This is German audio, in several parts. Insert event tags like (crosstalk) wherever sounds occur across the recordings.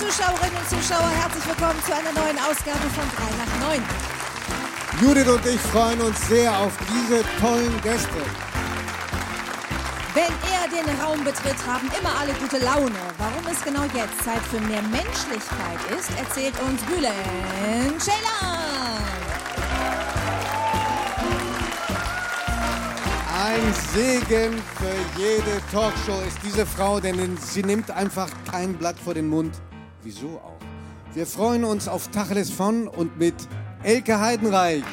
Zuschauerinnen und Zuschauer, herzlich willkommen zu einer neuen Ausgabe von 3 nach 9. Judith und ich freuen uns sehr auf diese tollen Gäste. Wenn er den Raum betritt, haben immer alle gute Laune. Warum es genau jetzt Zeit für mehr Menschlichkeit ist, erzählt uns Bülent Ceylan. Ein Segen für jede Talkshow ist diese Frau, denn sie nimmt einfach kein Blatt vor den Mund. Wieso auch? Wir freuen uns auf Tacheles von und mit Elke Heidenreich.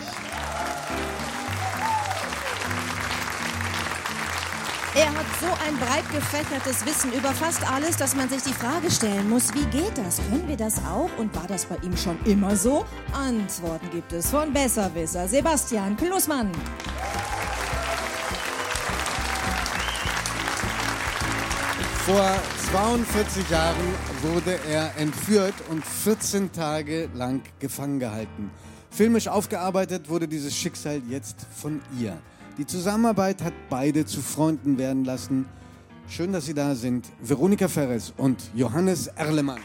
Er hat so ein breit gefächertes Wissen über fast alles, dass man sich die Frage stellen muss, wie geht das? Können wir das auch? Und war das bei ihm schon immer so? Antworten gibt es von Besserwisser Sebastian Klussmann. Vor 42 Jahren wurde er entführt und 14 Tage lang gefangen gehalten. Filmisch aufgearbeitet wurde dieses Schicksal jetzt von ihr. Die Zusammenarbeit hat beide zu Freunden werden lassen. Schön, dass Sie da sind. Veronika Ferres und Johannes Erlemann.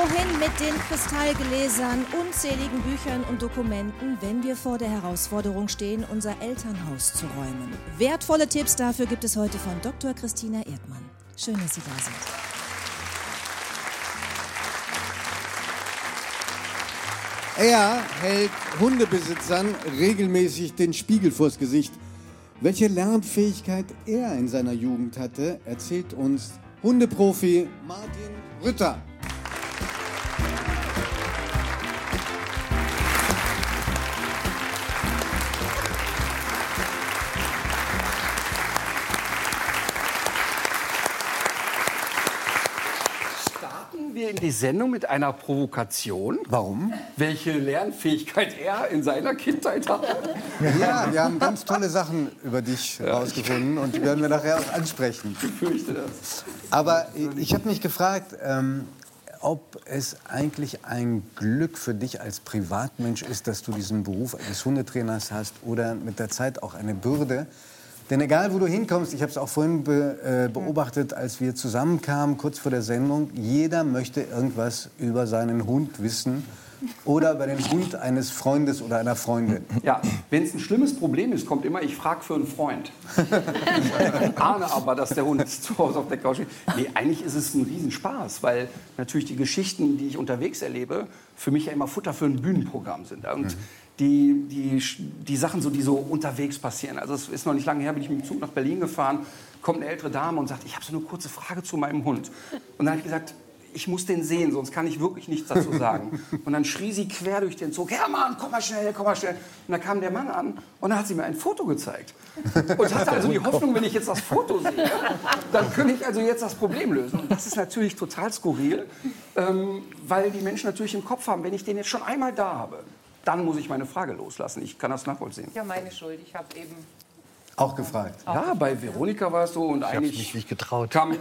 Wohin mit den Kristallgläsern, unzähligen Büchern und Dokumenten, wenn wir vor der Herausforderung stehen, unser Elternhaus zu räumen? Wertvolle Tipps dafür gibt es heute von Dr. Christina Erdmann. Schön, dass Sie da sind. Er hält Hundebesitzern regelmäßig den Spiegel vors Gesicht. Welche Lernfähigkeit er in seiner Jugend hatte, erzählt uns Hundeprofi Martin Rütter. In die Sendung mit einer Provokation. Warum? Welche Lernfähigkeit er in seiner Kindheit hatte. Ja, wir haben ganz tolle Sachen über dich rausgefunden und die werden wir nachher auch ansprechen. Ich fürchte das. Aber ich habe mich gefragt, ähm, ob es eigentlich ein Glück für dich als Privatmensch ist, dass du diesen Beruf eines Hundetrainers hast oder mit der Zeit auch eine Bürde. Denn egal, wo du hinkommst, ich habe es auch vorhin be, äh, beobachtet, als wir zusammenkamen, kurz vor der Sendung, jeder möchte irgendwas über seinen Hund wissen oder über den Hund eines Freundes oder einer Freundin. Ja, wenn es ein schlimmes Problem ist, kommt immer, ich frage für einen Freund. ich (laughs) ahne aber, dass der Hund zu Hause auf der Couch steht. Nee, eigentlich ist es ein Riesenspaß, weil natürlich die Geschichten, die ich unterwegs erlebe, für mich ja immer Futter für ein Bühnenprogramm sind. Und die, die, die Sachen, so, die so unterwegs passieren. Also es ist noch nicht lange her, bin ich mit dem Zug nach Berlin gefahren, kommt eine ältere Dame und sagt, ich habe so eine kurze Frage zu meinem Hund. Und dann habe ich gesagt, ich muss den sehen, sonst kann ich wirklich nichts dazu sagen. (laughs) Und dann schrie sie quer durch den Zug, Hermann, komm mal schnell, komm mal schnell. Und dann kam der Mann an und dann hat sie mir ein Foto gezeigt. Und hatte also die (laughs) Hoffnung, wenn ich jetzt das Foto sehe, dann könnte ich also jetzt das Problem lösen. Und das ist natürlich total skurril, ähm, weil die Menschen natürlich im Kopf haben, wenn ich den jetzt schon einmal da habe, dann muss ich meine Frage loslassen. Ich kann das nachvollziehen. Ja, meine Schuld. Ich habe eben. Auch gefragt. Ja, bei Veronika war es so und eigentlich mich nicht getraut. kam, äh,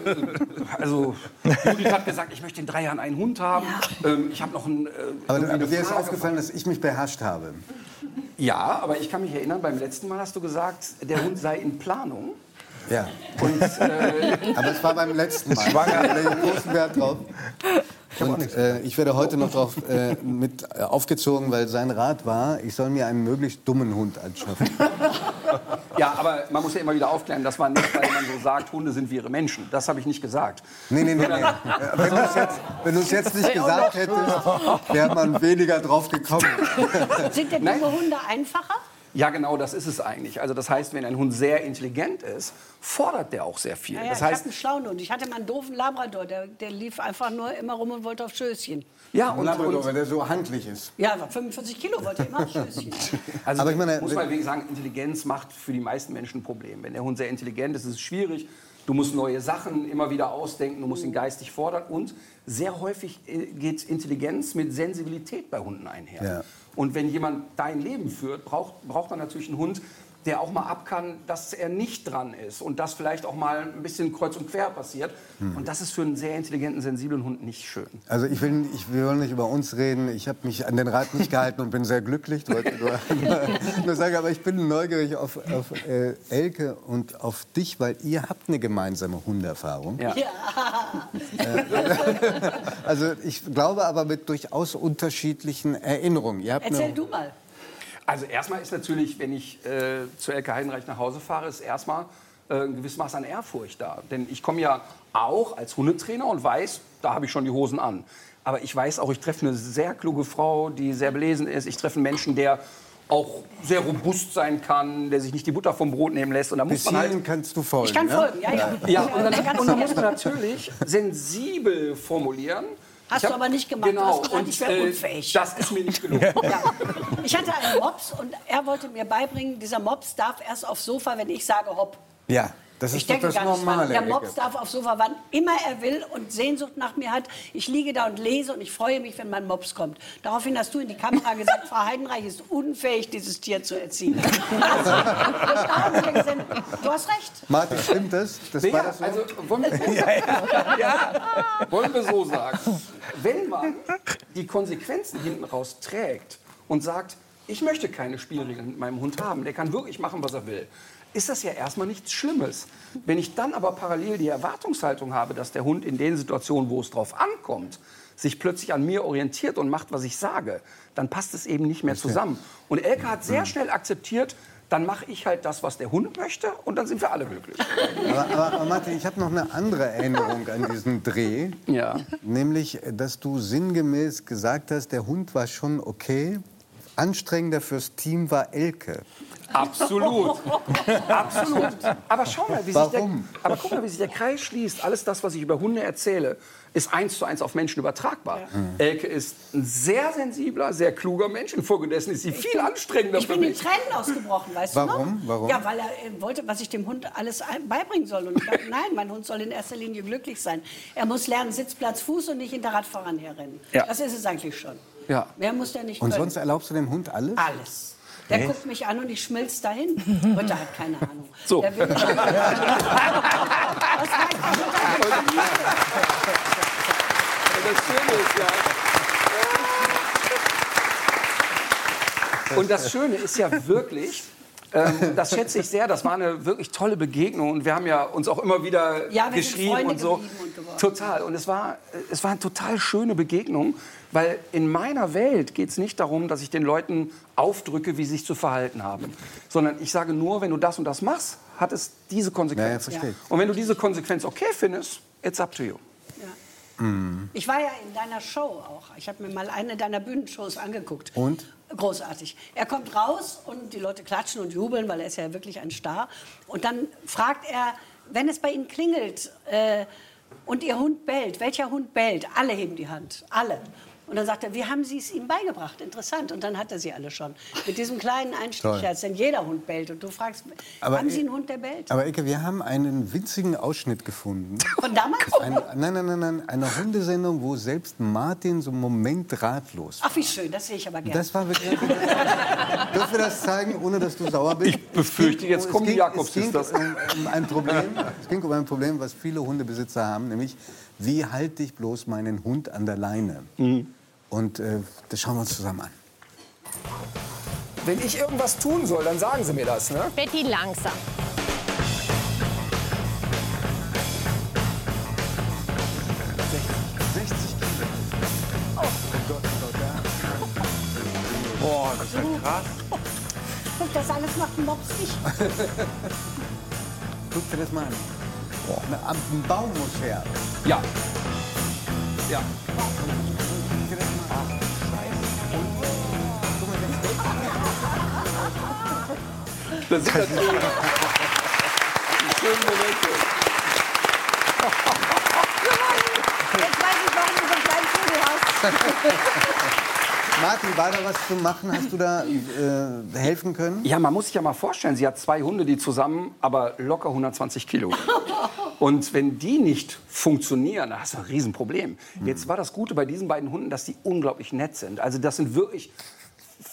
also Judith hat gesagt, ich möchte in drei Jahren einen Hund haben. Ähm, ich habe noch einen. Äh, Aber, dir ist aufgefallen, dass ich mich beherrscht habe. Ja, aber ich kann mich erinnern, beim letzten Mal hast du gesagt, der Hund sei in Planung. Ja. Und äh, Aber es war beim letzten Mal. Schwanger. Ich großen Wert drauf. Und, äh, ich werde heute noch darauf äh, mit äh, aufgezogen, weil sein Rat war, ich soll mir einen möglichst dummen Hund anschaffen. ja, aber man muss ja immer wieder aufklären, das war nicht, weil man so sagt, Hunde sind wie ihre Menschen. Das habe ich nicht gesagt. Nee, nee, nee. nee. Äh, Wenn du es jetzt, wenn jetzt nicht gesagt hättest, wäre man weniger drauf gekommen. Sind denn dumme Hunde einfacher? Ja, genau, das ist es eigentlich. Also das heißt, wenn ein Hund sehr intelligent ist, fordert der auch sehr viel. Ja, ja, das ich habe heißt, einen schlauen Hund. Ich hatte mal einen doofen Labrador, der, der lief einfach nur immer rum und wollte auf Schößchen. ja, Und Labrador, und weil der so handlich ist. Ja, aber 45 Kilo wollte immer auf Schößchen. (laughs) Also Aber ich meine, muss wenn- man wegen sagen, Intelligenz macht für die meisten Menschen ein Problem. Wenn der Hund sehr intelligent ist, ist es schwierig. Du musst neue Sachen immer wieder ausdenken, du musst ihn geistig fordern. Und sehr häufig äh, geht Intelligenz mit Sensibilität bei Hunden einher. Ja. Und wenn jemand dein Leben führt, braucht, braucht man natürlich einen Hund, der auch mal ab kann, dass er nicht dran ist und dass vielleicht auch mal ein bisschen kreuz und quer passiert. Und das ist für einen sehr intelligenten, sensiblen Hund nicht schön. Also ich will, ich will nicht über uns reden. Ich habe mich an den Rat nicht gehalten und bin sehr glücklich. Wollte nur, nur (laughs) sagen, aber ich bin neugierig auf, auf äh, Elke und auf dich, weil ihr habt eine gemeinsame Hunderfahrung. Ja. (laughs) Also ich glaube aber mit durchaus unterschiedlichen Erinnerungen. Ihr habt Erzähl eine, du mal. Also erstmal ist natürlich, wenn ich äh, zu Elke Heidenreich nach Hause fahre, ist erstmal äh, ein gewisses Maß an Ehrfurcht da. Denn ich komme ja auch als Hundetrainer und weiß, da habe ich schon die Hosen an. Aber ich weiß auch, ich treffe eine sehr kluge Frau, die sehr belesen ist. Ich treffe einen Menschen, der auch sehr robust sein kann, der sich nicht die Butter vom Brot nehmen lässt. Und da muss bis man halt hierhin kannst du folgen. Ich kann ne? folgen, ja, ja. Ja, und dann, und dann muss man natürlich sensibel formulieren. Hast Ich du aber nicht gemacht. Du Genau, hast gesagt, und ich wäre äh, unfähig. das ist mir nicht gelungen. (laughs) Ja. Ich hatte einen Mops und er wollte mir beibringen, dieser Mops darf erst aufs Sofa, wenn ich sage hopp. Ja, das Ich ist doch denke das gar nicht dran. Normale. Der. Mops darf aufs Sofa, wann immer er will und Sehnsucht nach mir hat. Ich liege da und lese und ich freue mich, wenn mein Mops kommt. Daraufhin hast du in die Kamera gesagt, Frau Heidenreich ist unfähig, dieses Tier zu erziehen. (laughs) Also, gesehen, du hast recht. Martin, stimmt das? Das war Ja, das so? also wollen wir, (laughs) ja, wollen wir so sagen. Wenn man die Konsequenzen hinten raus trägt und sagt, ich möchte keine Spielregeln mit meinem Hund haben, der kann wirklich machen, was er will, ist das ja erstmal nichts Schlimmes. Wenn ich dann aber parallel die Erwartungshaltung habe, dass der Hund in den Situationen, wo es drauf ankommt, sich plötzlich an mir orientiert und macht, was ich sage, dann passt es eben nicht mehr zusammen. Und Elke hat sehr schnell akzeptiert, dann mache ich halt das, was der Hund möchte und dann sind wir alle glücklich. Aber, aber, aber Martin, ich habe noch eine andere Erinnerung an diesen Dreh. Ja. Nämlich, dass du sinngemäß gesagt hast, der Hund war schon okay. Anstrengender fürs Team war Elke. Absolut. (laughs) Absolut. Aber schau mal, wie sich der, aber guck mal, wie sich der Kreis schließt. Alles das, was ich über Hunde erzähle, ist eins zu eins auf Menschen übertragbar. Elke ist ein sehr sensibler, sehr kluger Mensch. Infolgedessen ist sie viel anstrengender Ich für bin in mich. Tränen ausgebrochen, weißt Warum? du noch? Warum? Ja, weil er äh, wollte, was ich dem Hund alles beibringen soll. Und ich dachte, (laughs) nein, mein Hund soll in erster Linie glücklich sein. Er muss lernen, Sitzplatz, Fuß und nicht hinter Radfahrern herrennen. Ja. Das ist es eigentlich schon. Ja. Mehr muss der nicht Und können. sonst erlaubst du dem Hund alles? Alles. Der guckt mich an und ich schmilz dahin. Ritter hat keine Ahnung. So. Der will, das? Schöne ist ja. Und das Schöne ist ja wirklich, ähm, das schätze ich sehr, das war eine wirklich tolle Begegnung und wir haben ja uns auch immer wieder Ja, geschrieben und so. und. Total. Und es war, es war eine total schöne Begegnung, weil in meiner Welt geht es nicht darum, dass ich den Leuten aufdrücke, wie sie sich zu verhalten haben, sondern ich sage nur, wenn du das und das machst, hat es diese Konsequenz. Ja, ja, verstehe. Und wenn du diese Konsequenz okay findest, it's up to you. Ich war ja in deiner Show auch. Ich habe mir mal eine deiner Bühnenshows angeguckt. Und? Großartig. Er kommt raus und die Leute klatschen und jubeln, weil er ist ja wirklich ein Star. Und dann fragt er, wenn es bei Ihnen klingelt äh, und Ihr Hund bellt, welcher Hund bellt? Alle heben die Hand, alle. Und dann sagt er, wie haben Sie es ihm beigebracht? Interessant. Und dann hat er sie alle schon. Mit diesem kleinen Einstichscherz, denn jeder Hund bellt. Und du fragst, Aber haben Sie einen Hund, der bellt? Aber Ecke, wir haben einen winzigen Ausschnitt gefunden. Von damals? Ein, nein, nein, nein, nein, eine Hundesendung, wo selbst Martin so einen Moment ratlos war. Ach, wie schön, das sehe ich aber gerne. Das war wirklich. Dürfen wir das zeigen, ohne dass du sauer bist? Ich befürchte, jetzt Es kommen die ging- Es ging um, um ein Problem. Es ging um ein Problem, was viele Hundebesitzer haben, nämlich wie halte ich bloß meinen Hund an der Leine? Mhm. Und äh, das schauen wir uns zusammen an. Wenn ich irgendwas tun soll, dann sagen Sie mir das, ne? Betty langsam. Boah, das ist ja krass. Guck, das alles macht ein Mops nicht. (laughs) Guck dir das mal an. Am- Ein Baum muss her. Ja. Ja. Das sind natürlich die schönen Momente. Jetzt weiß ich, warum du so einen kleinen Vogel hast. (laughs) Martin, war da was zu machen? Hast du da äh, helfen können? Ja, man muss sich ja mal vorstellen, sie hat zwei Hunde, die zusammen aber locker 120 Kilo. Und wenn die nicht funktionieren, dann hast du ein Riesenproblem. Jetzt war das Gute bei diesen beiden Hunden, dass die unglaublich nett sind. Also das sind wirklich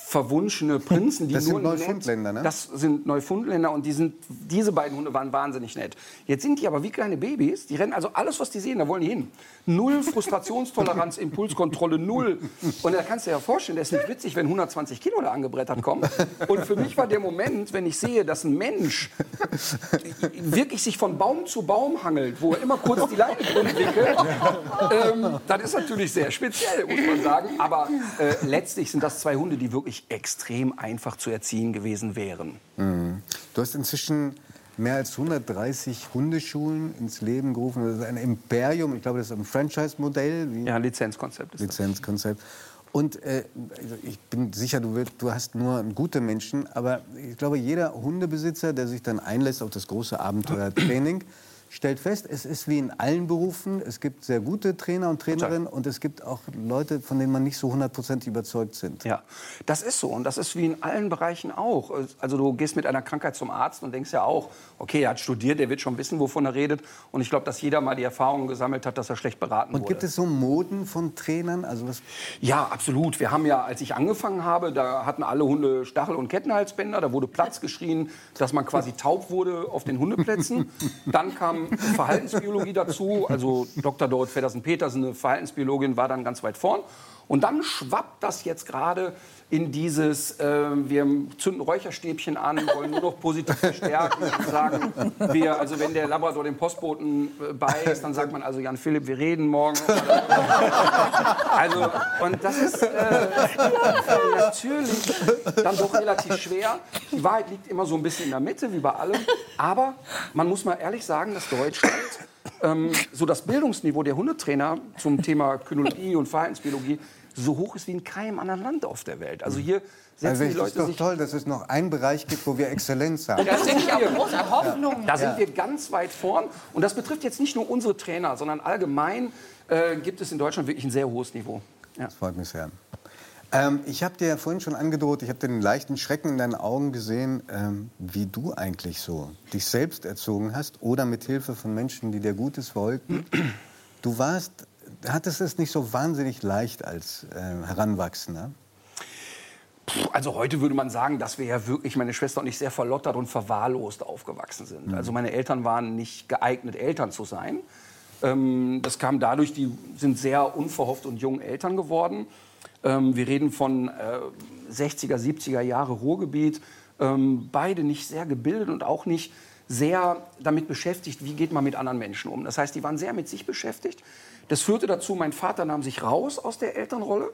verwunschene Prinzen, die Das sind nur nett- Neufundländer, ne? Das sind Neufundländer und die sind, diese beiden Hunde waren wahnsinnig nett. Jetzt sind die aber wie kleine Babys, die rennen also alles, was die sehen, da wollen die hin. Null Frustrationstoleranz, (laughs) Impulskontrolle, null. Und da kannst du dir ja vorstellen, der ist nicht witzig, wenn 120 Kilo da angebrettert kommen. Und für mich war der Moment, wenn ich sehe, dass ein Mensch wirklich sich von Baum zu Baum hangelt, wo er immer kurz die Leine drin wickelt, ähm, das ist natürlich sehr speziell, muss man sagen. Aber äh, letztlich sind das zwei Hunde, die wirklich extrem einfach zu erziehen gewesen wären. Du hast inzwischen mehr als 130 Hundeschulen ins Leben gerufen. Das ist ein Imperium. Ich glaube, das ist ein Franchise-Modell. Ja, Lizenzkonzept ist das. Lizenzkonzept. Und äh, also ich bin sicher, du, wirst, du hast nur gute Menschen, aber ich glaube, jeder Hundebesitzer, der sich dann einlässt auf das große Abenteuer Training, stellt fest, es ist wie in allen Berufen, es gibt sehr gute Trainer und Trainerinnen und es gibt auch Leute, von denen man nicht so hundertprozentig überzeugt sind. Ja, das ist so und das ist wie in allen Bereichen auch. Also du gehst mit einer Krankheit zum Arzt und denkst ja auch, okay, er hat studiert, er wird schon wissen, wovon er redet. Und ich glaube, dass jeder mal die Erfahrung gesammelt hat, dass er schlecht beraten Und wurde. gibt es so Moden von Trainern? Also was, Ja, absolut. Wir haben ja, als ich angefangen habe, da hatten alle Hunde Stachel- und Kettenhalsbänder. Da wurde Platz geschrien, dass man quasi (laughs) taub wurde auf den Hundeplätzen. Dann kam Verhaltensbiologie dazu. Also Dr. Dorot Feddersen-Petersen, eine Verhaltensbiologin, war dann ganz weit vorn. Und dann schwappt das jetzt gerade in dieses, äh, wir zünden Räucherstäbchen an, wollen nur noch positiv verstärken und sagen, wir, also wenn der Labrador den Postboten äh, beißt, dann sagt man also, Jan Philipp, wir reden morgen. (laughs) Also, und das ist äh, natürlich dann doch relativ schwer. Die Wahrheit liegt immer so ein bisschen in der Mitte, wie bei allem. Aber man muss mal ehrlich sagen, dass Deutschland ähm, so das Bildungsniveau der Hundetrainer zum Thema Kynologie und Verhaltensbiologie so hoch ist wie in keinem anderen Land auf der Welt. Also hier setzen also die es ist Leute doch toll, dass es noch einen Bereich gibt, wo wir Exzellenz haben. da sind wir. Große Hoffnung. Da sind wir ganz weit vorn. Und das betrifft jetzt nicht nur unsere Trainer, sondern allgemein äh, gibt es in Deutschland wirklich ein sehr hohes Niveau. Ja. Das freut mich sehr. Ähm, ich habe dir ja vorhin schon angedroht, ich habe den leichten Schrecken in deinen Augen gesehen, ähm, wie du eigentlich so dich selbst erzogen hast oder mit Hilfe von Menschen, die dir Gutes wollten. Du warst, hattest es nicht so wahnsinnig leicht als äh, Heranwachsender. Also heute würde man sagen, dass wir ja wirklich, meine Schwester und ich, sehr verlottert und verwahrlost aufgewachsen sind. Also meine Eltern waren nicht geeignet, Eltern zu sein. Ähm, das kam dadurch, die sind sehr unverhofft und jung Eltern geworden. Ähm, wir reden von äh, 60er, 70er Jahre Ruhrgebiet. Ähm, beide nicht sehr gebildet und auch nicht sehr damit beschäftigt, wie geht man mit anderen Menschen um. Das heißt, die waren sehr mit sich beschäftigt. Das führte dazu, mein Vater nahm sich raus aus der Elternrolle.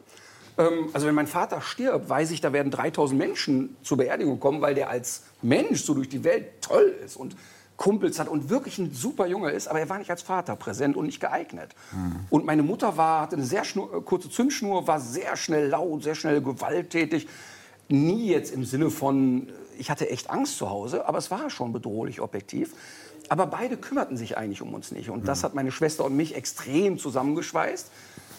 Ähm, also wenn mein Vater stirbt, weiß ich, da werden 3000 Menschen zur Beerdigung kommen, weil der als Mensch so durch die Welt toll ist und Kumpels hat und wirklich ein super Junge ist, aber er war nicht als Vater präsent und nicht geeignet. Und meine Mutter war, hatte eine sehr äh, kurze Zündschnur, war sehr schnell laut, sehr schnell gewalttätig. Nie jetzt im Sinne von, äh, ich hatte echt Angst zu Hause, aber es war schon bedrohlich objektiv. Aber beide kümmerten sich eigentlich um uns nicht. Und das hat meine Schwester und mich extrem zusammengeschweißt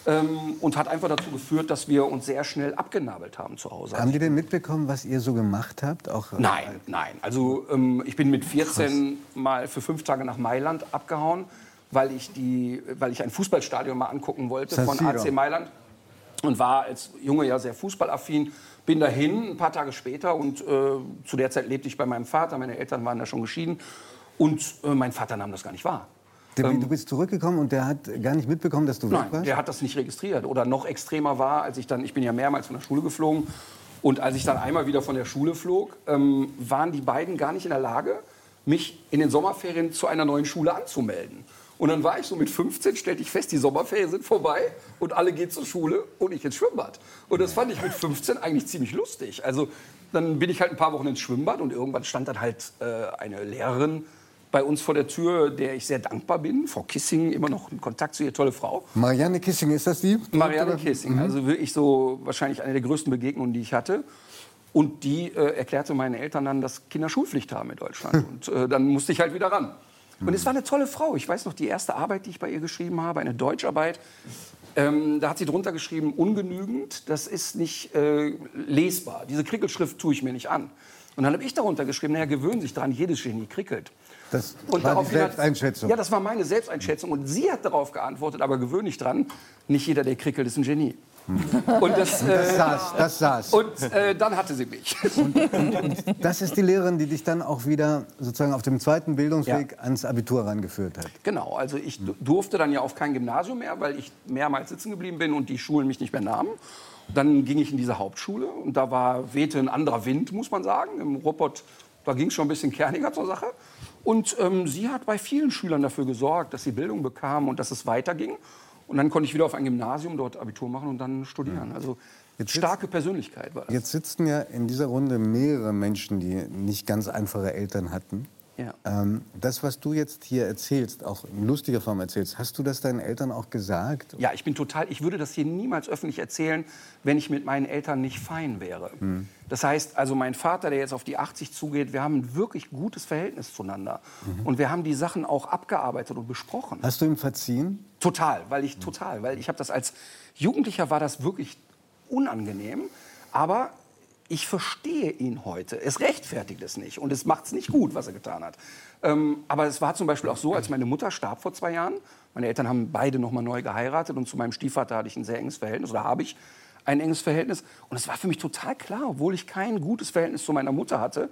ähm, und hat einfach dazu geführt, dass wir uns sehr schnell abgenabelt haben zu Hause. Haben die denn mitbekommen, was ihr so gemacht habt? Auch, äh, Nein, nein. Also ähm, ich bin mit 14 mal für fünf Tage nach Mailand abgehauen, weil ich, die, weil ich ein Fußballstadion mal angucken wollte von. AC Mailand und war als Junge ja sehr fußballaffin. Bin dahin ein paar Tage später und äh, zu der Zeit lebte ich bei meinem Vater. Meine Eltern waren da schon geschieden und äh, mein Vater nahm das gar nicht wahr. Der, du bist zurückgekommen und der hat gar nicht mitbekommen, dass du weg Nein, warst? der hat das nicht registriert. Oder noch extremer war, als ich dann, ich bin ja mehrmals von der Schule geflogen. Und als ich dann einmal wieder von der Schule flog, ähm, waren die beiden gar nicht in der Lage, mich in den Sommerferien zu einer neuen Schule anzumelden. Und dann war ich so mit 15, stellte ich fest, die Sommerferien sind vorbei und alle gehen zur Schule und ich ins Schwimmbad. Und das fand ich mit 15 eigentlich ziemlich lustig. Also dann bin ich halt ein paar Wochen ins Schwimmbad und irgendwann stand dann halt äh, eine Lehrerin bei uns vor der Tür, der ich sehr dankbar bin. Frau Kissing, immer noch in Kontakt zu ihr, tolle Frau. Marianne Kissing, ist das die? Marianne Kissing, Mhm. also wirklich so wahrscheinlich eine der größten Begegnungen, die ich hatte. Und die äh, erklärte meinen Eltern dann, dass Kinder Schulpflicht haben in Deutschland. (laughs) Und äh, dann musste ich halt wieder ran. Und es war eine tolle Frau. Ich weiß noch, die erste Arbeit, die ich bei ihr geschrieben habe, eine Deutscharbeit, ähm, da hat sie drunter geschrieben, ungenügend, das ist nicht äh, lesbar. Diese Krickelschrift tue ich mir nicht an. Und dann habe ich darunter geschrieben, naja, gewöhnen sich daran, jedes Genie krickelt. Das Und war die Selbsteinschätzung. Ja, das war meine Selbsteinschätzung. Und sie hat darauf geantwortet, aber gewöhn dich dran, nicht jeder, der krickelt, ist ein Genie. Und das, äh, Das saß, das saß. und äh, dann hatte sie mich. Das ist die Lehrerin, die dich dann auch wieder sozusagen auf dem zweiten Bildungsweg ans Abitur rangeführt hat. Genau, also ich du- durfte dann ja auf kein Gymnasium mehr, weil ich mehrmals sitzen geblieben bin und die Schulen mich nicht mehr nahmen. Dann ging ich in diese Hauptschule und da war wehte ein anderer Wind, muss man sagen. Im Robot, da ging es schon ein bisschen kerniger zur Sache. Und ähm, sie hat bei vielen Schülern dafür gesorgt, dass sie Bildung bekamen und dass es weiterging. Und dann konnte ich wieder auf ein Gymnasium dort Abitur machen und dann studieren. Also Jetzt starke Persönlichkeit war das. Jetzt sitzen ja in dieser Runde mehrere Menschen, die nicht ganz einfache Eltern hatten. Ja. Ähm, das, was du jetzt hier erzählst, auch in lustiger Form erzählst, hast du das deinen Eltern auch gesagt? Ja, ich bin total, ich würde das hier niemals öffentlich erzählen, wenn ich mit meinen Eltern nicht fein wäre. Das heißt, also mein Vater, der jetzt auf die 80 zugeht, wir haben ein wirklich gutes Verhältnis zueinander. Und wir haben die Sachen auch abgearbeitet und besprochen. Hast du ihm verziehen? Total, weil ich total, weil ich habe das als Jugendlicher war das wirklich unangenehm, aber ich verstehe ihn heute. Es rechtfertigt es nicht und es macht es nicht gut, was er getan hat. Ähm, aber es war zum Beispiel auch so, als meine Mutter starb vor zwei Jahren. Meine Eltern haben beide noch mal neu geheiratet und zu meinem Stiefvater hatte ich ein sehr enges Verhältnis oder habe ich ein enges Verhältnis. Und es war für mich total klar, obwohl ich kein gutes Verhältnis zu meiner Mutter hatte,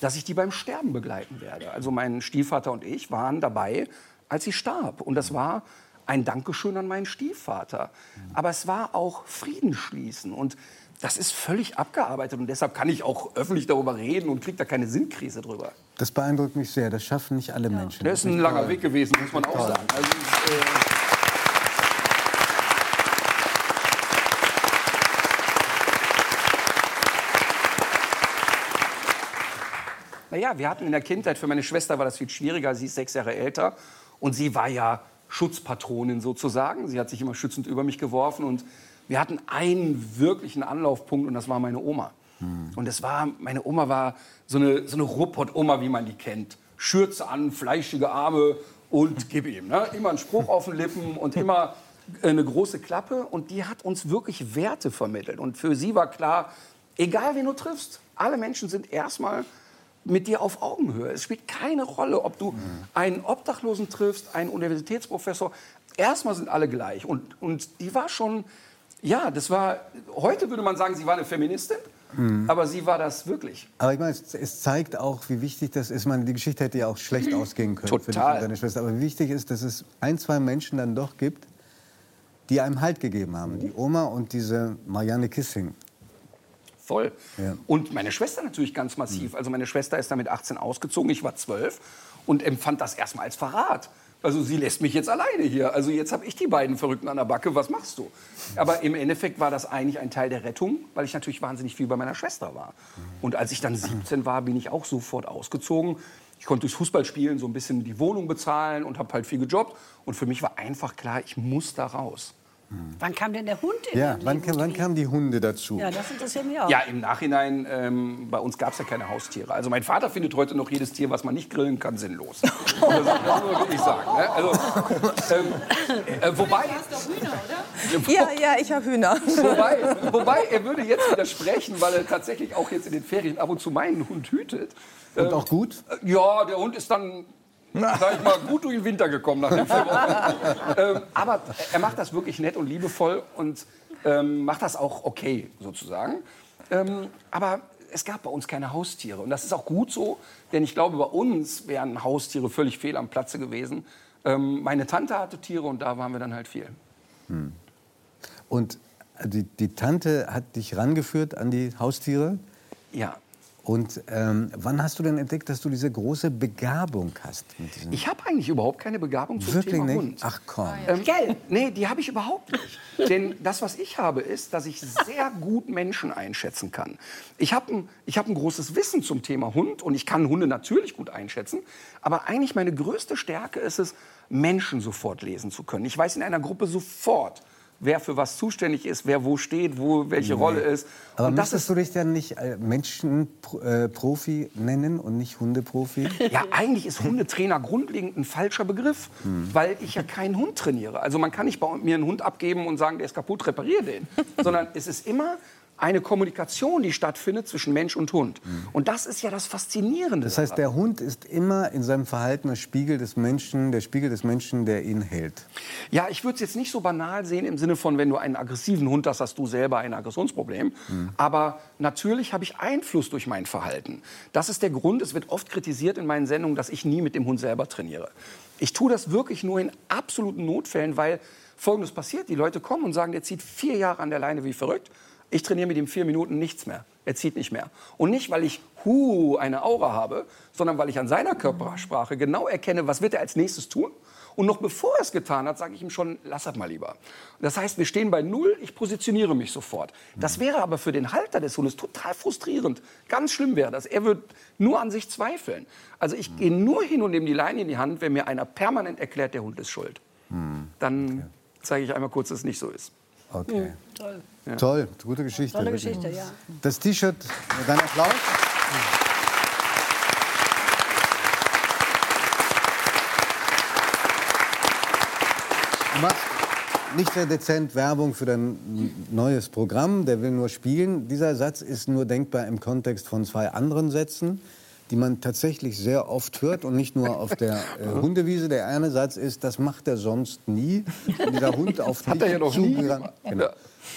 dass ich die beim Sterben begleiten werde. Also mein Stiefvater und ich waren dabei, als sie starb. Und das war ein Dankeschön an meinen Stiefvater. Aber es war auch Frieden schließen. Und das ist völlig abgearbeitet. Und deshalb kann ich auch öffentlich darüber reden und kriege da keine Sinnkrise drüber. Das beeindruckt mich sehr. Das schaffen nicht alle Menschen. Das ist ein langer Weg gewesen, muss man auch sagen. Also, äh, Naja, wir hatten in der Kindheit, für meine Schwester war das viel schwieriger, sie ist sechs Jahre älter und sie war ja Schutzpatronin sozusagen. Sie hat sich immer schützend über mich geworfen und wir hatten einen wirklichen Anlaufpunkt und das war meine Oma. Und das war, meine Oma war so eine, so eine Ruhrpott-Oma, wie man die kennt. Schürze an, fleischige Arme und (laughs) gib ihm. Ne? Immer ein Spruch auf den Lippen und immer eine große Klappe. Und die hat uns wirklich Werte vermittelt. Und für sie war klar, egal wen du triffst, alle Menschen sind erstmal mit dir auf Augenhöhe. Es spielt keine Rolle, ob du einen Obdachlosen triffst, einen Universitätsprofessor. Erstmal sind alle gleich. Und, und die war schon, ja, das war, heute würde man sagen, sie war eine Feministin, aber sie war das wirklich. Aber ich meine, es, es zeigt auch, wie wichtig das ist. Meine, die Geschichte hätte ja auch schlecht (clears throat) ausgehen können für dich Total. und deine Schwester. Aber wie wichtig ist, dass es ein, zwei Menschen dann doch gibt, die einem Halt gegeben haben. Die Oma und diese Marianne Kissing. Voll. Ja. Und meine Schwester natürlich ganz massiv. Also meine Schwester ist da mit 18 ausgezogen, ich war 12 und empfand das erstmal als Verrat. Also sie lässt mich jetzt alleine hier. Also jetzt habe ich die beiden Verrückten an der Backe. Was machst du? Aber im Endeffekt war das eigentlich ein Teil der Rettung, weil ich natürlich wahnsinnig viel bei meiner Schwester war. Und als ich dann 17 war, bin ich auch sofort ausgezogen. Ich konnte durchs Fußballspielen so ein bisschen die Wohnung bezahlen und habe halt viel gejobbt. Und für mich war einfach klar, ich muss da raus. Wann kam denn der Hund in Ja, wann, wann kamen die Hunde dazu? Ja, das interessiert mich auch. Ja, im Nachhinein, ähm, bei uns gab es ja keine Haustiere. Also mein Vater findet heute noch jedes Tier, was man nicht grillen kann, sinnlos. Das, das muss man wirklich sagen. Ne? Also, ähm, äh, wobei, Ja, ja, ich habe Hühner. wobei, wobei, er würde jetzt widersprechen, weil er tatsächlich auch jetzt in den Ferien ab und zu meinen Hund hütet. Und auch gut? Äh, Ja, der Hund ist dann, sag ich mal, gut durch den Winter gekommen nach den vier Wochen. ähm, aber er macht das wirklich nett und liebevoll und ähm, macht das auch okay, sozusagen. Ähm, aber es gab bei uns keine Haustiere. Und das ist auch gut so, denn ich glaube, bei uns wären Haustiere völlig fehl am Platze gewesen. Ähm, meine Tante hatte Tiere und da waren wir dann halt viel. Und die, die Tante hat dich rangeführt an die Haustiere. Ja. Und ähm, wann hast du denn entdeckt, dass du diese große Begabung hast? Ich habe eigentlich überhaupt keine Begabung zum Wirklich Thema nicht? Hund. Ach komm. Ähm, Gell? Nee, die habe ich überhaupt nicht. (laughs) Denn das, was ich habe, ist, dass ich sehr gut Menschen einschätzen kann. Ich habe ein, ich hab ein großes Wissen zum Thema Hund und ich kann Hunde natürlich gut einschätzen. Aber eigentlich meine größte Stärke ist es, Menschen sofort lesen zu können. Ich weiß in einer Gruppe sofort, wer für was zuständig ist, wer wo steht, wo welche Rolle ist. Aber und das müsstest ist du dich dann nicht äh, Menschenprofi nennen und nicht Hundeprofi? Ja, eigentlich ist Hundetrainer grundlegend ein falscher Begriff, weil ich ja keinen Hund trainiere. Also man kann nicht bei mir einen Hund abgeben und sagen, der ist kaputt, repariere den. (laughs) Sondern es ist immer eine Kommunikation, die stattfindet zwischen Mensch und Hund. Und das ist ja das Faszinierende. Das heißt, der Hund ist immer in seinem Verhalten das Spiegel des Menschen, der Spiegel des Menschen, der ihn hält. Ja, ich würde es jetzt nicht so banal sehen im Sinne von, wenn du einen aggressiven Hund hast, hast du selber ein Aggressionsproblem. Aber natürlich habe ich Einfluss durch mein Verhalten. Das ist der Grund, es wird oft kritisiert in meinen Sendungen, dass ich nie mit dem Hund selber trainiere. Ich tue das wirklich nur in absoluten Notfällen, weil Folgendes passiert. Die Leute kommen und sagen, der zieht vier Jahre an der Leine wie verrückt. Ich trainiere mit ihm vier Minuten nichts mehr. Er zieht nicht mehr. Und nicht, weil ich hu eine Aura habe, sondern weil ich an seiner Körpersprache genau erkenne, was wird er als nächstes tun. Und noch bevor er es getan hat, sage ich ihm schon, lass das mal lieber. Das heißt, wir stehen bei Null, ich positioniere mich sofort. Das wäre aber für den Halter des Hundes total frustrierend. Ganz schlimm wäre das. Er wird nur an sich zweifeln. Also ich gehe nur hin und nehme die Leine in die Hand, wenn mir einer permanent erklärt, der Hund ist schuld. Dann zeige ich einmal kurz, dass es nicht so ist. Okay. Toll. Toll, gute Geschichte. Tolle wirklich. Geschichte, ja. Das T-Shirt, dein Applaus. Du machst nicht sehr dezent Werbung für dein neues Programm, der will nur spielen. Dieser Satz ist nur denkbar im Kontext von zwei anderen Sätzen, die man tatsächlich sehr oft hört und nicht nur auf der äh, Hundewiese. Der eine Satz ist, das macht er sonst nie. Und dieser Hund (laughs) auf Hat er ja noch nie. Genau. Ja.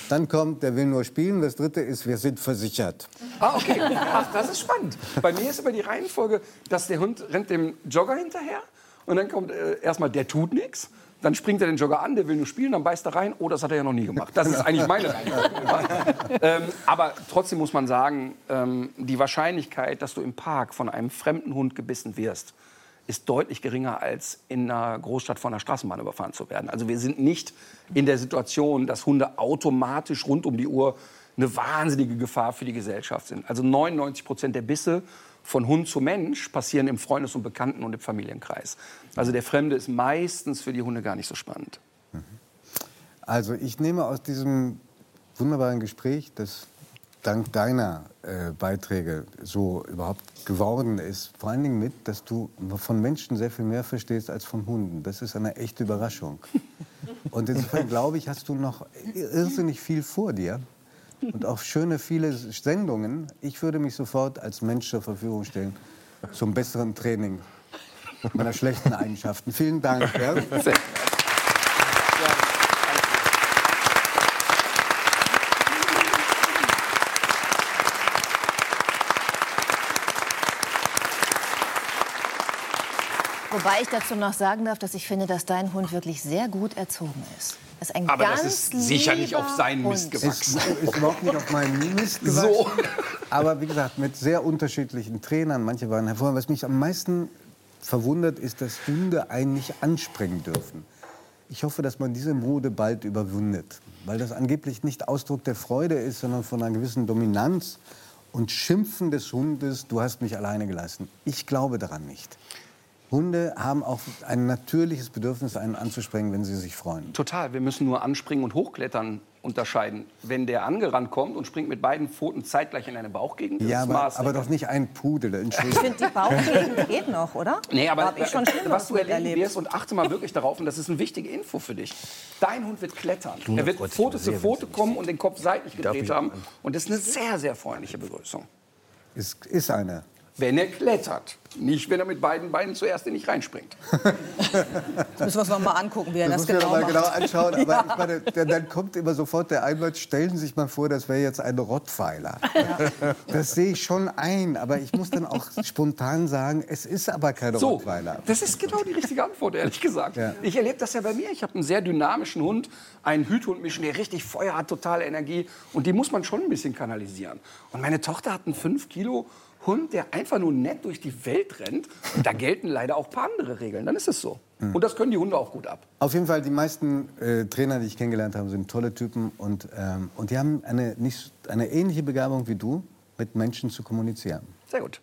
Dann kommt, der will nur spielen. Das dritte ist, wir sind versichert. Ah, okay. Ach, das ist spannend. Bei mir ist immer die Reihenfolge, dass der Hund rennt dem Jogger hinterher und dann kommt äh, erstmal, der tut nichts. Dann springt er den Jogger an, der will nur spielen, dann beißt er rein. Oh, das hat er ja noch nie gemacht. Das ist eigentlich meine (laughs) ähm, aber trotzdem muss man sagen, ähm, die Wahrscheinlichkeit, dass du im Park von einem fremden Hund gebissen wirst, ist deutlich geringer, als in einer Großstadt von einer Straßenbahn überfahren zu werden. Also wir sind nicht in der Situation, dass Hunde automatisch rund um die Uhr eine wahnsinnige Gefahr für die Gesellschaft sind. Also 99 Prozent der Bisse von Hund zu Mensch passieren im Freundes- und Bekannten- und im Familienkreis. Also der Fremde ist meistens für die Hunde gar nicht so spannend. Also ich nehme aus diesem wunderbaren Gespräch, das dank deiner äh, Beiträge so überhaupt geworden ist, vor allen Dingen mit, dass du von Menschen sehr viel mehr verstehst als von Hunden. Das ist eine echte Überraschung. (laughs) Und insofern glaube ich, hast du noch irrsinnig viel vor dir. Und auch schöne viele Sendungen. Ich würde mich sofort als Mensch zur Verfügung stellen zum besseren Training meiner schlechten Eigenschaften. Vielen Dank. Ja. Wobei ich dazu noch sagen darf, dass ich finde, dass dein Hund wirklich sehr gut erzogen ist. Das ist ein Aber ganz das ist sicher nicht auf seinen Mist gewachsen. Ist, ist überhaupt nicht auf meinen Mist gewachsen. So. Aber wie gesagt, mit sehr unterschiedlichen Trainern. Manche waren hervorragend. Was mich am meisten verwundert, ist, dass Hunde einen nicht anspringen dürfen. Ich hoffe, dass man diese Mode bald überwindet. Weil das angeblich nicht Ausdruck der Freude ist, sondern von einer gewissen Dominanz und Schimpfen des Hundes. Du hast mich alleine gelassen. Ich glaube daran nicht. Hunde haben auch ein natürliches Bedürfnis, einen anzuspringen, wenn sie sich freuen. Total. Wir müssen nur anspringen und hochklettern unterscheiden. Wenn der angerannt kommt und springt mit beiden Pfoten zeitgleich in eine Bauchgegend, Ja, ist aber, Maß. aber doch nicht ein Pudel. Ich Entschuldigung. finde, die Bauchgegend (laughs) geht noch, oder? Nee, aber Hab ich schon äh, was du erleben wirst und achte mal wirklich darauf, und das ist eine wichtige Info für dich. Dein Hund wird klettern. Er wird Pfote zu Pfote kommen und den Kopf seitlich gedreht haben. Und das ist eine sehr, sehr freundliche Begrüßung. Ist, ist eine. Wenn er klettert. Nicht, wenn er mit beiden Beinen zuerst in dich reinspringt. (laughs) Das müssen wir uns noch mal angucken, wie er Das das, genau mal macht. genau anschauen. Aber (laughs) ich meine, dann, dann kommt immer sofort der Einwand, stellen Sie sich mal vor, das wäre jetzt ein Rottweiler. (laughs) Das sehe ich schon ein, aber ich muss dann auch spontan sagen, es ist aber kein So, Rottweiler. das ist genau die richtige Antwort, ehrlich gesagt. Ja. Ich erlebe das ja bei mir. Ich habe einen sehr dynamischen Hund, einen Hüthund-Mischen, der richtig Feuer hat, totale Energie. Und die muss man schon ein bisschen kanalisieren. Und meine Tochter hat einen 5 Kilo Hund, der einfach nur nett durch die Welt rennt. Und da gelten leider auch ein paar andere Regeln. Dann ist es so. Hm. Und das können die Hunde auch gut ab. Auf jeden Fall, die meisten äh, Trainer, die ich kennengelernt habe, sind tolle Typen. Und, ähm, und die haben eine, nicht, eine ähnliche Begabung wie du, mit Menschen zu kommunizieren. Sehr gut.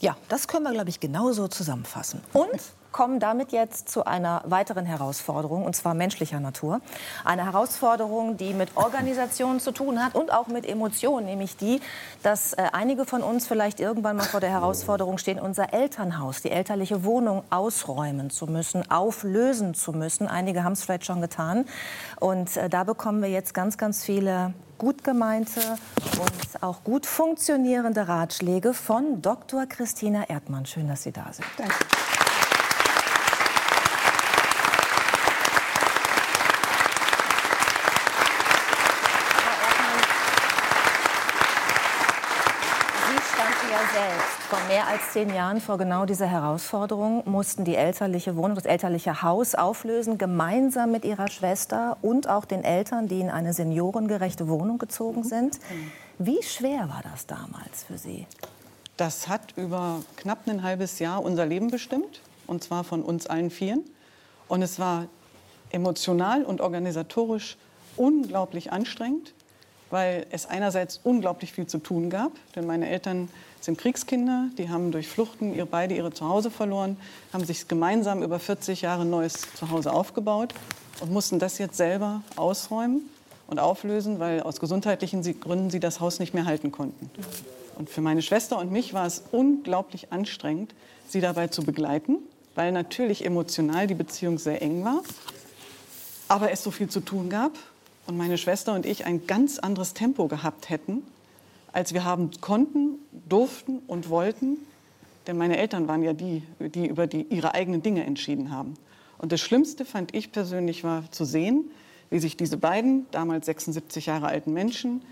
Ja, das können wir, glaube ich, genauso zusammenfassen. Und kommen damit jetzt zu einer weiteren Herausforderung, und zwar menschlicher Natur. Eine Herausforderung, die mit Organisation zu tun hat und auch mit Emotionen, nämlich die, dass äh, einige von uns vielleicht irgendwann mal vor der Herausforderung stehen, unser Elternhaus, die elterliche Wohnung ausräumen zu müssen, auflösen zu müssen. Einige haben es vielleicht schon getan. Und äh, da bekommen wir jetzt ganz, ganz viele gut gemeinte und auch gut funktionierende Ratschläge von Dr. Christina Erdmann. Schön, dass Sie da sind. Danke. Sie standen ja selbst vor mehr als zehn Jahren vor genau dieser Herausforderung, mussten die elterliche Wohnung, das elterliche Haus auflösen, gemeinsam mit ihrer Schwester und auch den Eltern, die in eine seniorengerechte Wohnung gezogen sind. Wie schwer war das damals für Sie? Das hat über knapp ein halbes Jahr unser Leben bestimmt, und zwar von uns allen Vieren. Und es war emotional und organisatorisch unglaublich anstrengend, weil es einerseits unglaublich viel zu tun gab, denn meine Eltern sind Kriegskinder, die haben durch Fluchten ihr, beide ihre Zuhause verloren, haben sich gemeinsam über 40 Jahre ein neues Zuhause aufgebaut und mussten das jetzt selber ausräumen und auflösen, weil aus gesundheitlichen Gründen sie das Haus nicht mehr halten konnten. Und für meine Schwester und mich war es unglaublich anstrengend, sie dabei zu begleiten, weil natürlich emotional die Beziehung sehr eng war, aber es so viel zu tun gab und meine Schwester und ich ein ganz anderes Tempo gehabt hätten, als wir haben konnten, durften und wollten. Denn meine Eltern waren ja die, die über die, ihre eigenen Dinge entschieden haben. Und das Schlimmste fand ich persönlich war zu sehen, wie sich diese beiden, damals 76 Jahre alten Menschen,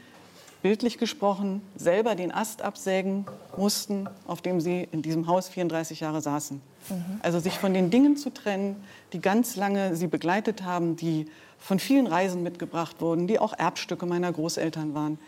bildlich gesprochen, selber den Ast absägen mussten, auf dem sie in diesem Haus 34 Jahre saßen. Also sich von den Dingen zu trennen, die ganz lange sie begleitet haben, die von vielen Reisen mitgebracht wurden, die auch Erbstücke meiner Großeltern waren.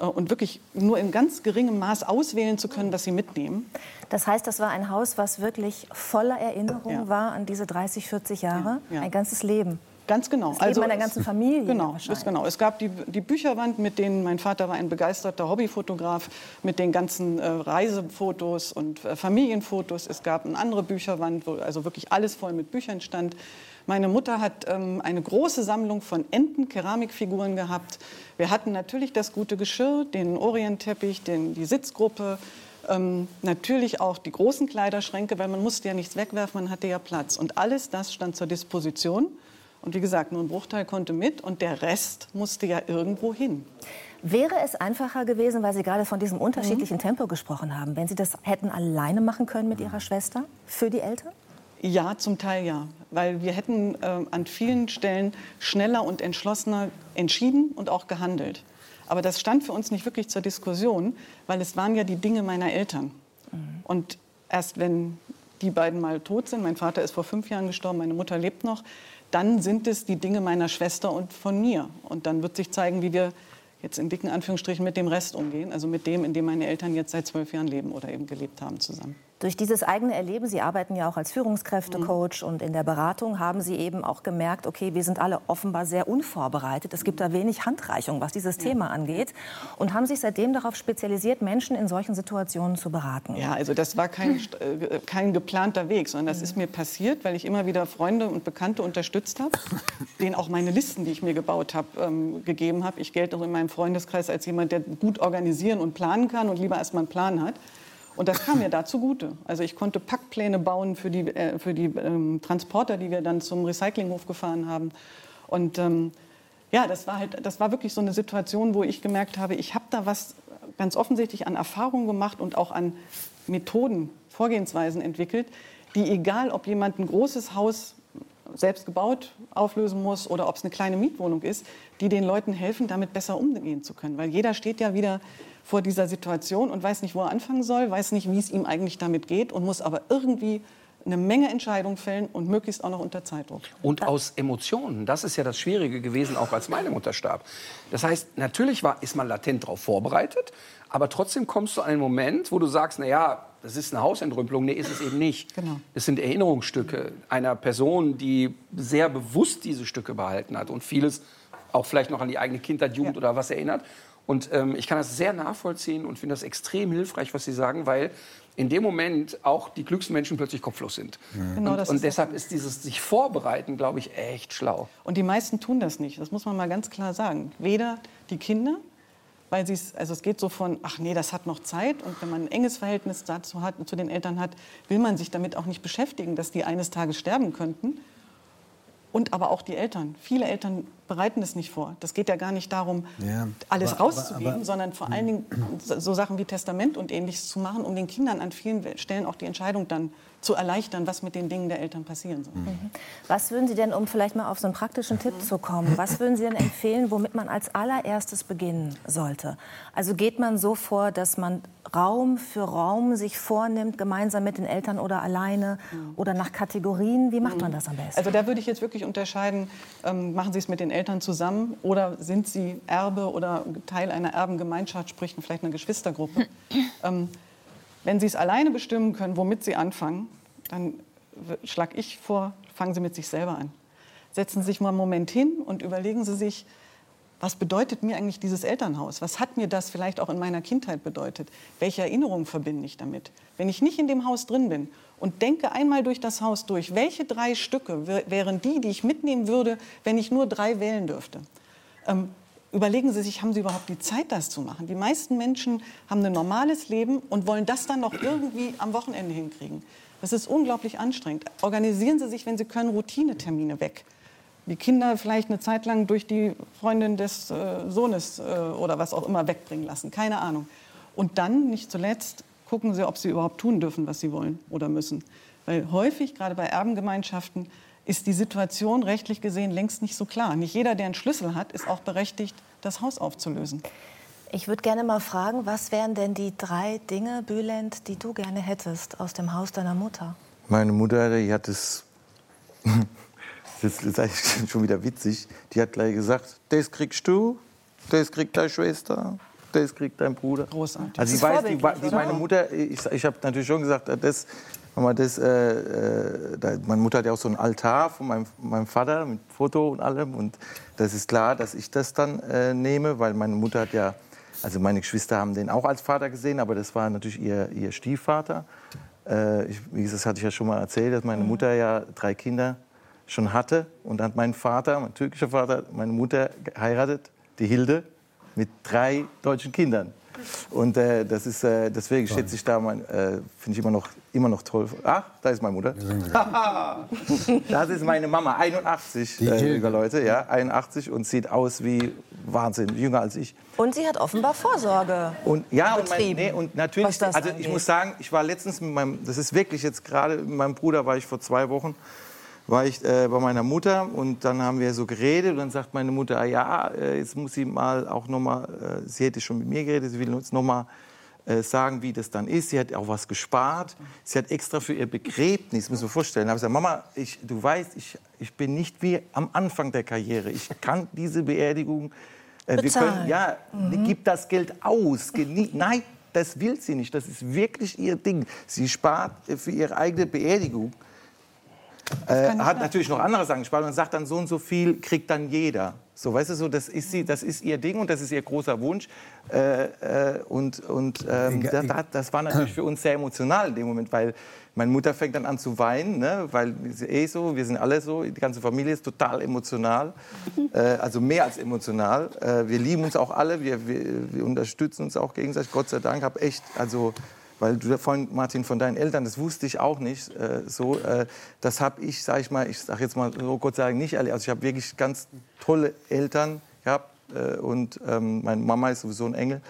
Äh, Und wirklich nur in ganz geringem Maß auswählen zu können, was sie mitnehmen. Das heißt, das war ein Haus, was wirklich voller Erinnerung Ja. war an diese 30, 40 Jahre, Ja, ja. ein ganzes Leben. Ganz genau. Das Leben einer es- ganzen Familie Genau, das genau. Es gab die, die Bücherwand, mit denen mein Vater war ein begeisterter Hobbyfotograf, mit den ganzen äh, Reisefotos und äh, Familienfotos. Es gab eine andere Bücherwand, wo also wirklich alles voll mit Büchern stand. Meine Mutter hat ähm, eine große Sammlung von Enten, Keramikfiguren gehabt. Wir hatten natürlich das gute Geschirr, den Orientteppich, den, die Sitzgruppe, ähm, natürlich auch die großen Kleiderschränke, weil man musste ja nichts wegwerfen, man hatte ja Platz. Und alles das stand zur Disposition. Und wie gesagt, nur ein Bruchteil konnte mit und der Rest musste ja irgendwo hin. Wäre es einfacher gewesen, weil Sie gerade von diesem unterschiedlichen Tempo gesprochen haben, wenn Sie das hätten alleine machen können mit Ihrer Schwester für die Eltern? Ja, zum Teil ja. Weil wir hätten äh, an vielen Stellen schneller und entschlossener entschieden und auch gehandelt. Aber das stand für uns nicht wirklich zur Diskussion, weil es waren ja die Dinge meiner Eltern. Und erst wenn die beiden mal tot sind, mein Vater ist vor fünf Jahren gestorben, meine Mutter lebt noch, dann sind es die Dinge meiner Schwester und von mir. Und dann wird sich zeigen, wie wir jetzt in dicken Anführungsstrichen mit dem Rest umgehen, also mit dem, in dem meine Eltern jetzt seit zwölf Jahren leben oder eben gelebt haben zusammen. Durch dieses eigene Erleben, Sie arbeiten ja auch als Führungskräftecoach und in der Beratung haben Sie eben auch gemerkt, okay, wir sind alle offenbar sehr unvorbereitet. Es gibt da wenig Handreichung, was dieses Thema angeht und haben sich seitdem darauf spezialisiert, Menschen in solchen Situationen zu beraten. Ja, also das war kein, äh, kein geplanter Weg, sondern das ist mir passiert, weil ich immer wieder Freunde und Bekannte unterstützt habe, denen auch meine Listen, die ich mir gebaut habe, ähm, gegeben habe. Ich gelte auch in meinem Freundeskreis als jemand, der gut organisieren und planen kann und lieber erst mal einen Plan hat. Und das kam mir da zugute. Also ich konnte Packpläne bauen für die, äh, für die ähm, Transporter, die wir dann zum Recyclinghof gefahren haben. Und ähm, ja, das war halt, das war wirklich so eine Situation, wo ich gemerkt habe, ich habe da was ganz offensichtlich an Erfahrungen gemacht und auch an Methoden, Vorgehensweisen entwickelt, die egal, ob jemand ein großes Haus selbst gebaut auflösen muss oder ob es eine kleine Mietwohnung ist, die den Leuten helfen, damit besser umgehen zu können. Weil jeder steht ja wieder vor dieser Situation und weiß nicht, wo er anfangen soll, weiß nicht, wie es ihm eigentlich damit geht und muss aber irgendwie eine Menge Entscheidungen fällen und möglichst auch noch unter Zeitdruck. Und aus Emotionen, das ist ja das Schwierige gewesen, auch als meine Mutter starb. Das heißt, natürlich war, ist man latent darauf vorbereitet, aber trotzdem kommst du an einen Moment, wo du sagst, na ja, das ist eine Hausentrümpelung. Nee, ist es eben nicht. Genau. Es sind Erinnerungsstücke einer Person, die sehr bewusst diese Stücke behalten hat und vieles auch vielleicht noch an die eigene Kindheit, Jugend oder was erinnert. Und ähm, ich kann das sehr nachvollziehen und finde das extrem hilfreich, was Sie sagen, weil in dem Moment auch die klügsten Menschen plötzlich kopflos sind. Genau, und das und ist deshalb ist dieses sich vorbereiten, glaube ich, echt schlau. Und die meisten tun das nicht. Das muss man mal ganz klar sagen. Weder die Kinder, weil sie es, also es geht so von, ach nee, das hat noch Zeit. Und wenn man ein enges Verhältnis dazu hat, zu den Eltern hat, will man sich damit auch nicht beschäftigen, dass die eines Tages sterben könnten. Und aber auch die Eltern. Viele Eltern bereiten es nicht vor. Das geht ja gar nicht darum, Ja, alles aber- aber- rauszugeben, aber- sondern vor allen Dingen so Sachen wie Testament und ähnliches zu machen, um den Kindern an vielen Stellen auch die Entscheidung dann zu erleichtern, was mit den Dingen der Eltern passieren soll. Was würden Sie denn, um vielleicht mal auf so einen praktischen Tipp zu kommen, was würden Sie denn empfehlen, womit man als allererstes beginnen sollte? Also geht man so vor, dass man Raum für Raum sich vornimmt, gemeinsam mit den Eltern oder alleine oder nach Kategorien? Wie macht man das am besten? Also da würde ich jetzt wirklich unterscheiden, ähm, machen Sie es mit den Eltern zusammen oder sind Sie Erbe oder Teil einer Erbengemeinschaft, sprich vielleicht einer Geschwistergruppe. (clears throat) ähm, wenn Sie es alleine bestimmen können, womit Sie anfangen, dann schlage ich vor, fangen Sie mit sich selber an. Setzen Sie sich mal einen Moment hin und überlegen Sie sich, was bedeutet mir eigentlich dieses Elternhaus? Was hat mir das vielleicht auch in meiner Kindheit bedeutet? Welche Erinnerungen verbinde ich damit? Wenn ich nicht in dem Haus drin bin und denke einmal durch das Haus durch, welche drei Stücke wär- wären die, die ich mitnehmen würde, wenn ich nur drei wählen dürfte? Ähm, überlegen Sie sich, haben Sie überhaupt die Zeit, das zu machen? Die meisten Menschen haben ein normales Leben und wollen das dann noch irgendwie am Wochenende hinkriegen. Das ist unglaublich anstrengend. Organisieren Sie sich, wenn Sie können, Routinetermine weg. Die Kinder vielleicht eine Zeit lang durch die Freundin des äh, Sohnes äh, oder was auch immer wegbringen lassen. Keine Ahnung. Und dann, nicht zuletzt, gucken Sie, ob Sie überhaupt tun dürfen, was Sie wollen oder müssen. Weil häufig, gerade bei Erbengemeinschaften, ist die Situation rechtlich gesehen längst nicht so klar. Nicht jeder, der einen Schlüssel hat, ist auch berechtigt, das Haus aufzulösen. Ich würde gerne mal fragen, was wären denn die drei Dinge, Bülent, die du gerne hättest aus dem Haus deiner Mutter? Meine Mutter, die hat es. (laughs) Das ist eigentlich schon wieder witzig. Die hat gleich gesagt: Das kriegst du, das kriegt deine Schwester, das kriegt dein Bruder. Großartig. Also, Das ich weiß, die, die, meine oder? Mutter, ich, ich habe natürlich schon gesagt, das. Mama, das, äh, äh, da, meine Mutter hat ja auch so einen Altar von meinem, meinem Vater mit Foto und allem. Und das ist klar, dass ich das dann äh, nehme, weil meine Mutter hat ja, also meine Geschwister haben den auch als Vater gesehen, aber das war natürlich ihr, ihr Stiefvater. Äh, ich, wie gesagt, das hatte ich ja schon mal erzählt, dass meine Mutter ja drei Kinder schon hatte. Und dann hat mein Vater, mein türkischer Vater, meine Mutter geheiratet, die Hilde, mit drei deutschen Kindern. Und äh, das ist, äh, deswegen schätze ich da, mein, äh, finde ich immer noch, immer noch toll. Ach, da ist meine Mutter. (laughs) das ist meine Mama, 81, Die äh, liebe Leute, ja, 81 und sieht aus wie Wahnsinn, jünger als ich. Und sie hat offenbar Vorsorge. Und ja, und, mein, betrieben, nee, und natürlich, also ich angeht. muss sagen, ich war letztens mit meinem, das ist wirklich jetzt gerade, mit meinem Bruder war ich vor zwei Wochen, war ich äh, bei meiner Mutter und dann haben wir so geredet und dann sagt meine Mutter, ah, ja, äh, jetzt muss sie mal auch noch mal, äh, sie hätte schon mit mir geredet, sie will uns noch mal äh, sagen, wie das dann ist. Sie hat auch was gespart. Sie hat extra für ihr Begräbnis, müssen wir vorstellen, habe ich gesagt, Mama, ich, du weißt, ich, ich bin nicht wie am Anfang der Karriere. Ich kann diese Beerdigung äh, wir Bezahlen. können, ja, gib das Geld aus. Genie (laughs) Nein, das will sie nicht. Das ist wirklich ihr Ding. Sie spart für ihre eigene Beerdigung. Äh, hat natürlich noch andere Sachen gespart und sagt dann so und so viel kriegt dann jeder. So, weißt du, so, das ist sie, das ist ihr Ding und das ist ihr großer Wunsch. Äh, äh, und und ähm, Egal- das, das- das war natürlich für uns sehr emotional in dem Moment, weil meine Mutter fängt dann an zu weinen, ne? weil sie eh so, wir sind alle so, die ganze Familie ist total emotional, (laughs) äh, also mehr als emotional. Äh, wir lieben uns auch alle, wir, wir, wir unterstützen uns auch gegenseitig, Gott sei Dank. Habe echt, also weil du vorhin, Martin, von deinen Eltern, das wusste ich auch nicht äh, so. Äh, das habe ich, sage ich mal, ich sage jetzt mal so Gott Dank nicht erlebt. Also ich habe wirklich ganz tolle Eltern gehabt äh, und ähm, meine Mama ist sowieso ein Engel.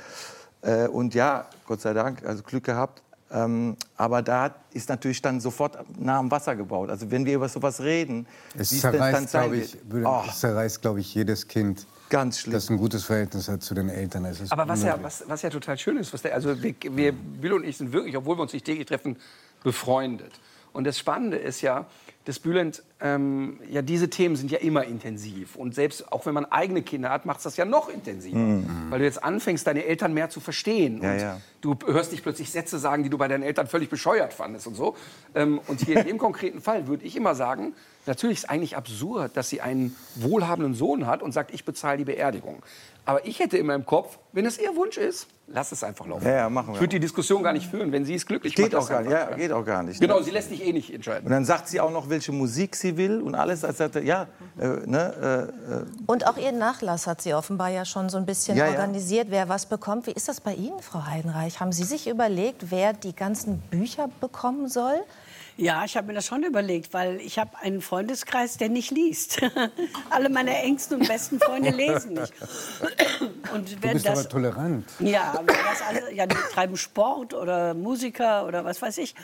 Äh, und ja, Gott sei Dank, also Glück gehabt. Ähm, aber da ist natürlich dann sofort nah am Wasser gebaut. Also wenn wir über sowas reden, Es zerreißt, glaube ich, Oh, es zerreißt, glaube ich, jedes Kind, ganz schlimm. das ein gutes Verhältnis hat zu den Eltern. Es ist Aber was ja, was, was ja total schön ist, was der, also wir, wir, Bühl und ich sind wirklich, obwohl wir uns nicht täglich treffen, befreundet. Und das Spannende ist ja, dass Bülent ähm, ja, diese Themen sind ja immer intensiv. Und selbst auch wenn man eigene Kinder hat, macht es das ja noch intensiver. Weil du jetzt anfängst, deine Eltern mehr zu verstehen. Ja, und ja. du hörst dich plötzlich Sätze sagen, die du bei deinen Eltern völlig bescheuert fandest und so. Ähm, und hier in dem (laughs) konkreten Fall würde ich immer sagen, natürlich ist eigentlich absurd, dass sie einen wohlhabenden Sohn hat und sagt, ich bezahle die Beerdigung. Aber ich hätte immer im Kopf, wenn es ihr Wunsch ist, lass es einfach laufen. Ja, ja, machen wir. Ich würde die Diskussion gar nicht führen, wenn sie es glücklich Geht macht. auch gar nicht. Ja, geht auch gar nicht. Genau, ne? sie lässt sich eh nicht entscheiden. Und dann sagt sie auch noch, welche Musik sie will und alles. Als sagt er, ja, äh, ne, äh, äh, Und auch ihren Nachlass hat sie offenbar ja schon so ein bisschen Ja, ja. organisiert, wer was bekommt. Wie ist das bei Ihnen, Frau Heidenreich? Haben Sie sich überlegt, wer die ganzen Bücher bekommen soll? Ja, ich habe mir das schon überlegt, weil ich habe einen Freundeskreis, der nicht liest. (laughs) Alle meine engsten und besten Freunde lesen nicht. (laughs) Und Du wenn bist das, aber tolerant. ja, alle, ja, die treiben Sport oder Musiker oder was weiß ich.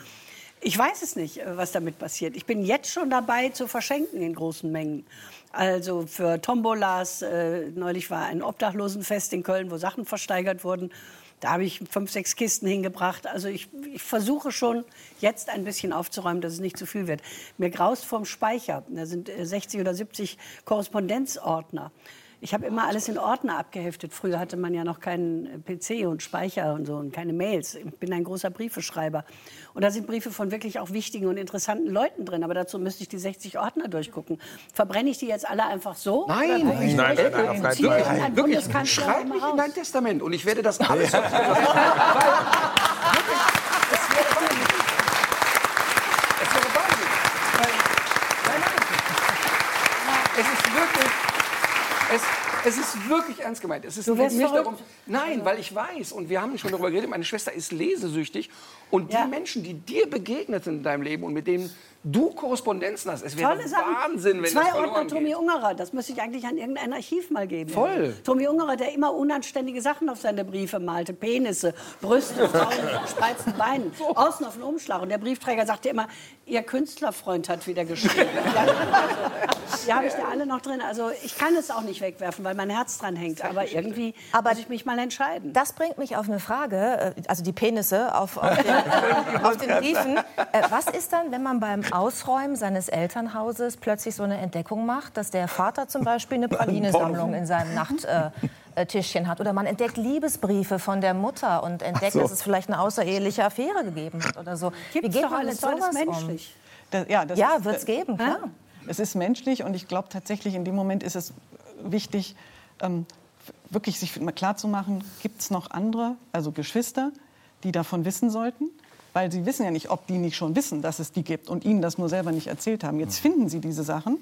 Ich weiß es nicht, äh, was damit passiert. Ich bin jetzt schon dabei zu verschenken in großen Mengen. Also für Tombolas, äh, neulich war ein Obdachlosenfest in Köln, wo Sachen versteigert wurden. Da habe ich fünf, sechs Kisten hingebracht. Also ich, ich versuche schon jetzt ein bisschen aufzuräumen, dass es nicht zu viel wird. Mir graust vom Speicher. Da sind äh, 60 oder 70 Korrespondenzordner. Ich habe immer alles in Ordner abgeheftet. Früher hatte man ja noch keinen äh, PC und Speicher und so und keine Mails. Ich bin ein großer Briefeschreiber. Und da sind Briefe von wirklich auch wichtigen und interessanten Leuten drin. Aber dazu müsste ich die 60 Ordner durchgucken. Verbrenne ich die jetzt alle einfach so? Nein, Oder- nein, nein, nein, auf keinen Fall. irgendein Wirklich, Bundeskanzler schreib mich in dein Testament und ich werde das (laughs) alles sortieren. (laughs) Weil, wirklich, es wäre wahnsinnig. Es wäre wahnsinnig. Weil, nein, nein. Es ist wirklich, es, ist wirklich ernst gemeint. Es ist Du nicht verrückt. darum, nein, weil ich weiß und wir haben schon darüber geredet, meine Schwester ist lesesüchtig und die Ja. Menschen, die dir begegnet sind in deinem Leben und mit denen du Korrespondenzen hast, es wäre. Wahnsinn, wenn Zwei das Ordner verloren Tommy geht. Ungerer, das müsste ich eigentlich an irgendein Archiv mal geben. Voll. Tommy Ungerer, der immer unanständige Sachen auf seine Briefe malte. Penisse, Brüste, Frauen (laughs) mit gespreizten Beinen. Außen auf den Umschlag. Und der Briefträger sagte immer, ihr Künstlerfreund hat wieder geschrieben. Ja, also, die habe ich da alle noch drin. Also ich kann es auch nicht wegwerfen, weil mein Herz dran hängt. Aber irgendwie Aber muss ich mich mal entscheiden. Das bringt mich auf eine Frage, äh, also die Penisse auf, auf, (laughs) den, (laughs) auf den Briefen. Äh, Was ist dann, wenn man beim Ausräumen seines Elternhauses plötzlich so eine Entdeckung macht, dass der Vater zum Beispiel eine (laughs) Pralinesammlung in seinem Nachttischchen hat? Oder man entdeckt Liebesbriefe von der Mutter und entdeckt, dass es vielleicht eine außereheliche Affäre gegeben hat oder so. Wie Gibt's geht doch man alles, sowas um? menschlich. Das, ja, das Ja, wird es geben, klar. Es ist menschlich und ich glaube tatsächlich, in dem Moment ist es wichtig, ähm, wirklich sich mal klarzumachen, gibt es noch andere, also Geschwister, die davon wissen sollten? Weil sie wissen ja nicht, ob die nicht schon wissen, dass es die gibt und ihnen das nur selber nicht erzählt haben. Jetzt finden sie diese Sachen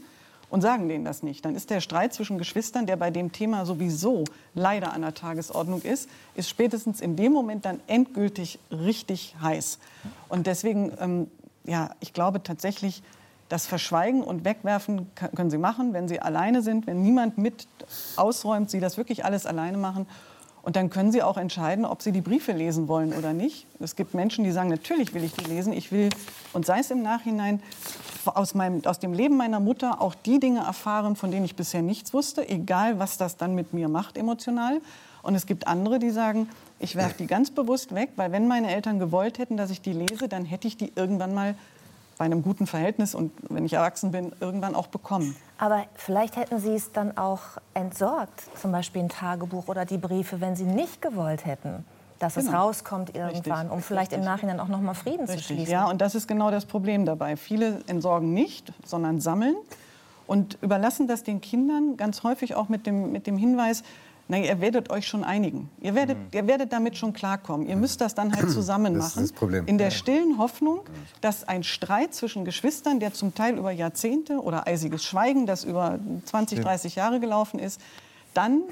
und sagen denen das nicht. Dann ist der Streit zwischen Geschwistern, der bei dem Thema sowieso leider an der Tagesordnung ist, ist spätestens in dem Moment dann endgültig richtig heiß. Und deswegen, ähm, ja, ich glaube tatsächlich, das Verschweigen und Wegwerfen können sie machen, wenn sie alleine sind, wenn niemand mit ausräumt, sie das wirklich alles alleine machen. Und dann können sie auch entscheiden, ob sie die Briefe lesen wollen oder nicht. Es gibt Menschen, die sagen, natürlich will ich die lesen. Ich will, und sei es im Nachhinein, aus, meinem, aus dem Leben meiner Mutter auch die Dinge erfahren, von denen ich bisher nichts wusste, egal was das dann mit mir macht emotional. Und es gibt andere, die sagen, ich werfe die ganz bewusst weg, weil wenn meine Eltern gewollt hätten, dass ich die lese, dann hätte ich die irgendwann mal bei einem guten Verhältnis und wenn ich erwachsen bin, irgendwann auch bekommen. Aber vielleicht hätten Sie es dann auch entsorgt, zum Beispiel ein Tagebuch oder die Briefe, wenn Sie nicht gewollt hätten, dass es Genau. rauskommt irgendwann, um vielleicht im Nachhinein auch noch mal Frieden zu Richtig, schließen. ja, und das ist genau das Problem dabei. Viele entsorgen nicht, sondern sammeln und überlassen das den Kindern ganz häufig auch mit dem, mit dem Hinweis, na, ihr werdet euch schon einigen. Ihr werdet, ihr werdet damit schon klarkommen. Ihr müsst das dann halt (clears throat) zusammen Das ist machen. das Problem. In der stillen Hoffnung, dass ein Streit zwischen Geschwistern, der zum Teil über Jahrzehnte oder eisiges Schweigen, das über 20, 30 Jahre gelaufen ist, dann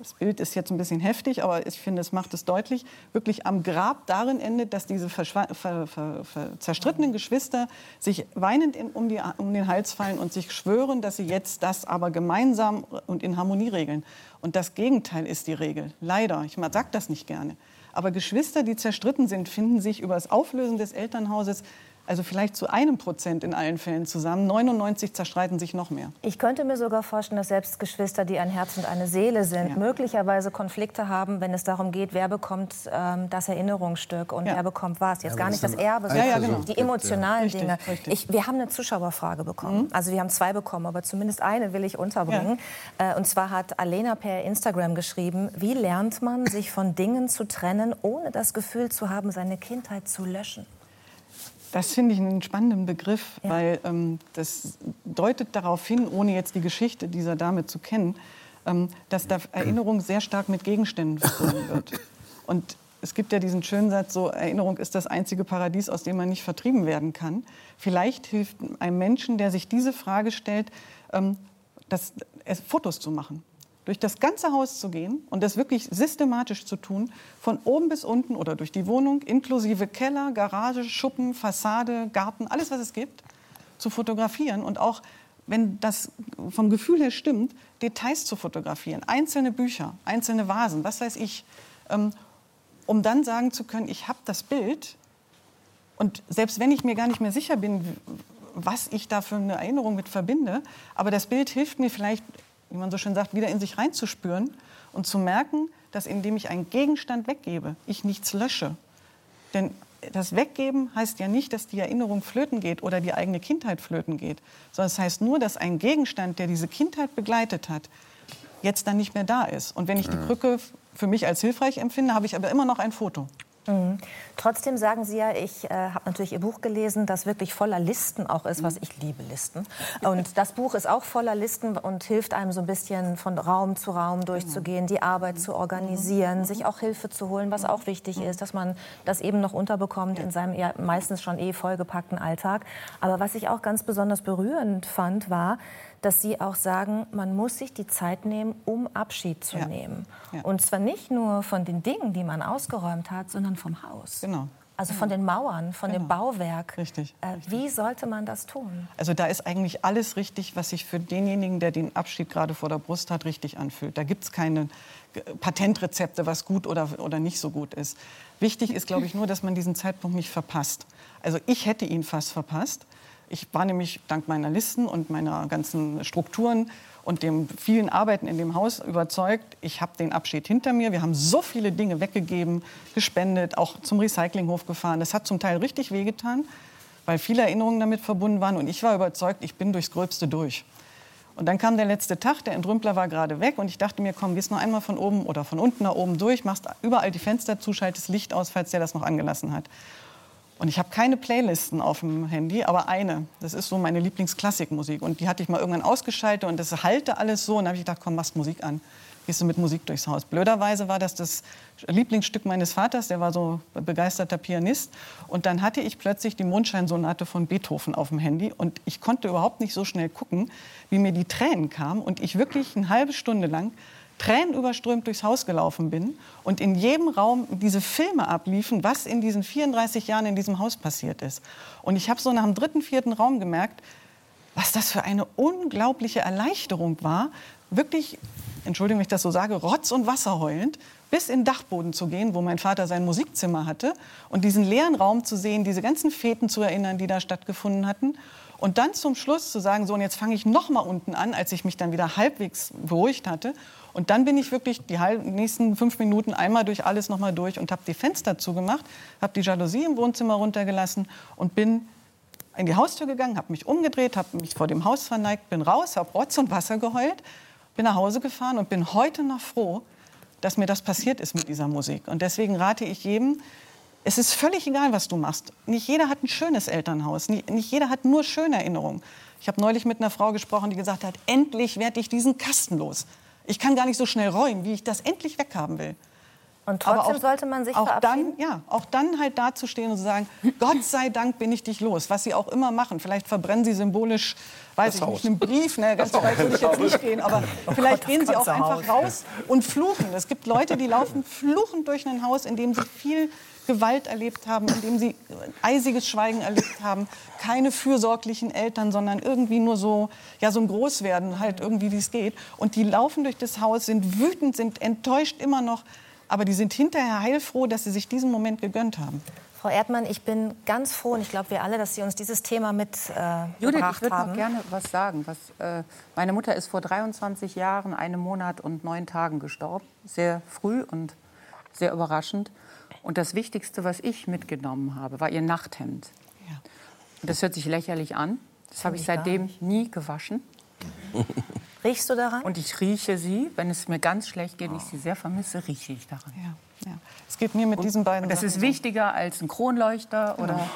das Bild ist jetzt ein bisschen heftig, aber ich finde, es macht es deutlich, wirklich am Grab darin endet, dass diese ver, ver, ver, zerstrittenen Geschwister sich weinend in, um, die, um den Hals fallen und sich schwören, dass sie jetzt das aber gemeinsam und in Harmonie regeln. Und das Gegenteil ist die Regel. Leider. Ich sage das nicht gerne. Aber Geschwister, die zerstritten sind, finden sich über das Auflösen des Elternhauses Also vielleicht zu einem Prozent in allen Fällen zusammen. 99 zerstreiten sich noch mehr. Ich könnte mir sogar vorstellen, dass selbst Geschwister, die ein Herz und eine Seele sind, Ja. möglicherweise Konflikte haben, wenn es darum geht, wer bekommt ähm, das Erinnerungsstück und Ja. wer bekommt was. Jetzt Ja, gar nicht das Erbe, sondern Ja, ja, genau. die emotionalen Richtig, Dinge. richtig. Mhm. Ich, wir haben eine Zuschauerfrage bekommen. Also wir haben zwei bekommen, aber zumindest eine will ich unterbringen. Äh, und zwar hat Alena per Instagram geschrieben, wie lernt man, sich von Dingen zu trennen, ohne das Gefühl zu haben, seine Kindheit zu löschen? Das finde ich einen spannenden Begriff, Ja. weil ähm, das deutet darauf hin, ohne jetzt die Geschichte dieser Dame zu kennen, ähm, dass da Erinnerung sehr stark mit Gegenständen verbunden wird. Und es gibt ja diesen schönen Satz, so Erinnerung ist das einzige Paradies, aus dem man nicht vertrieben werden kann. Vielleicht hilft einem Menschen, der sich diese Frage stellt, ähm, das, äh, Fotos zu machen. Durch das ganze Haus zu gehen und das wirklich systematisch zu tun, von oben bis unten oder durch die Wohnung, inklusive Keller, Garage, Schuppen, Fassade, Garten, alles, was es gibt, zu fotografieren und auch, wenn das vom Gefühl her stimmt, Details zu fotografieren, einzelne Bücher, einzelne Vasen, was weiß ich, ähm, um dann sagen zu können, ich habe das Bild und selbst wenn ich mir gar nicht mehr sicher bin, was ich da für eine Erinnerung mit verbinde, aber das Bild hilft mir vielleicht, wie man so schön sagt, wieder in sich reinzuspüren und zu merken, dass indem ich einen Gegenstand weggebe, ich nichts lösche. Denn das Weggeben heißt ja nicht, dass die Erinnerung flöten geht oder die eigene Kindheit flöten geht, sondern es heißt nur, dass ein Gegenstand, der diese Kindheit begleitet hat, jetzt dann nicht mehr da ist. Und wenn ich die Brücke f- für mich als hilfreich empfinde, habe ich aber immer noch ein Foto. Mhm. Trotzdem sagen Sie ja, ich äh, habe natürlich Ihr Buch gelesen, das wirklich voller Listen auch ist, was ich liebe Listen. Und das Buch ist auch voller Listen und hilft einem so ein bisschen von Raum zu Raum durchzugehen, die Arbeit zu organisieren, sich auch Hilfe zu holen, was auch wichtig ist, dass man das eben noch unterbekommt in seinem ja meistens schon eh vollgepackten Alltag. Aber was ich auch ganz besonders berührend fand, war, dass Sie auch sagen, man muss sich die Zeit nehmen, um Abschied zu Ja. nehmen. Ja. Und zwar nicht nur von den Dingen, die man ausgeräumt hat, sondern vom Haus. Genau. Also von den Mauern, von dem Genau. Bauwerk. Richtig, Äh, wie sollte man das tun? Also da ist eigentlich alles richtig, was sich für denjenigen, der den Abschied gerade vor der Brust hat, richtig anfühlt. Da gibt es keine äh, Patentrezepte, was gut oder, oder nicht so gut ist. Wichtig ist, glaube ich, nur, dass man diesen Zeitpunkt nicht verpasst. Also ich hätte ihn fast verpasst. Ich war nämlich dank meiner Listen und meiner ganzen Strukturen und dem vielen Arbeiten in dem Haus überzeugt, ich habe den Abschied hinter mir. Wir haben so viele Dinge weggegeben, gespendet, auch zum Recyclinghof gefahren. Das hat zum Teil richtig wehgetan, weil viele Erinnerungen damit verbunden waren. Und ich war überzeugt, ich bin durchs Gröbste durch. Und dann kam der letzte Tag, der Entrümpler war gerade weg und ich dachte mir, komm, gehst noch einmal von oben oder von unten nach oben durch, machst überall die Fenster zu, schaltest Licht aus, falls der das noch angelassen hat. Und ich habe keine Playlisten auf dem Handy, aber eine. Das ist so meine Lieblingsklassikmusik. Und die hatte ich mal irgendwann ausgeschaltet und das halte alles so. Und habe ich gedacht, komm, machst Musik an. Gehst du mit Musik durchs Haus. Blöderweise war das das Lieblingsstück meines Vaters, der war so begeisterter Pianist. Und dann hatte ich plötzlich die Mondscheinsonate von Beethoven auf dem Handy. Und ich konnte überhaupt nicht so schnell gucken, wie mir die Tränen kamen. Und ich wirklich eine halbe Stunde lang tränenüberströmt durchs Haus gelaufen bin und in jedem Raum diese Filme abliefen, was in diesen 34 Jahren in diesem Haus passiert ist. Und ich habe so nach dem dritten, vierten Raum gemerkt, was das für eine unglaubliche Erleichterung war, wirklich, Entschuldigung, wenn ich das so sage, Rotz und Wasser heulend, bis in den Dachboden zu gehen, wo mein Vater sein Musikzimmer hatte und diesen leeren Raum zu sehen, diese ganzen Feten zu erinnern, die da stattgefunden hatten. Und dann zum Schluss zu sagen, so und jetzt fange ich noch mal unten an, als ich mich dann wieder halbwegs beruhigt hatte. Und dann bin ich wirklich die nächsten fünf Minuten einmal durch alles noch mal durch und habe die Fenster zugemacht, habe die Jalousie im Wohnzimmer runtergelassen und bin in die Haustür gegangen, habe mich umgedreht, habe mich vor dem Haus verneigt, bin raus, habe Rotz und Wasser geheult, bin nach Hause gefahren und bin heute noch froh, dass mir das passiert ist mit dieser Musik. Und deswegen rate ich jedem, es ist völlig egal, was du machst. Nicht jeder hat ein schönes Elternhaus, nicht, jeder hat nur schöne Erinnerungen. Ich habe neulich mit einer Frau gesprochen, die gesagt hat, endlich werde ich diesen Kasten los. Ich kann gar nicht so schnell räumen, wie ich das endlich weghaben will. Und Aber trotzdem auch- sollte man sich auch verabschieden. dann, ja, auch dann halt dazustehen und zu sagen, (laughs) Gott sei Dank bin ich dich los, was sie auch immer machen. Vielleicht verbrennen sie symbolisch, weiß ich nicht, einen Brief, ne, ganz so weit würde ich jetzt nicht gehen, aber vielleicht gehen sie auch einfach raus und fluchen. Es gibt Leute, die laufen fluchend durch ein Haus, in dem sie viel Gewalt erlebt haben, in dem sie eisiges Schweigen erlebt haben, keine fürsorglichen Eltern, sondern irgendwie nur so, ja, so ein Großwerden, halt irgendwie, wie es geht. Und die laufen durch das Haus, sind wütend, sind enttäuscht immer noch, aber die sind hinterher heilfroh, dass sie sich diesen Moment gegönnt haben. Frau Erdmann, ich bin ganz froh und ich glaube wir alle, dass Sie uns dieses Thema mit äh, Judith, gebracht ich würde noch gerne was sagen. Was, äh, meine Mutter ist vor 23 Jahren, einem Monat und neun Tagen gestorben. Sehr früh und sehr überraschend. Und das Wichtigste, was ich mitgenommen habe, war ihr Nachthemd. Und das hört sich lächerlich an. Das habe ich seitdem nie gewaschen. Riechst du daran? Und ich rieche sie, wenn es mir ganz schlecht geht und ich sie sehr vermisse, rieche ich daran. Ja, ja. Es geht mir mit diesen beiden Und das Sachen ist so. wichtiger als ein Kronleuchter oder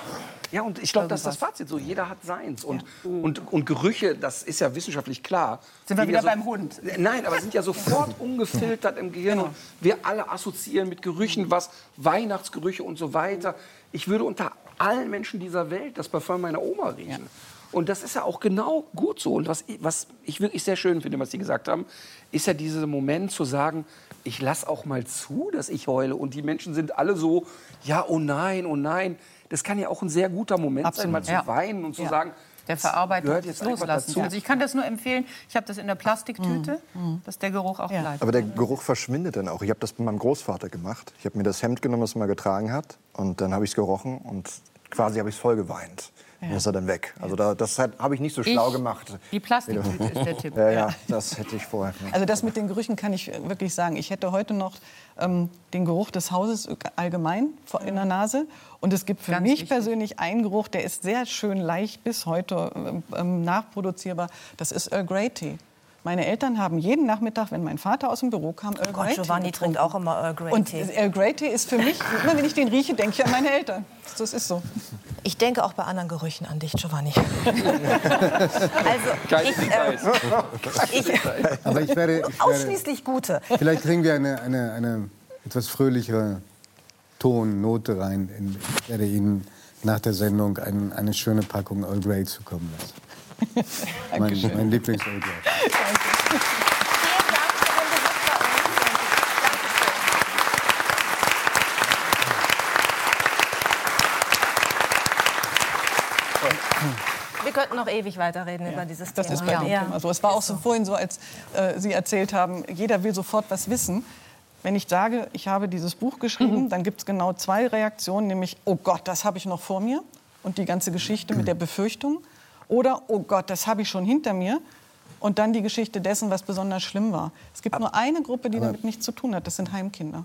Ja, und ich glaube, das ist das Fazit so. Jeder hat seins. Und, und, und Gerüche, das ist ja wissenschaftlich klar. Sind wir wieder ja so, beim Hund. Nein, aber sind ja sofort (laughs) ungefiltert im Gehirn. Und wir alle assoziieren mit Gerüchen was, Weihnachtsgerüche und so weiter. Ich würde unter allen Menschen dieser Welt das Parfum meiner Oma riechen. Und das ist ja auch genau gut so. Und was was ich wirklich sehr schön finde, was Sie gesagt haben, ist ja dieser Moment zu sagen, ich lasse auch mal zu, dass ich heule. Und die Menschen sind alle so, ja, oh nein, oh nein. Das kann ja auch ein sehr guter Moment sein, mal zu ja. weinen und zu Ja. sagen, der das Verarbeitung gehört jetzt loslassen. dazu. Also ich kann das nur empfehlen. Ich habe das in der Plastiktüte, dass der Geruch auch bleibt. Aber der Geruch verschwindet dann auch. Ich habe das bei meinem Großvater gemacht. Ich habe mir das Hemd genommen, das er mal getragen hat. Und dann habe ich es gerochen und quasi habe ich es voll geweint. Und ist er dann weg. Also da, das habe ich nicht so schlau Ich- gemacht. Die Plastiktüte ist der Tipp. (laughs) Ja, ja, das hätte ich vorher. Also das mit den Gerüchen kann ich wirklich sagen. Ich hätte heute noch ähm, den Geruch des Hauses allgemein vor- in der Nase. Und es gibt für Ganz mich wichtig. persönlich einen Geruch, der ist sehr schön leicht bis heute ähm, ähm, nachproduzierbar. Das ist Earl Grey Tea. Meine Eltern haben jeden Nachmittag, wenn mein Vater aus dem Büro kam, Earl Oh Gott, Grey Giovanni trinkt auch immer Earl Grey Und Tee. Earl Grey Tea ist für mich, immer wenn ich den rieche, denke ich an meine Eltern. Das ist so. Ich denke auch bei anderen Gerüchen an dich, Giovanni. (laughs) also ich, äh, ich, Aber ich werde, ich werde ausschließlich gute. vielleicht kriegen wir eine, eine, eine etwas fröhlichere Tonnote rein. In, ich werde Ihnen nach der Sendung ein, eine schöne Packung Earl Grey zukommen lassen. Mein, mein Lieblings-Earl Grey. Vielen Dank für den Besuch bei uns. Wir könnten noch ewig weiterreden über dieses Das Thema. ist bei dem Ja. Thema so. Es war auch so vorhin so, als äh, Sie erzählt haben, jeder will sofort was wissen. Wenn ich sage, ich habe dieses Buch geschrieben, dann gibt es genau zwei Reaktionen, nämlich, oh Gott, das habe ich noch vor mir und die ganze Geschichte mit der Befürchtung. Oder, oh Gott, das habe ich schon hinter mir. Und dann die Geschichte dessen, was besonders schlimm war. Es gibt nur eine Gruppe, die damit nichts zu tun hat, das sind Heimkinder.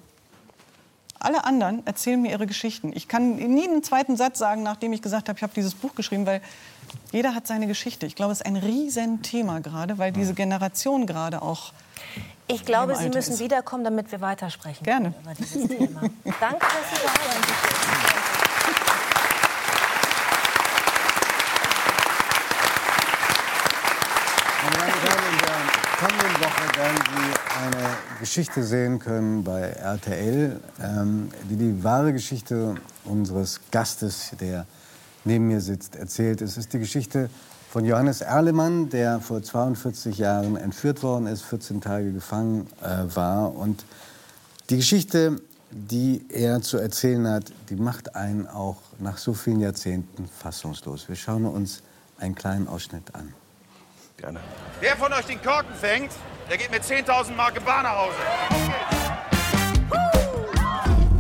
Alle anderen erzählen mir ihre Geschichten. Ich kann nie einen zweiten Satz sagen, nachdem ich gesagt habe, ich habe dieses Buch geschrieben, weil jeder hat seine Geschichte. Ich glaube, es ist ein Riesenthema gerade, weil diese Generation gerade auch. Ich glaube, Sie müssen ist. wiederkommen, damit wir weitersprechen Gerne. über dieses Thema. Danke, dass Sie da sind. (laughs) Meine Damen und Herren, in der kommenden Woche werden Sie eine Geschichte sehen können bei RTL, ähm, die die wahre Geschichte unseres Gastes, der neben mir sitzt, erzählt. Es ist die Geschichte von Johannes Erlemann, der vor 42 Jahren entführt worden ist, 14 Tage gefangen äh, war. Und die Geschichte, die er zu erzählen hat, die macht einen auch nach so vielen Jahrzehnten fassungslos. Wir schauen uns einen kleinen Ausschnitt an. Gerne. Wer von euch den Korken fängt, der geht mit 10.000 Mark in Bar nach Hause.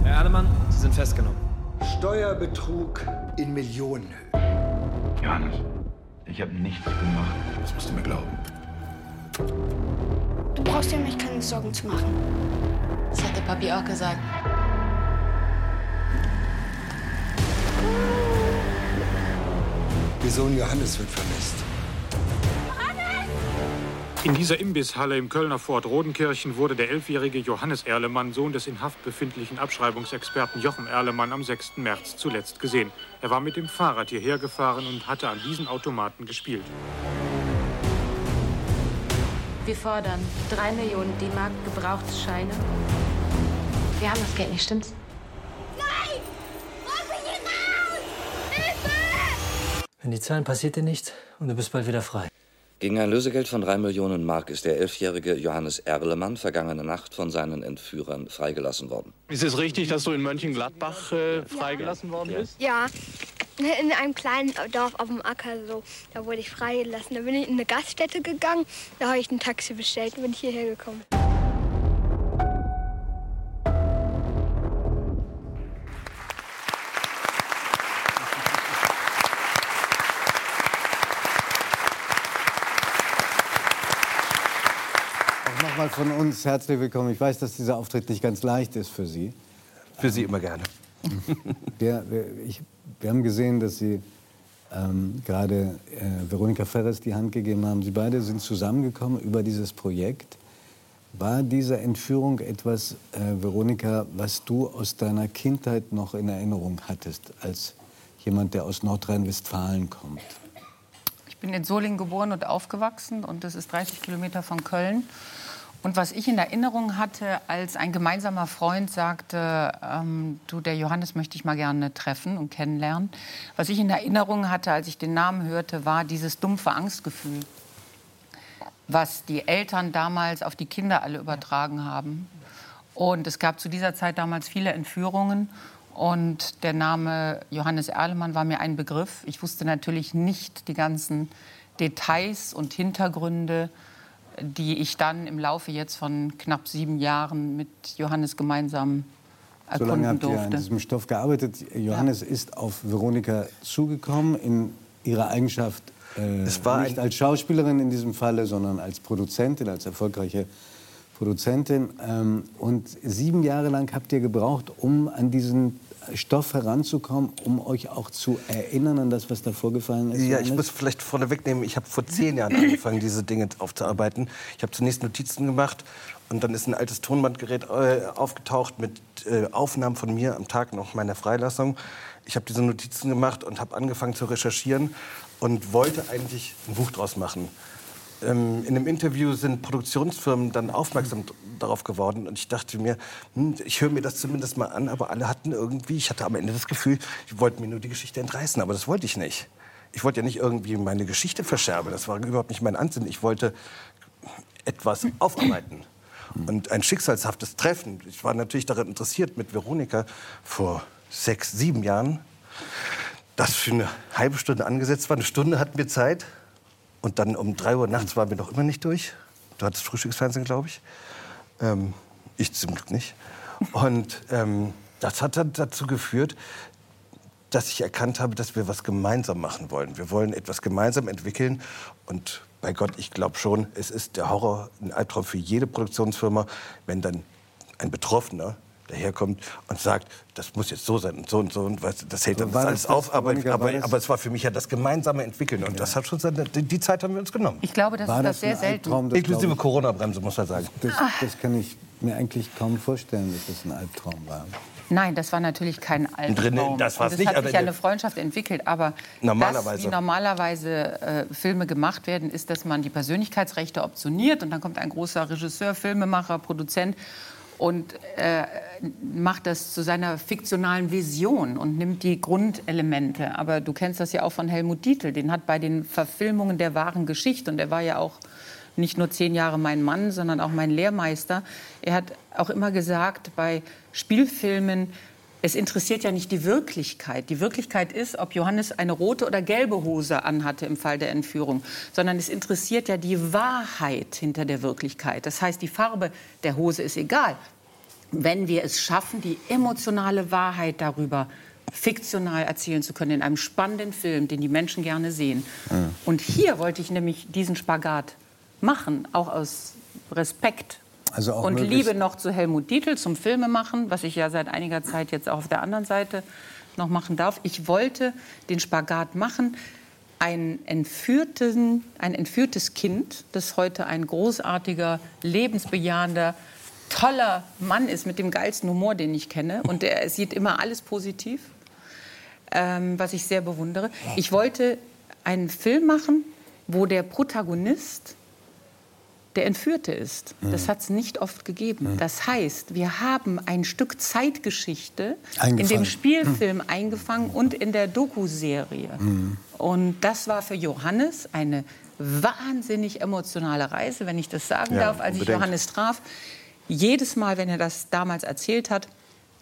Herr Erlemann, Sie sind festgenommen. Steuerbetrug in Millionenhöhe. Johannes, ich habe nichts gemacht. Das musst du mir glauben. Du brauchst dir um mich keine Sorgen zu machen. Das hat der Papi auch gesagt. Ihr Sohn Johannes wird vermisst. In dieser Imbisshalle im Kölner Fort Rodenkirchen wurde der elfjährige Johannes Erlemann, Sohn des in Haft befindlichen Abschreibungsexperten Jochen Erlemann, am 6. März zuletzt gesehen. Er war mit dem Fahrrad hierher gefahren und hatte an diesen Automaten gespielt. Wir fordern 3 Millionen D-Mark Gebrauchtscheine. Wir haben das Geld nicht, stimmt's? Wenn die zahlen, passiert dir nichts und du bist bald wieder frei. Gegen ein Lösegeld von drei Millionen Mark ist der elfjährige Johannes Erlemann vergangene Nacht von seinen Entführern freigelassen worden. Ist es richtig, dass du in Mönchengladbach äh, freigelassen worden bist? Ja, in einem kleinen Dorf auf dem Acker so. Da wurde ich freigelassen. Da bin ich in eine Gaststätte gegangen. Da habe ich ein Taxi bestellt und bin hierher gekommen. Von uns herzlich willkommen. Ich weiß, dass dieser Auftritt nicht ganz leicht ist für Sie. Für Sie immer gerne. Wir, wir, ich, wir haben gesehen, dass Sie ähm, gerade äh, Veronika Ferres die Hand gegeben haben. Sie beide sind zusammengekommen über dieses Projekt. War diese Entführung etwas, äh, Veronika, was du aus deiner Kindheit noch in Erinnerung hattest, als jemand, der aus Nordrhein-Westfalen kommt? Ich bin in Solingen geboren und aufgewachsen und das ist 30 Kilometer von Köln. Und was ich in Erinnerung hatte, als ein gemeinsamer Freund sagte, ähm, du, der Johannes möchte ich mal gerne treffen und kennenlernen. Was ich in Erinnerung hatte, als ich den Namen hörte, war dieses dumpfe Angstgefühl, was die Eltern damals auf die Kinder alle übertragen haben. Und es gab zu dieser Zeit damals viele Entführungen. Und der Name Johannes Erlemann war mir ein Begriff. Ich wusste natürlich nicht die ganzen Details und Hintergründe, die ich dann im Laufe jetzt von knapp sieben Jahren mit Johannes gemeinsam So erkunden lange habt ihr an durfte. diesem Stoff gearbeitet. Johannes ist auf Veronika zugekommen in ihrer Eigenschaft äh, war nicht als Schauspielerin in diesem Falle, sondern als Produzentin, als erfolgreiche Produzentin. Ähm, und sieben Jahre lang habt ihr gebraucht, um an diesen Stoff heranzukommen, um euch auch zu erinnern an das, was da vorgefallen ist. Ja, ich muss vielleicht vorneweg nehmen, ich habe vor zehn Jahren angefangen, diese Dinge aufzuarbeiten. Ich habe zunächst Notizen gemacht und dann ist ein altes Tonbandgerät äh, aufgetaucht mit äh, Aufnahmen von mir am Tag noch meiner Freilassung. Ich habe diese Notizen gemacht und habe angefangen zu recherchieren und wollte eigentlich ein Buch draus machen. Ähm, in einem Interview sind Produktionsfirmen dann aufmerksam darauf geworden und ich dachte mir, hm, ich höre mir das zumindest mal an, aber alle hatten irgendwie, ich hatte am Ende das Gefühl, die wollten mir nur die Geschichte entreißen, aber das wollte ich nicht. Ich wollte ja nicht irgendwie meine Geschichte verscherben, das war überhaupt nicht mein Ansinnen. Ich wollte etwas aufarbeiten. Und ein schicksalshaftes Treffen. Ich war natürlich daran interessiert mit Veronika vor sechs, sieben Jahren. Das für eine halbe Stunde angesetzt war. Eine Stunde hatten wir Zeit. Und dann um drei Uhr nachts waren wir noch immer nicht durch. Du hattest Frühstücksfernsehen, glaube ich. Ähm, ich zum Glück nicht. Und ähm, das hat dann dazu geführt, dass ich erkannt habe, dass wir was gemeinsam machen wollen. Wir wollen etwas gemeinsam entwickeln. Und bei Gott, ich glaube schon, es ist der Horror, ein Albtraum für jede Produktionsfirma, wenn dann ein Betroffener daherkommt und sagt, das muss jetzt so sein und so und so und was, das hält das alles das das, auf. Aber, aber, das- aber es war für mich ja das gemeinsame Entwickeln und das hat schon seine, die, die Zeit haben wir uns genommen. Ich glaube, das War ist das das sehr selten. Albtraum? Das Inklusive. Corona-Bremse, muss man sagen. Das, das kann ich mir eigentlich kaum vorstellen, dass das ein Albtraum war. Nein, das war natürlich kein Albtraum. Das war's Und es nicht, hat sich ja in eine Freundschaft entwickelt. Aber Normalerweise. Das, wie normalerweise äh, Filme gemacht werden, ist, dass man die Persönlichkeitsrechte optioniert und dann kommt ein großer Regisseur, Filmemacher, Produzent und äh, macht das zu seiner fiktionalen Vision und nimmt die Grundelemente. Aber du kennst das ja auch von Helmut Dietl. Den hat bei den Verfilmungen der wahren Geschichte, und er war ja auch nicht nur zehn Jahre mein Mann, sondern auch mein Lehrmeister. Er hat auch immer gesagt, bei Spielfilmen, es interessiert ja nicht die Wirklichkeit. Die Wirklichkeit ist, ob Johannes eine rote oder gelbe Hose anhatte im Fall der Entführung, sondern es interessiert ja die Wahrheit hinter der Wirklichkeit. Das heißt, die Farbe der Hose ist egal. Wenn wir es schaffen, die emotionale Wahrheit darüber fiktional erzählen zu können in einem spannenden Film, den die Menschen gerne sehen. Und hier wollte ich nämlich diesen Spagat machen, auch aus Respekt Also und Liebe noch zu Helmut Dietl, zum Filmemachen, was ich ja seit einiger Zeit jetzt auch auf der anderen Seite noch machen darf. Ich wollte den Spagat machen, ein, entführten, ein entführtes Kind, das heute ein großartiger, lebensbejahender, toller Mann ist mit dem geilsten Humor, den ich kenne. Und er sieht immer alles positiv, ähm, was ich sehr bewundere. Ich wollte einen Film machen, wo der Protagonist der Entführte ist. Das hat es nicht oft gegeben. Das heißt, wir haben ein Stück Zeitgeschichte in dem Spielfilm eingefangen und in der Doku-Serie. Und das war für Johannes eine wahnsinnig emotionale Reise, wenn ich das sagen Ja, darf, als ich unbedingt. Johannes traf. Jedes Mal, wenn er das damals erzählt hat,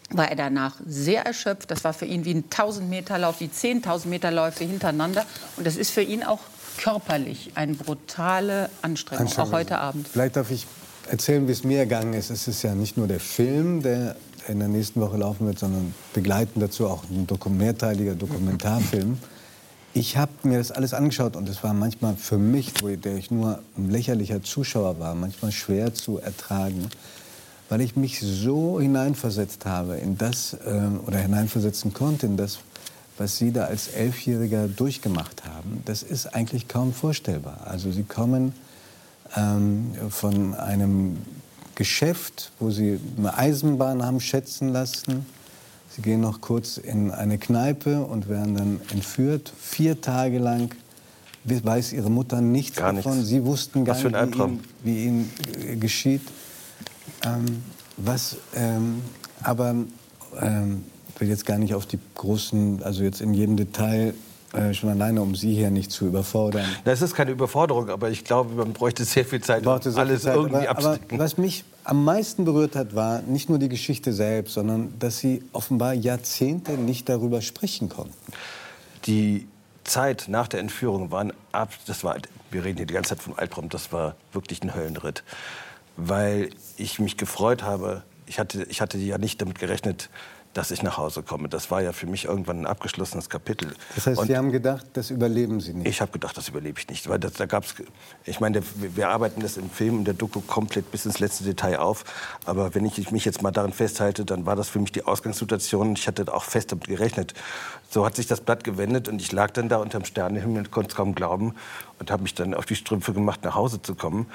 war er danach sehr erschöpft. Das war für ihn wie ein 1000-Meter-Lauf, wie 10.000 Meter Läufe hintereinander. Und das ist für ihn auch körperlich eine brutale Anstrengung, auch heute Abend. Vielleicht darf ich erzählen, wie es mir ergangen ist. Es ist ja nicht nur der Film, der in der nächsten Woche laufen wird, sondern begleitend dazu auch ein mehrteiliger Dokumentarfilm. Ich habe mir das alles angeschaut und es war manchmal für mich, wo ich- der ich nur ein lächerlicher Zuschauer war, manchmal schwer zu ertragen, weil ich mich so hineinversetzt habe in das ähm, oder hineinversetzen konnte in das, was Sie da als Elfjähriger durchgemacht haben. Das ist eigentlich kaum vorstellbar. Also Sie kommen ähm, von einem Geschäft, wo Sie eine Eisenbahn haben schätzen lassen. Sie gehen noch kurz in eine Kneipe und werden dann entführt. Vier Tage lang weiß Ihre Mutter nichts Gar davon. nichts. Sie wussten gar nicht, wie. Ihnen, wie Ihnen äh, geschieht. Ähm, was, ähm, aber ähm, will jetzt gar nicht auf die großen, also jetzt in jedem Detail, äh, schon alleine, um Sie hier nicht zu überfordern. Das ist keine Überforderung, aber ich glaube, man bräuchte sehr viel Zeit, um alles viel Zeit. irgendwie aber, aber was mich am meisten berührt hat, war nicht nur die Geschichte selbst, sondern dass Sie offenbar Jahrzehnte nicht darüber sprechen konnten. Die Zeit nach der Entführung war ein ab, das war, wir reden hier die ganze Zeit vom Albtraum, das war wirklich ein Höllenritt, weil ich mich gefreut habe. Ich hatte, ich hatte ja nicht damit gerechnet, dass ich nach Hause komme. Das war ja für mich irgendwann ein abgeschlossenes Kapitel. Das heißt, Und Sie haben gedacht, das überleben Sie nicht. ich habe gedacht, das überlebe ich nicht, weil das, da gab's, ich meine, wir, arbeiten das im Film, in der Doku komplett bis ins letzte Detail auf. Aber wenn ich mich jetzt mal daran festhalte, dann war das für mich die Ausgangssituation. Ich hatte auch fest damit gerechnet. So hat sich das Blatt gewendet und ich lag dann da unterm Sternenhimmel und konnte es kaum glauben und habe mich dann auf die Strümpfe gemacht, nach Hause zu kommen.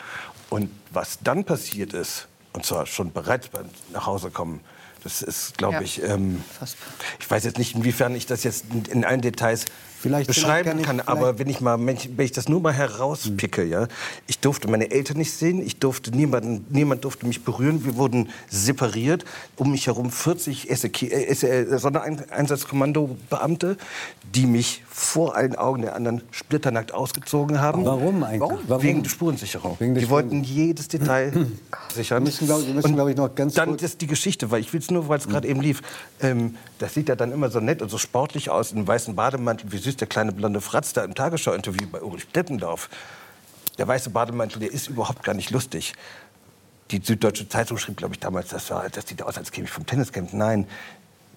Und was dann passiert ist, und zwar schon bereits beim nach Hause kommen, das ist, glaube Ja. ich, ähm, ich weiß jetzt nicht, inwiefern ich das jetzt in, in allen Details Vielleicht- beschreiben vielleicht kann aber wenn ich mal, wenn ich, wenn ich das nur mal herauspicke, ja, ich durfte meine Eltern nicht sehen, ich durfte niemanden, niemand durfte mich berühren, wir wurden separiert, um mich herum 40 SEK, äh, SE, Sondereinsatzkommando-Beamte, die mich vor allen Augen der anderen splitternackt ausgezogen haben. Warum eigentlich? Warum? Wegen der Spurensicherung. Wegen der die wollten jedes Detail sichern. müssen, glaub- wir müssen, glaube ich, noch ganz dann kurz- das die Geschichte, weil ich will es nur, weil es gerade eben lief. Ähm, das sieht ja dann immer so nett und so sportlich aus, in einem weißen Bademantel, wie süß der kleine blonde Fratz da im Tagesschau-Interview bei Ulrich Deppendorf. Der weiße Bademantel, der ist überhaupt gar nicht lustig. Die Süddeutsche Zeitung schrieb, glaube ich, damals, das, war, das sieht aus, als käme ich vom Tenniscamp. Nein,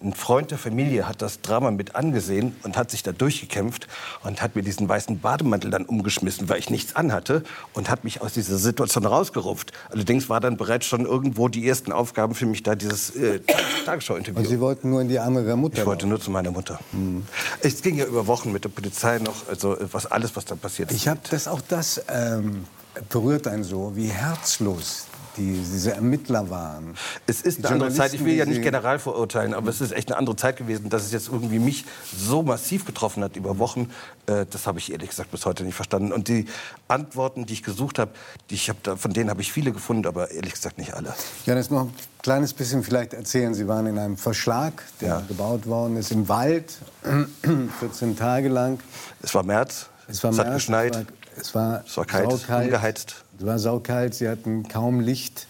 ein Freund der Familie hat das Drama mit angesehen und hat sich da durchgekämpft und hat mir diesen weißen Bademantel dann umgeschmissen, weil ich nichts anhatte und hat mich aus dieser Situation rausgerupft. Allerdings war dann bereits schon irgendwo die ersten Aufgaben für mich da, dieses äh, Tagesschau-Interview. Und Sie wollten nur in die Arme Ihrer Mutter. Ich wollte nur zu meiner Mutter. Es ging ja über Wochen mit der Polizei noch, also äh, was alles, was da passiert ist. Ich habe das auch das ähm, berührt einen so, wie herzlos die, diese Ermittler waren. Es ist eine andere Zeit. Ich will ja nicht general verurteilen, aber es ist echt eine andere Zeit gewesen, dass es jetzt irgendwie mich so massiv getroffen hat über Wochen. Äh, das habe ich ehrlich gesagt bis heute nicht verstanden. Und die Antworten, die ich gesucht habe, die ich hab da, von denen habe ich viele gefunden, aber ehrlich gesagt nicht alle. Ja, das noch ein kleines bisschen vielleicht erzählen. Sie waren in einem Verschlag, der gebaut worden ist im Wald, (clears throat) 14 Tage lang. Es war März, es, war es hat März, geschneit, es war, es war, es war kalt, saukalt, ungeheizt. Es war saukalt, sie hatten kaum Licht.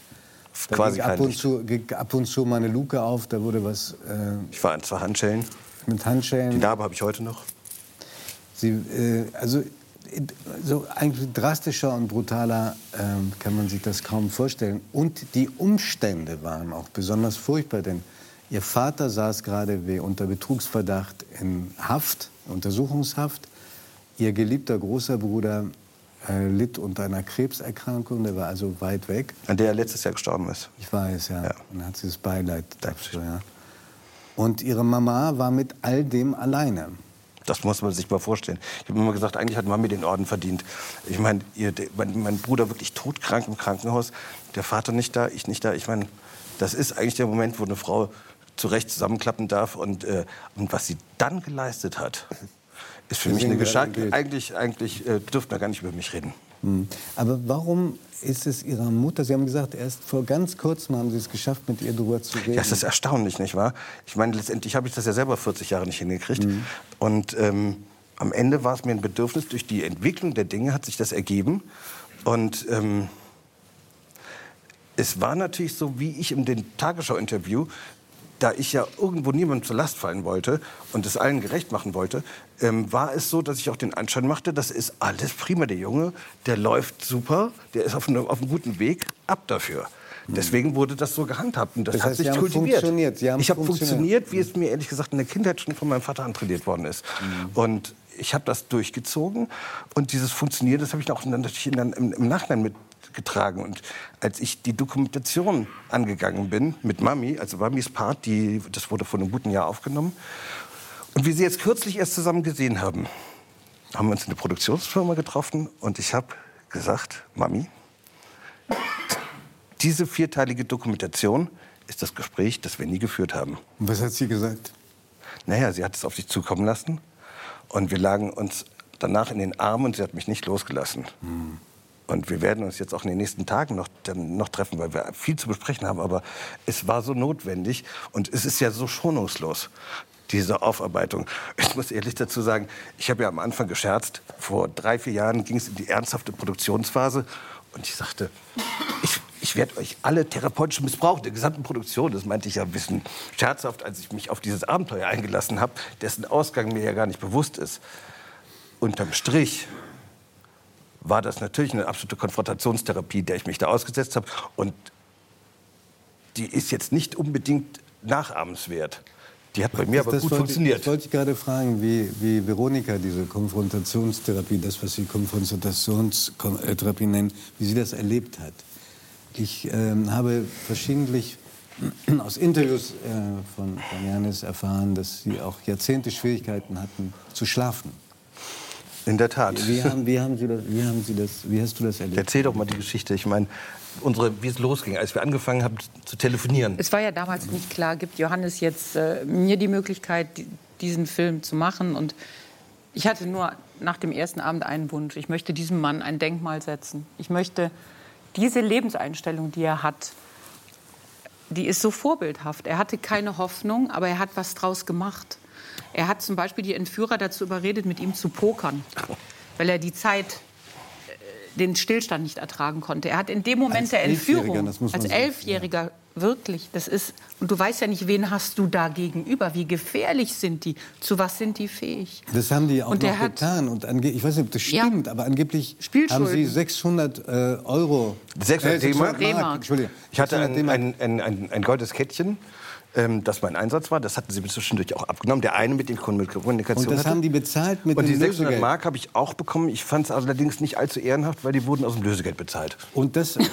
Da Quasi ab und, zu, ging ab und zu mal eine Luke auf, da wurde was äh, Ich war zwei Handschellen. mit Handschellen. Die Narbe habe ich heute noch. Sie, äh, also so eigentlich drastischer und brutaler ähm, kann man sich das kaum vorstellen. Und die Umstände waren auch besonders furchtbar, denn ihr Vater saß gerade unter Betrugsverdacht in Haft, Untersuchungshaft. Ihr geliebter großer Bruder äh, litt unter einer Krebserkrankung, der war also weit weg. An der er letztes Jahr gestorben ist. Ich weiß, ja. Und dann hat sie das Beileid dafür, ja. Und ihre Mama war mit all dem alleine. Das muss man sich mal vorstellen. Ich habe immer gesagt, eigentlich hat Mami den Orden verdient. Ich meine, mein, mein Bruder wirklich todkrank im Krankenhaus, der Vater nicht da, ich nicht da. Ich meine, das ist eigentlich der Moment, wo eine Frau zurecht zusammenklappen darf. Und, äh, und was sie dann geleistet hat, ist für mich eine Geschenk. Eigentlich, eigentlich äh, dürften wir gar nicht über mich reden. Hm. Aber warum ist es Ihrer Mutter, Sie haben gesagt, erst vor ganz kurzem haben Sie es geschafft, mit ihr darüber zu reden. Ja, es ist erstaunlich, nicht wahr? Ich meine, letztendlich habe ich das ja selber 40 Jahre nicht hingekriegt. Mhm. Und ähm, am Ende war es mir ein Bedürfnis, durch die Entwicklung der Dinge hat sich das ergeben. Und ähm, es war natürlich so, wie ich in dem Tagesschau-Interview, da ich ja irgendwo niemandem zur Last fallen wollte und es allen gerecht machen wollte, ähm, war es so, dass ich auch den Anschein machte, das ist alles prima, der Junge, der läuft super, der ist auf, einem- auf einem guten Weg, ab dafür. Deswegen wurde das so gehandhabt und das, Das hat heißt, sich Sie haben kultiviert. funktioniert, Sie haben ich habe funktioniert. wie es mir ehrlich gesagt in der Kindheit schon von meinem Vater antrainiert worden ist. Und ich habe das durchgezogen und dieses Funktionieren, das habe ich auch natürlich im Nachhinein mitgetragen. Und als ich die Dokumentation angegangen bin mit Mami, also Mamis Part, die, das wurde vor einem guten Jahr aufgenommen, und wir sie jetzt kürzlich erst zusammen gesehen haben, haben wir uns in der Produktionsfirma getroffen und ich habe gesagt, Mami, diese vierteilige Dokumentation ist das Gespräch, das wir nie geführt haben. Und was hat sie gesagt? Naja, sie hat es auf sich zukommen lassen und wir lagen uns danach in den Armen und sie hat mich nicht losgelassen. Hm. Und wir werden uns jetzt auch in den nächsten Tagen noch, noch treffen, weil wir viel zu besprechen haben. Aber es war so notwendig und es ist ja so schonungslos, diese Aufarbeitung. Ich muss ehrlich dazu sagen, ich habe ja am Anfang gescherzt. Vor drei, vier Jahren ging es in die ernsthafte Produktionsphase. Und ich sagte, ich, ich werde euch alle therapeutisch missbrauchen, der gesamten Produktion. Das meinte ich ja ein bisschen scherzhaft, als ich mich auf dieses Abenteuer eingelassen habe, dessen Ausgang mir ja gar nicht bewusst ist. Unterm Strich war das natürlich eine absolute Konfrontationstherapie, der ich mich da ausgesetzt habe. Und die ist jetzt nicht unbedingt nachahmenswert. Die hat bei mir aber das gut wollte, funktioniert. Das wollte ich gerade fragen, wie, wie Veronika diese Konfrontationstherapie, das, was sie Konfrontationstherapie nennen, wie sie das erlebt hat. Ich ähm, habe verschiedentlich (clears throat) aus Interviews äh, von, von Janis erfahren, dass sie auch Jahrzehnte Schwierigkeiten hatten zu schlafen. In der Tat. Wie, haben, wie, haben sie das, wie, haben sie das, wie hast du das erlebt? Erzähl doch mal die Geschichte. Ich meine, unsere, wie es losging, als wir angefangen haben zu telefonieren. Es war ja damals nicht klar, gibt Johannes jetzt äh, mir die Möglichkeit, die, diesen Film zu machen. Und ich hatte nur nach dem ersten Abend einen Wunsch. Ich möchte diesem Mann ein Denkmal setzen. Ich möchte diese Lebenseinstellung, die er hat, die ist so vorbildhaft. Er hatte keine Hoffnung, aber er hat was draus gemacht. Er hat zum Beispiel die Entführer dazu überredet, mit ihm zu pokern, weil er die Zeit, äh, den Stillstand nicht ertragen konnte. Er hat in dem Moment Als der Elfjähriger, Entführung, das muss man als Elfjähriger, wirklich, das ist, und du weißt ja nicht, wen hast du da gegenüber, wie gefährlich sind die, zu was sind die fähig. Das haben die auch Und noch getan. Und ange ich weiß nicht, ob das Ja. stimmt, aber angeblich haben sie 600 äh, Euro. 600 äh, D-Mark? Mark, Entschuldigung. Ich hatte 600 ein, D-Mark. ein, ein, ein, ein goldenes Kettchen, ähm, das mein Einsatz war. Das hatten sie mir zwischendurch auch abgenommen. Der eine mit den Kommunikation Und das hatte. haben die bezahlt mit Und dem die 600 Lösegeld. Mark habe ich auch bekommen. Ich fand es allerdings nicht allzu ehrenhaft, weil die wurden aus dem Lösegeld bezahlt. Und, das, und,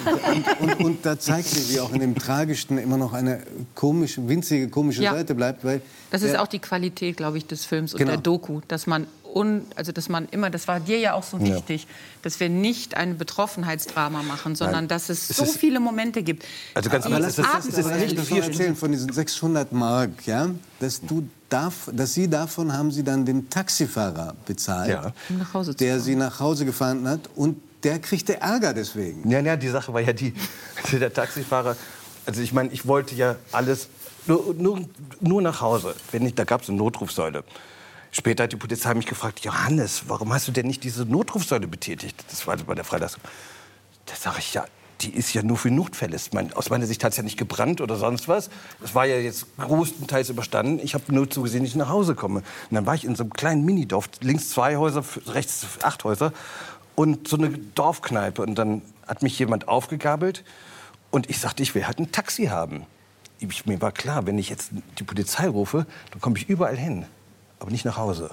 und, und da zeigt sie, wie auch in dem Tragischsten immer noch eine komische, winzige, komische Ja. Seite bleibt. Weil Das ist der- auch die Qualität, glaube ich, des Films und Genau. der Doku, dass man un, also dass man immer, das war dir ja auch so Ja. wichtig, dass wir nicht ein Betroffenheitsdrama machen, sondern Nein. dass es, Es so ist- viele Momente gibt. Also ganz Aber das, das nicht sind. vier erzählen von diesen 600 Mark, ja? Dass, du darf, dass Sie davon haben Sie dann den Taxifahrer bezahlt, Ja. Um nach Hause zu der Sie nach Hause gefahren hat und der kriegte Ärger deswegen. Ja, ja, die Sache war ja die, (laughs) der Taxifahrer, also ich meine, ich wollte ja alles nur, nur, nur nach Hause. Wenn nicht, da gab es eine Notrufsäule. Später hat die Polizei mich gefragt, Johannes, warum hast du denn nicht diese Notrufsäule betätigt? Das war bei der Freilassung. Da sage ich, ja, die ist ja nur für Notfälle. Mein, aus meiner Sicht hat es ja nicht gebrannt oder sonst was. Es war ja jetzt größtenteils überstanden. Ich habe nur zugesehen, dass ich nach Hause komme. Und dann war ich in so einem kleinen Minidorf, links zwei Häuser, rechts acht Häuser und so eine Dorfkneipe. Und dann hat mich jemand aufgegabelt und ich sagte, ich will halt ein Taxi haben. Ich, mir war klar, wenn ich jetzt die Polizei rufe, dann komme ich überall hin. Aber nicht nach Hause.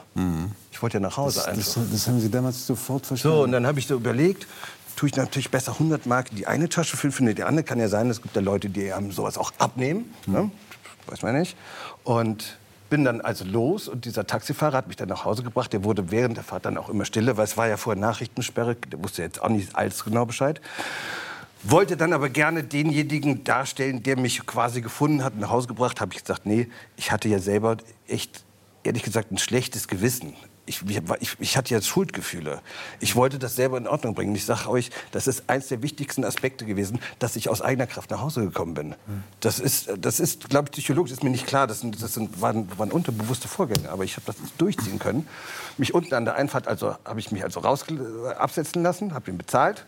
Ich wollte ja nach Hause Das, einfach. das, das haben Sie damals sofort verstanden. So, und dann habe ich so überlegt, tue ich natürlich besser 100 Mark in die eine Tasche für die andere. Kann ja sein, es gibt ja Leute, die einem sowas auch abnehmen. Ne? Weiß man nicht. Und bin dann also los und dieser Taxifahrer hat mich dann nach Hause gebracht. Der wurde während der Fahrt dann auch immer stille, weil es war ja vorher Nachrichtensperre. Der wusste jetzt auch nicht alles genau Bescheid. Wollte dann aber gerne denjenigen darstellen, der mich quasi gefunden hat nach Hause gebracht. Habe ich gesagt, nee, ich hatte ja selber echt, ehrlich gesagt, ein schlechtes Gewissen. Ich, ich, ich hatte ja Schuldgefühle. Ich wollte das selber in Ordnung bringen. Ich sage euch, das ist eines der wichtigsten Aspekte gewesen, dass ich aus eigener Kraft nach Hause gekommen bin. Das ist, das ist glaube ich, psychologisch ist mir nicht klar. Das, sind, das sind, waren, waren unterbewusste Vorgänge. Aber ich habe das durchziehen können. Mich unten an der Einfahrt, also habe ich mich also raus absetzen lassen, habe ihn bezahlt.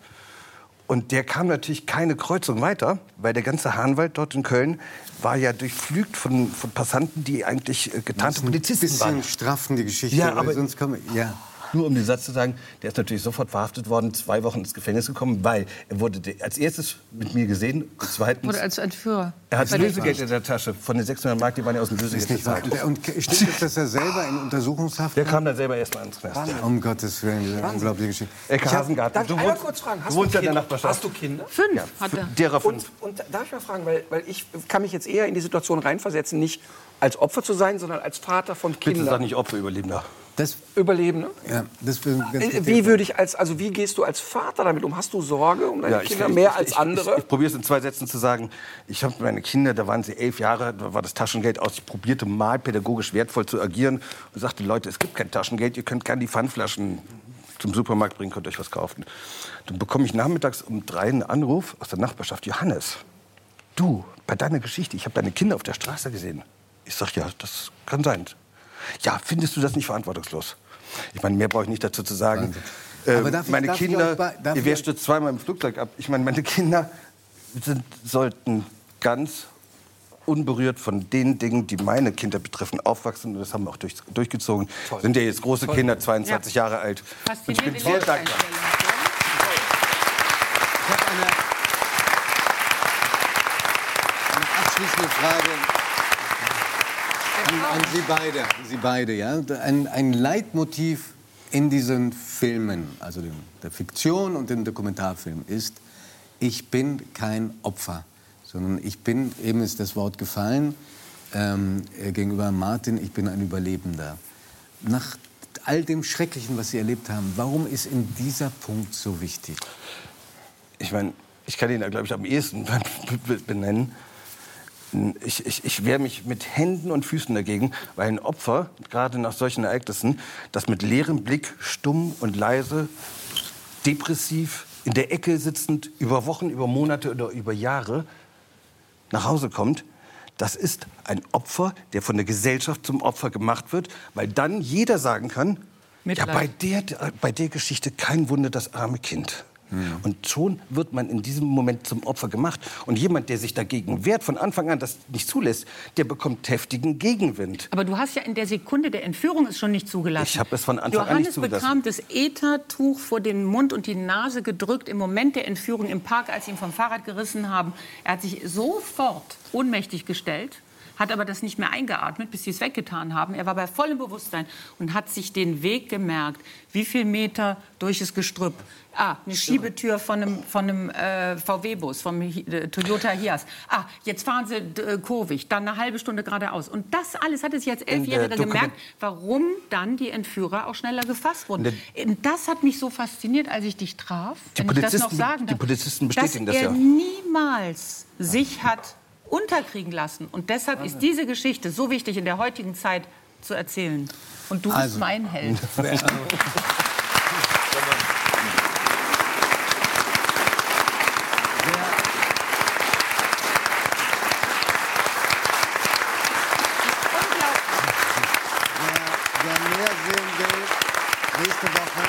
Und der kam natürlich keine Kreuzung weiter, weil der ganze Hahnwald dort in Köln war ja durchflügt von, von Passanten, die eigentlich äh, getarnte ein Polizisten bisschen waren. straffen die Geschichte, Ja, aber sonst kommen ja. Nur um den Satz zu sagen, der ist natürlich sofort verhaftet worden, zwei Wochen ins Gefängnis gekommen, weil er wurde de- als erstes mit mir gesehen und zweitens... Wurde als Entführer. er hat Lösegeld in der Tasche. Von den 600 Mark, die waren ja aus dem Lösegeld Ist nicht wahr. bezahlt. Und stimmt es, dass er selber in Untersuchungshaft Der kam dann selber erstmal ins Knast. Um Gottes Willen, diese unglaubliche Geschichte. Ecke Hasengarten. Darf ich Du wohnst- kurz fragen? du Hast wohnst ja in der? Nachbarschaft. Hast du Kinder? Fünf Ja, hat er. Derer fünf. Und, und darf ich mal fragen, weil, weil ich kann mich jetzt eher in die Situation reinversetzen, nicht als Opfer zu sein, sondern als Vater von Bitte Kindern. sag nicht Opfer, Überlebender. Das, Überlebende? ja, das will ganz Äh. Wie würde ich als, also wie gehst du als Vater damit um? Hast du Sorge um deine Kinder mehr als ich, andere? Ich, ich, probiere es in zwei Sätzen zu sagen. Ich habe meine Kinder, da waren sie elf Jahre, da war das Taschengeld aus. Ich probierte mal pädagogisch wertvoll zu agieren und sagte, Leute, es gibt kein Taschengeld, ihr könnt gerne die Pfandflaschen zum Supermarkt bringen, könnt euch was kaufen. Dann bekomme ich nachmittags um drei einen Anruf aus der Nachbarschaft. Johannes, du, bei deiner Geschichte, ich habe deine Kinder auf der Straße gesehen. Ich sage, ja, das kann sein. Ja, findest du das nicht verantwortungslos? Ich meine, mehr brauche ich nicht dazu zu sagen. Äh, Aber darf ich- meine darf ich Kinder, darf ihr wer ich- stürzt zweimal im Flugzeug ab. Ich meine, meine Kinder sind, sollten ganz unberührt von den Dingen, die meine Kinder betreffen, aufwachsen. Und das haben wir auch durch, durchgezogen. Sind ja jetzt große Toll. Kinder, 22 Ja. Jahre alt. Und ich bin sehr dankbar. Lebenseinstellung. Eine abschließende Frage an, Sie beide. Sie beide ja? ein, ein Leitmotiv in diesen Filmen, also dem, der Fiktion und dem Dokumentarfilm, ist, ich bin kein Opfer, sondern ich bin, eben ist das Wort gefallen, ähm, äh, gegenüber Martin, ich bin ein Überlebender. Nach all dem Schrecklichen, was Sie erlebt haben, warum ist in dieser Punkt so wichtig? Ich meine, ich kann ihn da, glaube ich, am ehesten (laughs) benennen. Ich, ich, ich wehre mich mit Händen und Füßen dagegen, weil ein Opfer, gerade nach solchen Ereignissen, das mit leerem Blick, stumm und leise, depressiv, in der Ecke sitzend, über Wochen, über Monate oder über Jahre nach Hause kommt, das ist ein Opfer, der von der Gesellschaft zum Opfer gemacht wird, weil dann jeder sagen kann, ja, Mitleid. bei der, bei der Geschichte kein Wunder, das arme Kind. Und schon wird man in diesem Moment zum Opfer gemacht. Und jemand, der sich dagegen wehrt, von Anfang an das nicht zulässt, der bekommt heftigen Gegenwind. Aber du hast ja in der Sekunde der Entführung es schon nicht zugelassen. Ich habe es von Anfang an nicht Johannes zugelassen. bekam das Ethertuch vor den Mund und die Nase gedrückt im Moment der Entführung im Park, als sie ihn vom Fahrrad gerissen haben. Er hat sich sofort ohnmächtig gestellt, hat aber das nicht mehr eingeatmet, bis sie es weggetan haben. Er war bei vollem Bewusstsein und hat sich den Weg gemerkt, wie viel Meter durch das Gestrüpp. Ah, eine Schiebetür von einem, von einem äh, VW-Bus, vom äh, Toyota Hiace. Ah, jetzt fahren sie äh, kurvig, dann eine halbe Stunde geradeaus. Und das alles hat es jetzt Elfjähriger gemerkt, warum dann die Entführer auch schneller gefasst wurden. Und das hat mich so fasziniert, als ich dich traf, Die wenn ich das noch Polizisten- sagen die darf, Polizisten bestätigen dass das er ja. niemals sich hat unterkriegen lassen. Und deshalb ist diese Geschichte so wichtig in der heutigen Zeit zu erzählen. Und du Also- bist mein Held. (laughs) (laughs) Wer mehr sehen will, nächste Woche.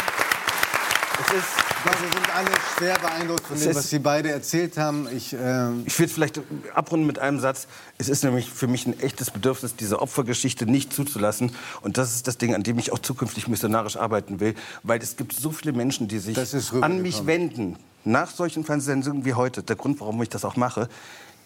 Es ist, ich glaube, wir sind alle schwer beeindruckt von dem, was Sie beide erzählt haben. Ich, ähm, Ich will es vielleicht abrunden mit einem Satz. Es ist nämlich für mich ein echtes Bedürfnis, diese Opfergeschichte nicht zuzulassen. Und das ist das Ding, an dem ich auch zukünftig missionarisch arbeiten will. Weil es gibt so viele Menschen, die sich an mich wenden. Nach solchen Fernsehsendungen wie heute, der Grund, warum ich das auch mache,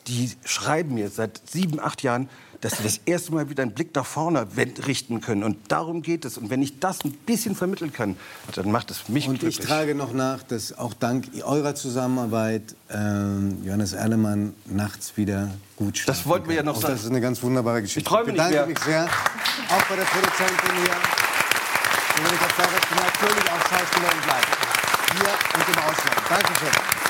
die schreiben mir seit sieben, acht Jahren, dass sie das erste Mal wieder einen Blick nach vorne richten können. Und darum geht es. Und wenn ich das ein bisschen vermitteln kann, dann macht es mich und glücklich. ich trage noch nach, dass auch dank eurer Zusammenarbeit ähm, Johannes Erlemann nachts wieder gut schlafen Das wollten wir ja noch auch sagen. Das ist eine ganz wunderbare Geschichte. Ich träume nicht bedanke mehr. mich sehr, auch bei der Produzentin hier. Veronika Ferrer, die natürlich auch Schauspielerin bleibt. Hier und im Ausland. Dankeschön.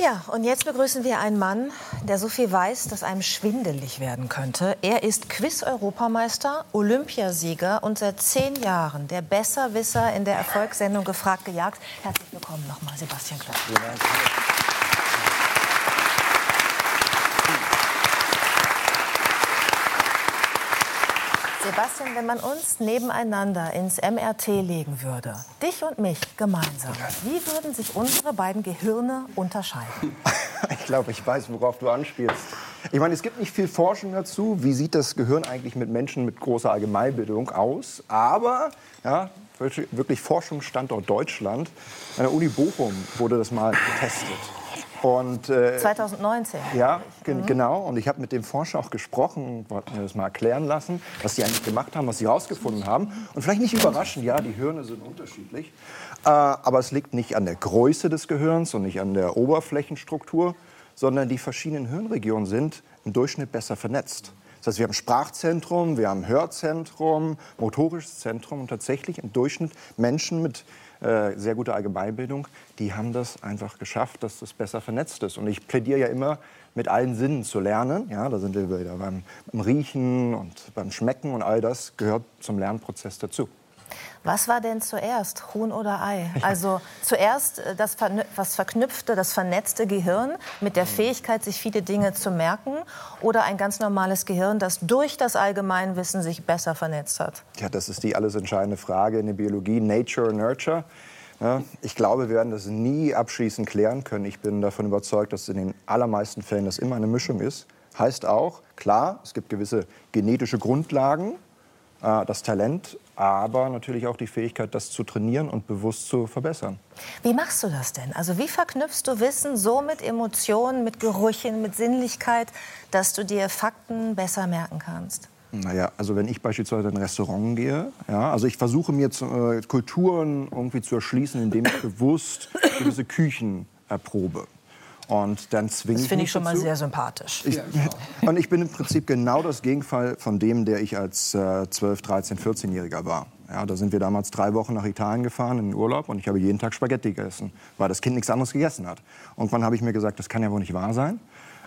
Ja, und jetzt begrüßen wir einen Mann, der so viel weiß, dass einem schwindelig werden könnte. Er ist Quiz-Europameister, Olympiasieger und seit zehn Jahren der Besserwisser in der Erfolgssendung Gefragt gejagt. Herzlich willkommen nochmal, Sebastian Klöpfer. Sebastian, wenn man uns nebeneinander ins MRT legen würde, dich und mich gemeinsam, wie würden sich unsere beiden Gehirne unterscheiden? (laughs) Ich glaube, ich weiß, worauf du anspielst. Ich meine, es gibt nicht viel Forschung dazu. Wie sieht das Gehirn eigentlich mit Menschen mit großer Allgemeinbildung aus? Aber ja, wirklich- Forschungsstandort Deutschland. An der Uni Bochum wurde das mal getestet. Und, äh, 2019. ja, Mhm. genau. Und ich habe mit dem Forscher auch gesprochen, wollte mir das mal erklären lassen, was sie eigentlich gemacht haben, was sie herausgefunden haben. Und vielleicht nicht überraschend, ja, die Hirne sind unterschiedlich. Äh, aber es liegt nicht an der Größe des Gehirns und nicht an der Oberflächenstruktur, sondern die verschiedenen Hirnregionen sind im Durchschnitt besser vernetzt. Das heißt, wir haben Sprachzentrum, wir haben Hörzentrum, motorisches Zentrum und tatsächlich im Durchschnitt Menschen mit äh, sehr guter Allgemeinbildung, die haben das einfach geschafft, dass das besser vernetzt ist. Und ich plädiere ja immer, mit allen Sinnen zu lernen. Ja, da sind wir wieder beim, beim Riechen und beim Schmecken und all das gehört zum Lernprozess dazu. Was war denn zuerst, Huhn oder Ei? Also zuerst äh, das, was verknüpfte, das vernetzte Gehirn mit der Fähigkeit, sich viele Dinge zu merken oder ein ganz normales Gehirn, das durch das Allgemeinwissen sich besser vernetzt hat? Ja, das ist die alles entscheidende Frage in der Biologie, Nature, Nurture. Ja, ich glaube, wir werden das nie abschließend klären können. Ich bin davon überzeugt, dass in den allermeisten Fällen das immer eine Mischung ist. Heißt auch, klar, es gibt gewisse genetische Grundlagen, äh, das Talent, aber natürlich auch die Fähigkeit, das zu trainieren und bewusst zu verbessern. Wie machst du das denn? Also wie verknüpfst du Wissen so mit Emotionen, mit Gerüchen, mit Sinnlichkeit, dass du dir Fakten besser merken kannst? Naja, also wenn ich beispielsweise in ein Restaurant gehe, ja, also ich versuche mir zu, äh, Kulturen irgendwie zu erschließen, indem ich bewusst gewisse Küchen erprobe. Und dann zwinge Das ich finde ich schon mal dazu. sehr sympathisch. Ich, und ich bin im Prinzip genau das Gegenteil von dem, der ich als äh, 12, 13, 14-Jähriger war. Ja, da sind wir damals drei Wochen nach Italien gefahren in den Urlaub und ich habe jeden Tag Spaghetti gegessen, weil das Kind nichts anderes gegessen hat. Irgendwann habe ich mir gesagt, das kann ja wohl nicht wahr sein.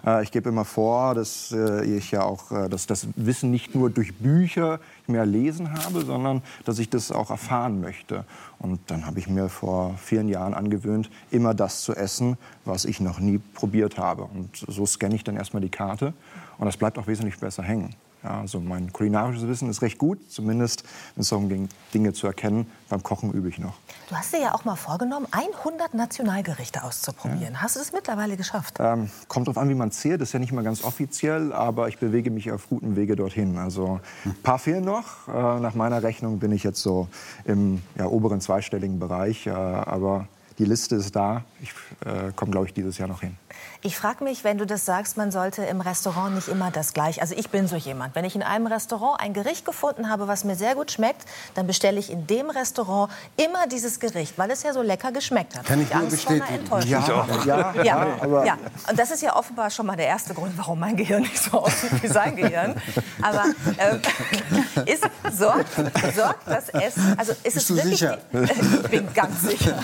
Äh, ich gebe immer vor, dass äh, ich ja auch äh, dass das Wissen nicht nur durch Bücher mehr lesen habe, sondern dass ich das auch erfahren möchte. Und dann habe ich mir vor vielen Jahren angewöhnt, immer das zu essen, was ich noch nie probiert habe. Und so scanne ich dann erstmal die Karte und das bleibt auch wesentlich besser hängen. Ja, also mein kulinarisches Wissen ist recht gut, zumindest wenn es darum ging, Dinge zu erkennen. Beim Kochen übe ich noch. Du hast dir ja auch mal vorgenommen, 100 Nationalgerichte auszuprobieren. Hast du das mittlerweile geschafft? Ähm, kommt darauf an, wie man zählt. Das ist ja nicht mal ganz offiziell, aber ich bewege mich auf gutem Wege dorthin. Also ein paar fehlen noch. Äh, nach meiner Rechnung bin ich jetzt so im ja, oberen zweistelligen Bereich. Äh, aber die Liste ist da. Ich äh, komme, glaube ich, dieses Jahr noch hin. Ich frage mich, wenn du das sagst, man sollte im Restaurant nicht immer das gleiche. Also ich bin so jemand. Wenn ich in einem Restaurant ein Gericht gefunden habe, was mir sehr gut schmeckt, dann bestelle ich in dem Restaurant immer dieses Gericht, weil es ja so lecker geschmeckt hat. Kann Hab ich nur bestätigen. Ja, ja, (laughs) Ja, ja, aber- ja, und das ist ja offenbar schon mal der erste Grund, warum mein Gehirn nicht so aussieht wie sein Gehirn. Aber ähm, (laughs) ist, sorgt, sorgt das Essen, also ist es Bist du wirklich, sicher? (laughs) Ich bin ganz sicher,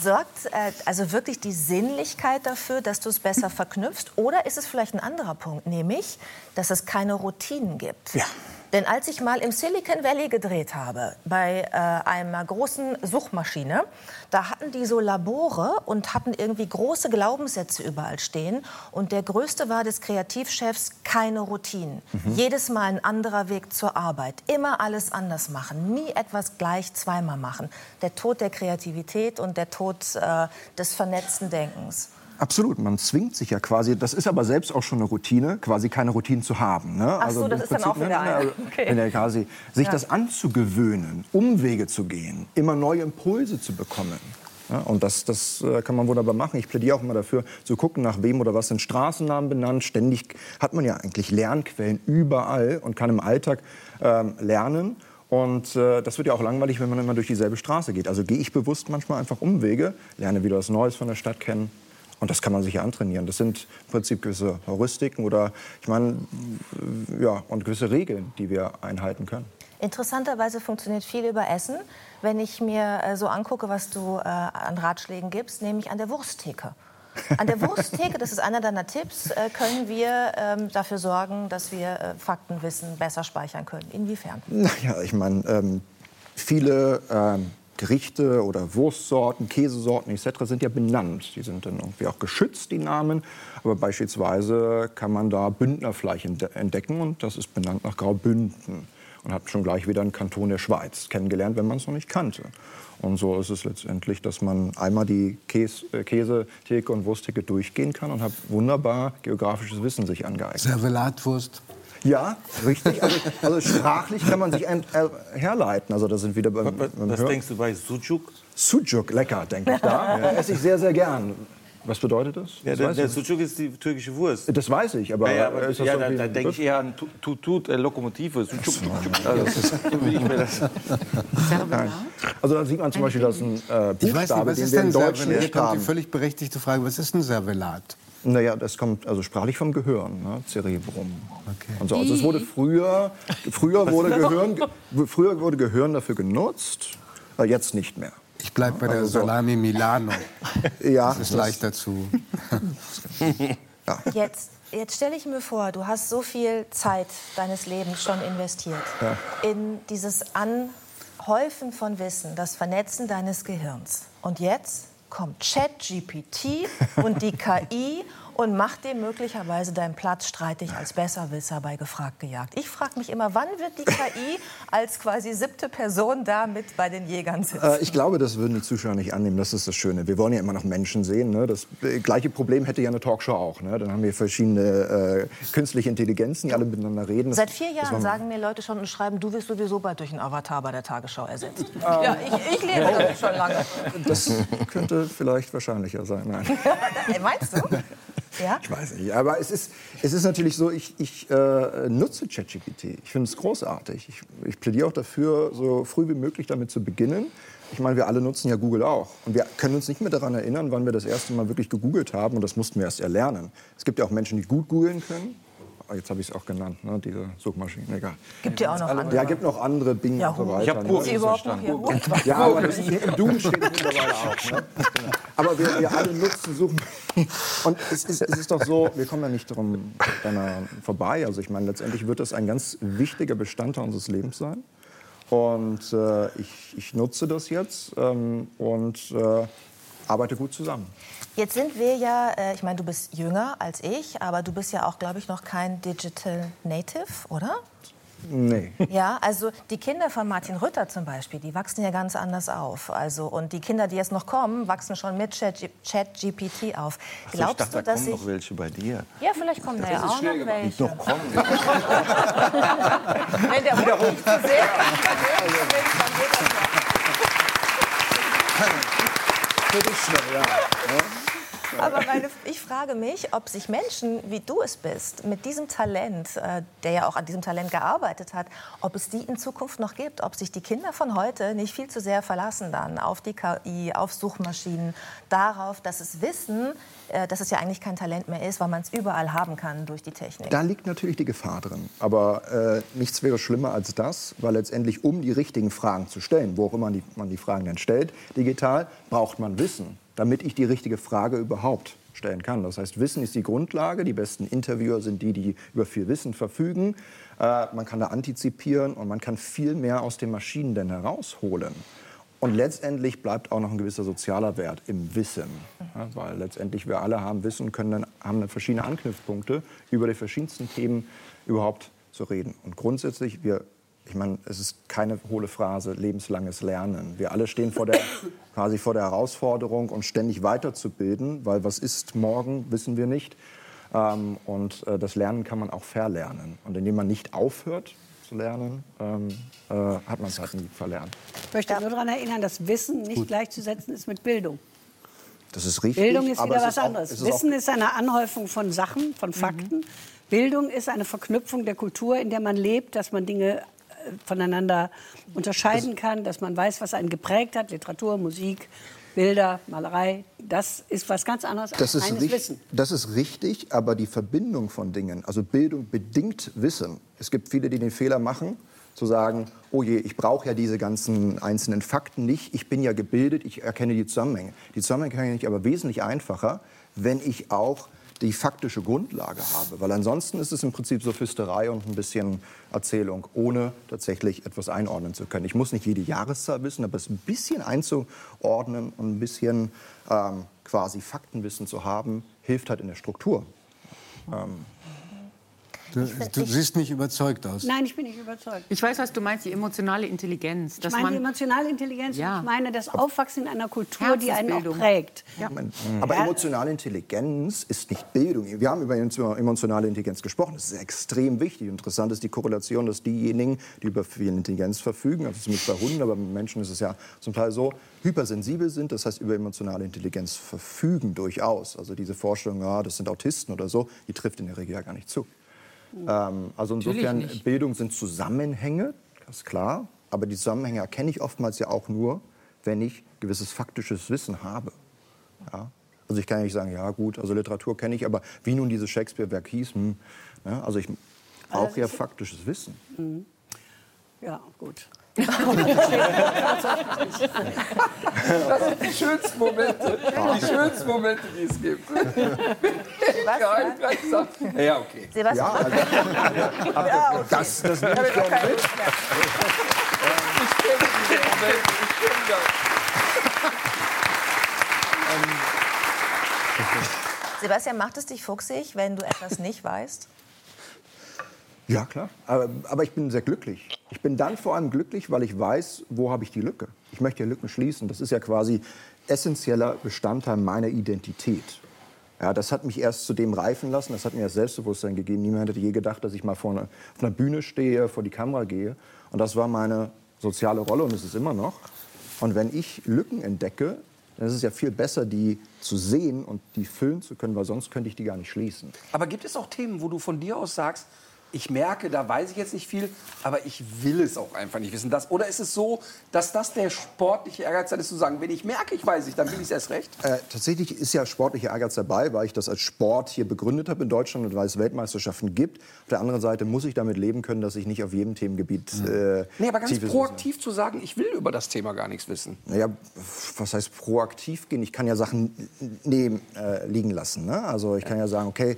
sorgt äh, also wirklich die Sinnlichkeit dafür, dass du es besser verknüpfst? Oder ist es vielleicht ein anderer Punkt, nämlich, dass es keine Routinen gibt? Ja. Denn als ich mal im Silicon Valley gedreht habe, bei äh, einer großen Suchmaschine, da hatten die so Labore und hatten irgendwie große Glaubenssätze überall stehen. Und der größte war des Kreativchefs keine Routinen. Mhm. Jedes Mal ein anderer Weg zur Arbeit. Immer alles anders machen. Nie etwas gleich zweimal machen. Der Tod der Kreativität und der Tod äh, des vernetzten Denkens. Absolut, man zwingt sich ja quasi, das ist aber selbst auch schon eine Routine, quasi keine Routine zu haben. Ne? Ach so, im das ist dann auch ne, wieder ne, eine. also, Okay. Wenn quasi sich Ja. das anzugewöhnen, Umwege zu gehen, immer neue Impulse zu bekommen. Ja, und das, das äh, kann man wunderbar machen. Ich plädiere auch immer dafür, zu gucken, nach wem oder was sind Straßennamen benannt. Ständig hat man ja eigentlich Lernquellen überall und kann im Alltag ähm, lernen. Und äh, das wird ja auch langweilig, wenn man immer durch dieselbe Straße geht. Also gehe ich bewusst manchmal einfach Umwege, lerne wieder was Neues von der Stadt kennen. Und das kann man sich ja antrainieren. Das sind im Prinzip gewisse Heuristiken oder, ich meine, ja, und gewisse Regeln, die wir einhalten können. Interessanterweise funktioniert viel über Essen. Wenn ich mir äh, so angucke, was du äh, an Ratschlägen gibst, nämlich an der Wursttheke. An der Wursttheke, das ist einer deiner Tipps, äh, können wir ähm, dafür sorgen, dass wir Faktenwissen besser speichern können. Inwiefern? Naja, ich meine, ähm, viele ähm, Gerichte oder Wurstsorten, Käsesorten etc. sind ja benannt. Die sind dann irgendwie auch geschützt, die Namen. Aber beispielsweise kann man da Bündnerfleisch entdecken und das ist benannt nach Graubünden. und hat schon gleich wieder einen Kanton der Schweiz kennengelernt, wenn man es noch nicht kannte. Und so ist es letztendlich, dass man einmal die Käse, äh, Käsetheke und Wursttheke durchgehen kann und hat wunderbar geografisches Wissen sich angeeignet. Servelatwurst. Ja, richtig. Also, also sprachlich kann man sich ein, äh, herleiten. Also da sind wieder beim, beim Was Hören. denkst du bei Sucuk? Sucuk, lecker, denke ich da. (laughs) Ja. Esse ich sehr, sehr gern. Was bedeutet das? Ja, das der, weiß der. Sucuk ist die türkische Wurst. Das weiß ich, aber, ja, ja, aber ist das ja, da, wie da denke ich eher an Tut, Tut, Tut äh, Lokomotive. Sucuk, Sucuk. Also, das. (laughs) Also da sieht man zum Beispiel, dass ein äh, Ich weiß nicht, Buchstabe, was den ist wir denn im Deutschen Servelat? nicht Kommt die haben. völlig berechtigte Frage, was ist ein Servelat? Naja, das kommt also sprachlich vom Gehirn, ne? Cerebrum. Und so. Also es wurde früher, früher wurde? Gehirn, ge- früher wurde Gehirn dafür genutzt, jetzt nicht mehr. Ich bleibe bei der Also so. Salami Milano. (laughs) Ja, Das ist leichter zu. (laughs) Jetzt, jetzt stelle ich mir vor, du hast so viel Zeit deines Lebens schon investiert Ja. in dieses Anhäufen von Wissen, das Vernetzen deines Gehirns. Und jetzt kommt ChatGPT und die KI (laughs) und macht dir möglicherweise deinen Platz streitig als Besserwisser bei Gefragt gejagt. Ich frage mich immer, wann wird die KI als quasi siebte Person da mit bei den Jägern sitzen? Äh, ich glaube, das würden die Zuschauer nicht annehmen. Das ist das Schöne. Wir wollen ja immer noch Menschen sehen. Ne? Das gleiche Problem hätte ja eine Talkshow auch. Ne? Dann haben wir verschiedene äh, künstliche Intelligenzen, die alle miteinander reden. Das- Seit vier Jahren sagen mir Leute schon und schreiben, du wirst sowieso bald durch einen Avatar bei der Tagesschau ersetzt. Ähm. (laughs) ja, ich, ich lebe damit schon lange. Das könnte vielleicht wahrscheinlicher sein. Nein. (laughs) Meinst du? Ja? Ich weiß nicht, aber es ist, es ist natürlich so, ich, ich äh, nutze ChatGPT. Ich finde es großartig. Ich, ich plädiere auch dafür, so früh wie möglich damit zu beginnen. Ich meine, wir alle nutzen ja Google auch. Und wir können uns nicht mehr daran erinnern, wann wir das erste Mal wirklich gegoogelt haben. Und das mussten wir erst erlernen. Es gibt ja auch Menschen, die gut googeln können. Jetzt habe ich es auch genannt, ne, diese Suchmaschinen. Egal. Gibt ja auch noch andere. Ja, gibt noch andere Bing Yahoo. und so weiter. Ich hab ne? Überhaupt noch? Ja, aber (laughs) das ist, im Doom steht es mittlerweile auch. Ne? (laughs) Aber wir, wir alle nutzen, suchen. Und es ist, es ist doch so, wir kommen ja nicht daran vorbei. Also ich meine, letztendlich wird das ein ganz wichtiger Bestandteil unseres Lebens sein. Und äh, ich, ich nutze das jetzt ähm, und äh, arbeite gut zusammen. Jetzt sind wir ja, äh, ich meine, du bist jünger als ich, aber du bist ja auch, glaube ich, noch kein Digital Native, oder? Nee. Ja, also die Kinder von Martin Rütter zum Beispiel, die wachsen ja ganz anders auf. Also, und die Kinder, die jetzt noch kommen, wachsen schon mit Chat- ChatGPT auf. Ach so, ich Glaubst dachte, du, da dass kommen ich... noch welche bei dir. Ja, vielleicht kommen da ja auch noch welche. Doch, komm. Wenn (laughs) der Hund nicht zu sehr dann geht das Für dich schnell, ja. Aber meine, ich frage mich, ob sich Menschen, wie du es bist, mit diesem Talent, äh, der ja auch an diesem Talent gearbeitet hat, ob es die in Zukunft noch gibt, ob sich die Kinder von heute nicht viel zu sehr verlassen dann auf die KI, auf Suchmaschinen, darauf, dass es wissen, äh, dass es ja eigentlich kein Talent mehr ist, weil man es überall haben kann durch die Technik. Da liegt natürlich die Gefahr drin. Aber äh, nichts wäre schlimmer als das, weil letztendlich, um die richtigen Fragen zu stellen, wo auch immer die, man die Fragen dann stellt, digital, braucht man Wissen, damit ich die richtige Frage überhaupt stellen kann. Das heißt, Wissen ist die Grundlage. Die besten Interviewer sind die, die über viel Wissen verfügen. Äh, man kann da antizipieren und man kann viel mehr aus den Maschinen denn herausholen. Und letztendlich bleibt auch noch ein gewisser sozialer Wert im Wissen. Ja, weil letztendlich wir alle haben Wissen und können dann, haben dann verschiedene Anknüpfpunkte, über die verschiedensten Themen überhaupt zu reden. Und grundsätzlich, wir, ich meine, es ist keine hohle Phrase, lebenslanges Lernen. Wir alle stehen vor der, (coughs) quasi vor der Herausforderung, uns ständig weiterzubilden, weil was ist morgen, wissen wir nicht. Ähm, und äh, das Lernen kann man auch verlernen. Und indem man nicht aufhört zu lernen, ähm, äh, hat man es halt nie verlernt. Ich möchte nur daran erinnern, dass Wissen nicht gleichzusetzen ist mit Bildung. Das ist richtig. Bildung ist aber wieder was auch- anderes. es ist auch- Wissen ist eine Anhäufung von Sachen, von Fakten. Bildung ist eine Verknüpfung der Kultur, in der man lebt, dass man Dinge voneinander unterscheiden kann, dass man weiß, was einen geprägt hat, Literatur, Musik, Bilder, Malerei. Das ist was ganz anderes Das als ist, reines Wissen. das ist richtig, aber die Verbindung von Dingen, also Bildung bedingt Wissen. Es gibt viele, die den Fehler machen, zu sagen, oh je, ich brauche ja diese ganzen einzelnen Fakten nicht, ich bin ja gebildet, ich erkenne die Zusammenhänge. Die Zusammenhänge kann ich aber wesentlich einfacher, wenn ich auch die faktische Grundlage habe. Weil ansonsten ist es im Prinzip Sophisterei und ein bisschen Erzählung, ohne tatsächlich etwas einordnen zu können. Ich muss nicht jede Jahreszahl wissen, aber es ein bisschen einzuordnen und ein bisschen ähm, quasi Faktenwissen zu haben, hilft halt in der Struktur. Ähm, Du, du siehst nicht überzeugt aus. Nein, ich bin nicht überzeugt. Ich weiß, was du meinst, die emotionale Intelligenz. Ich meine die emotionale Intelligenz, Ja. ich meine das Aufwachsen in einer Kultur, die einen auch prägt. Moment. Aber emotionale Intelligenz ist nicht Bildung. Wir haben über emotionale Intelligenz gesprochen. Das ist extrem wichtig. Interessant ist die Korrelation, dass diejenigen, die über viel Intelligenz verfügen, also zumindest bei Hunden, aber bei Menschen ist es ja zum Teil so, hypersensibel sind, das heißt über emotionale Intelligenz verfügen durchaus. Also diese Vorstellung, ja, das sind Autisten oder so, die trifft in der Regel ja gar nicht zu. Ähm, also insofern, nicht. Bildung sind Zusammenhänge, das ist klar. Aber die Zusammenhänge erkenne ich oftmals ja auch nur, wenn ich gewisses faktisches Wissen habe. Ja? Also ich kann ja nicht sagen, ja gut, also Literatur kenne ich, aber wie nun dieses Shakespeare-Werk hieß, hm, ja, also ich brauche ja faktisches Wissen. Mhm. Ja, gut. Das sind die schönsten Momente, die schönsten Momente, die es gibt. Sebastian? Ja, okay. Sebastian? Ja, also, Ja, okay. das, das nehme ich gerne mit. Ich kenne diese Momente, ich kenne das. Sebastian, macht es dich fuchsig, wenn du etwas nicht weißt? Ja, klar. Aber, aber ich bin sehr glücklich. Ich bin dann vor allem glücklich, weil ich weiß, wo habe ich die Lücke. Ich möchte ja Lücken schließen. Das ist ja quasi essentieller Bestandteil meiner Identität. Ja, das hat mich erst zu dem reifen lassen, das hat mir das Selbstbewusstsein gegeben. Niemand hätte je gedacht, dass ich mal vor einer, auf einer Bühne stehe, vor die Kamera gehe. Und das war meine soziale Rolle und es ist immer noch. Und wenn ich Lücken entdecke, dann ist es ja viel besser, die zu sehen und die füllen zu können, weil sonst könnte ich die gar nicht schließen. Aber gibt es auch Themen, wo du von dir aus sagst, ich merke, da weiß ich jetzt nicht viel, aber ich will es auch einfach nicht wissen. Das, oder ist es so, dass das der sportliche Ehrgeiz ist, zu sagen, wenn ich merke, ich weiß nicht, dann will ich es erst recht? Äh, tatsächlich ist ja sportlicher Ehrgeiz dabei, weil ich das als Sport hier begründet habe in Deutschland und weil es Weltmeisterschaften gibt. Auf der anderen Seite muss ich damit leben können, dass ich nicht auf jedem Themengebiet. Äh, Nee, aber ganz proaktiv zu sagen, ich will über das Thema gar nichts wissen. Naja, was heißt proaktiv gehen? Ich kann ja Sachen neben äh, liegen lassen. Ne? Also ich kann ja sagen, okay,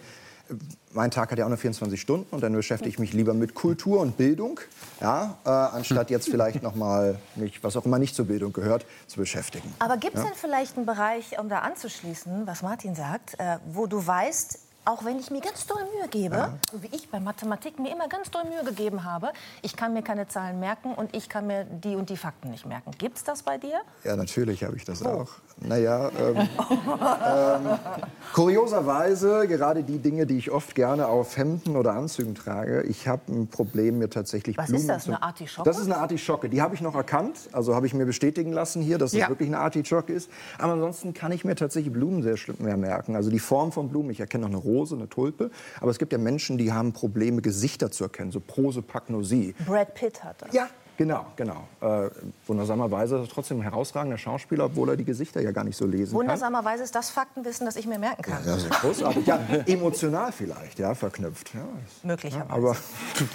mein Tag hat ja auch nur 24 Stunden und dann beschäftige ich mich lieber mit Kultur und Bildung, ja, äh, anstatt jetzt vielleicht noch mal mich, was auch immer nicht zur Bildung gehört, zu beschäftigen. Aber gibt es Ja? denn vielleicht einen Bereich, um da anzuschließen, was Martin sagt, äh, wo du weißt, auch wenn ich mir ganz doll Mühe gebe, so wie ich bei Mathematik mir immer ganz doll Mühe gegeben habe, ich kann mir keine Zahlen merken und ich kann mir die und die Fakten nicht merken. Gibt es das bei dir? Ja, natürlich habe ich das auch. Naja, ähm, ähm, kurioserweise, gerade die Dinge, die ich oft gerne auf Hemden oder Anzügen trage, ich habe ein Problem, mir tatsächlich Was Blumen ist das, zu- eine Artischocke? Das ist eine Artischocke. Die habe ich noch erkannt. Also habe ich mir bestätigen lassen hier, dass es Ja. wirklich eine Artischocke ist. Aber ansonsten kann ich mir tatsächlich Blumen sehr schlimm mehr merken. Also die Form von Blumen. Ich erkenne noch eine Rose, eine Tulpe. Aber es gibt ja Menschen, die haben Probleme, Gesichter zu erkennen. So Prosopagnosie. Brad Pitt hat das. Ja, genau, genau. Äh, wundersamerweise ist er trotzdem ein herausragender Schauspieler, obwohl er die Gesichter ja gar nicht so lesen kann. Wundersamerweise ist das Faktenwissen, das ich mir merken kann. Ja, das ist großartig. Ja, emotional vielleicht, ja, verknüpft. Ja, Möglicherweise. aber,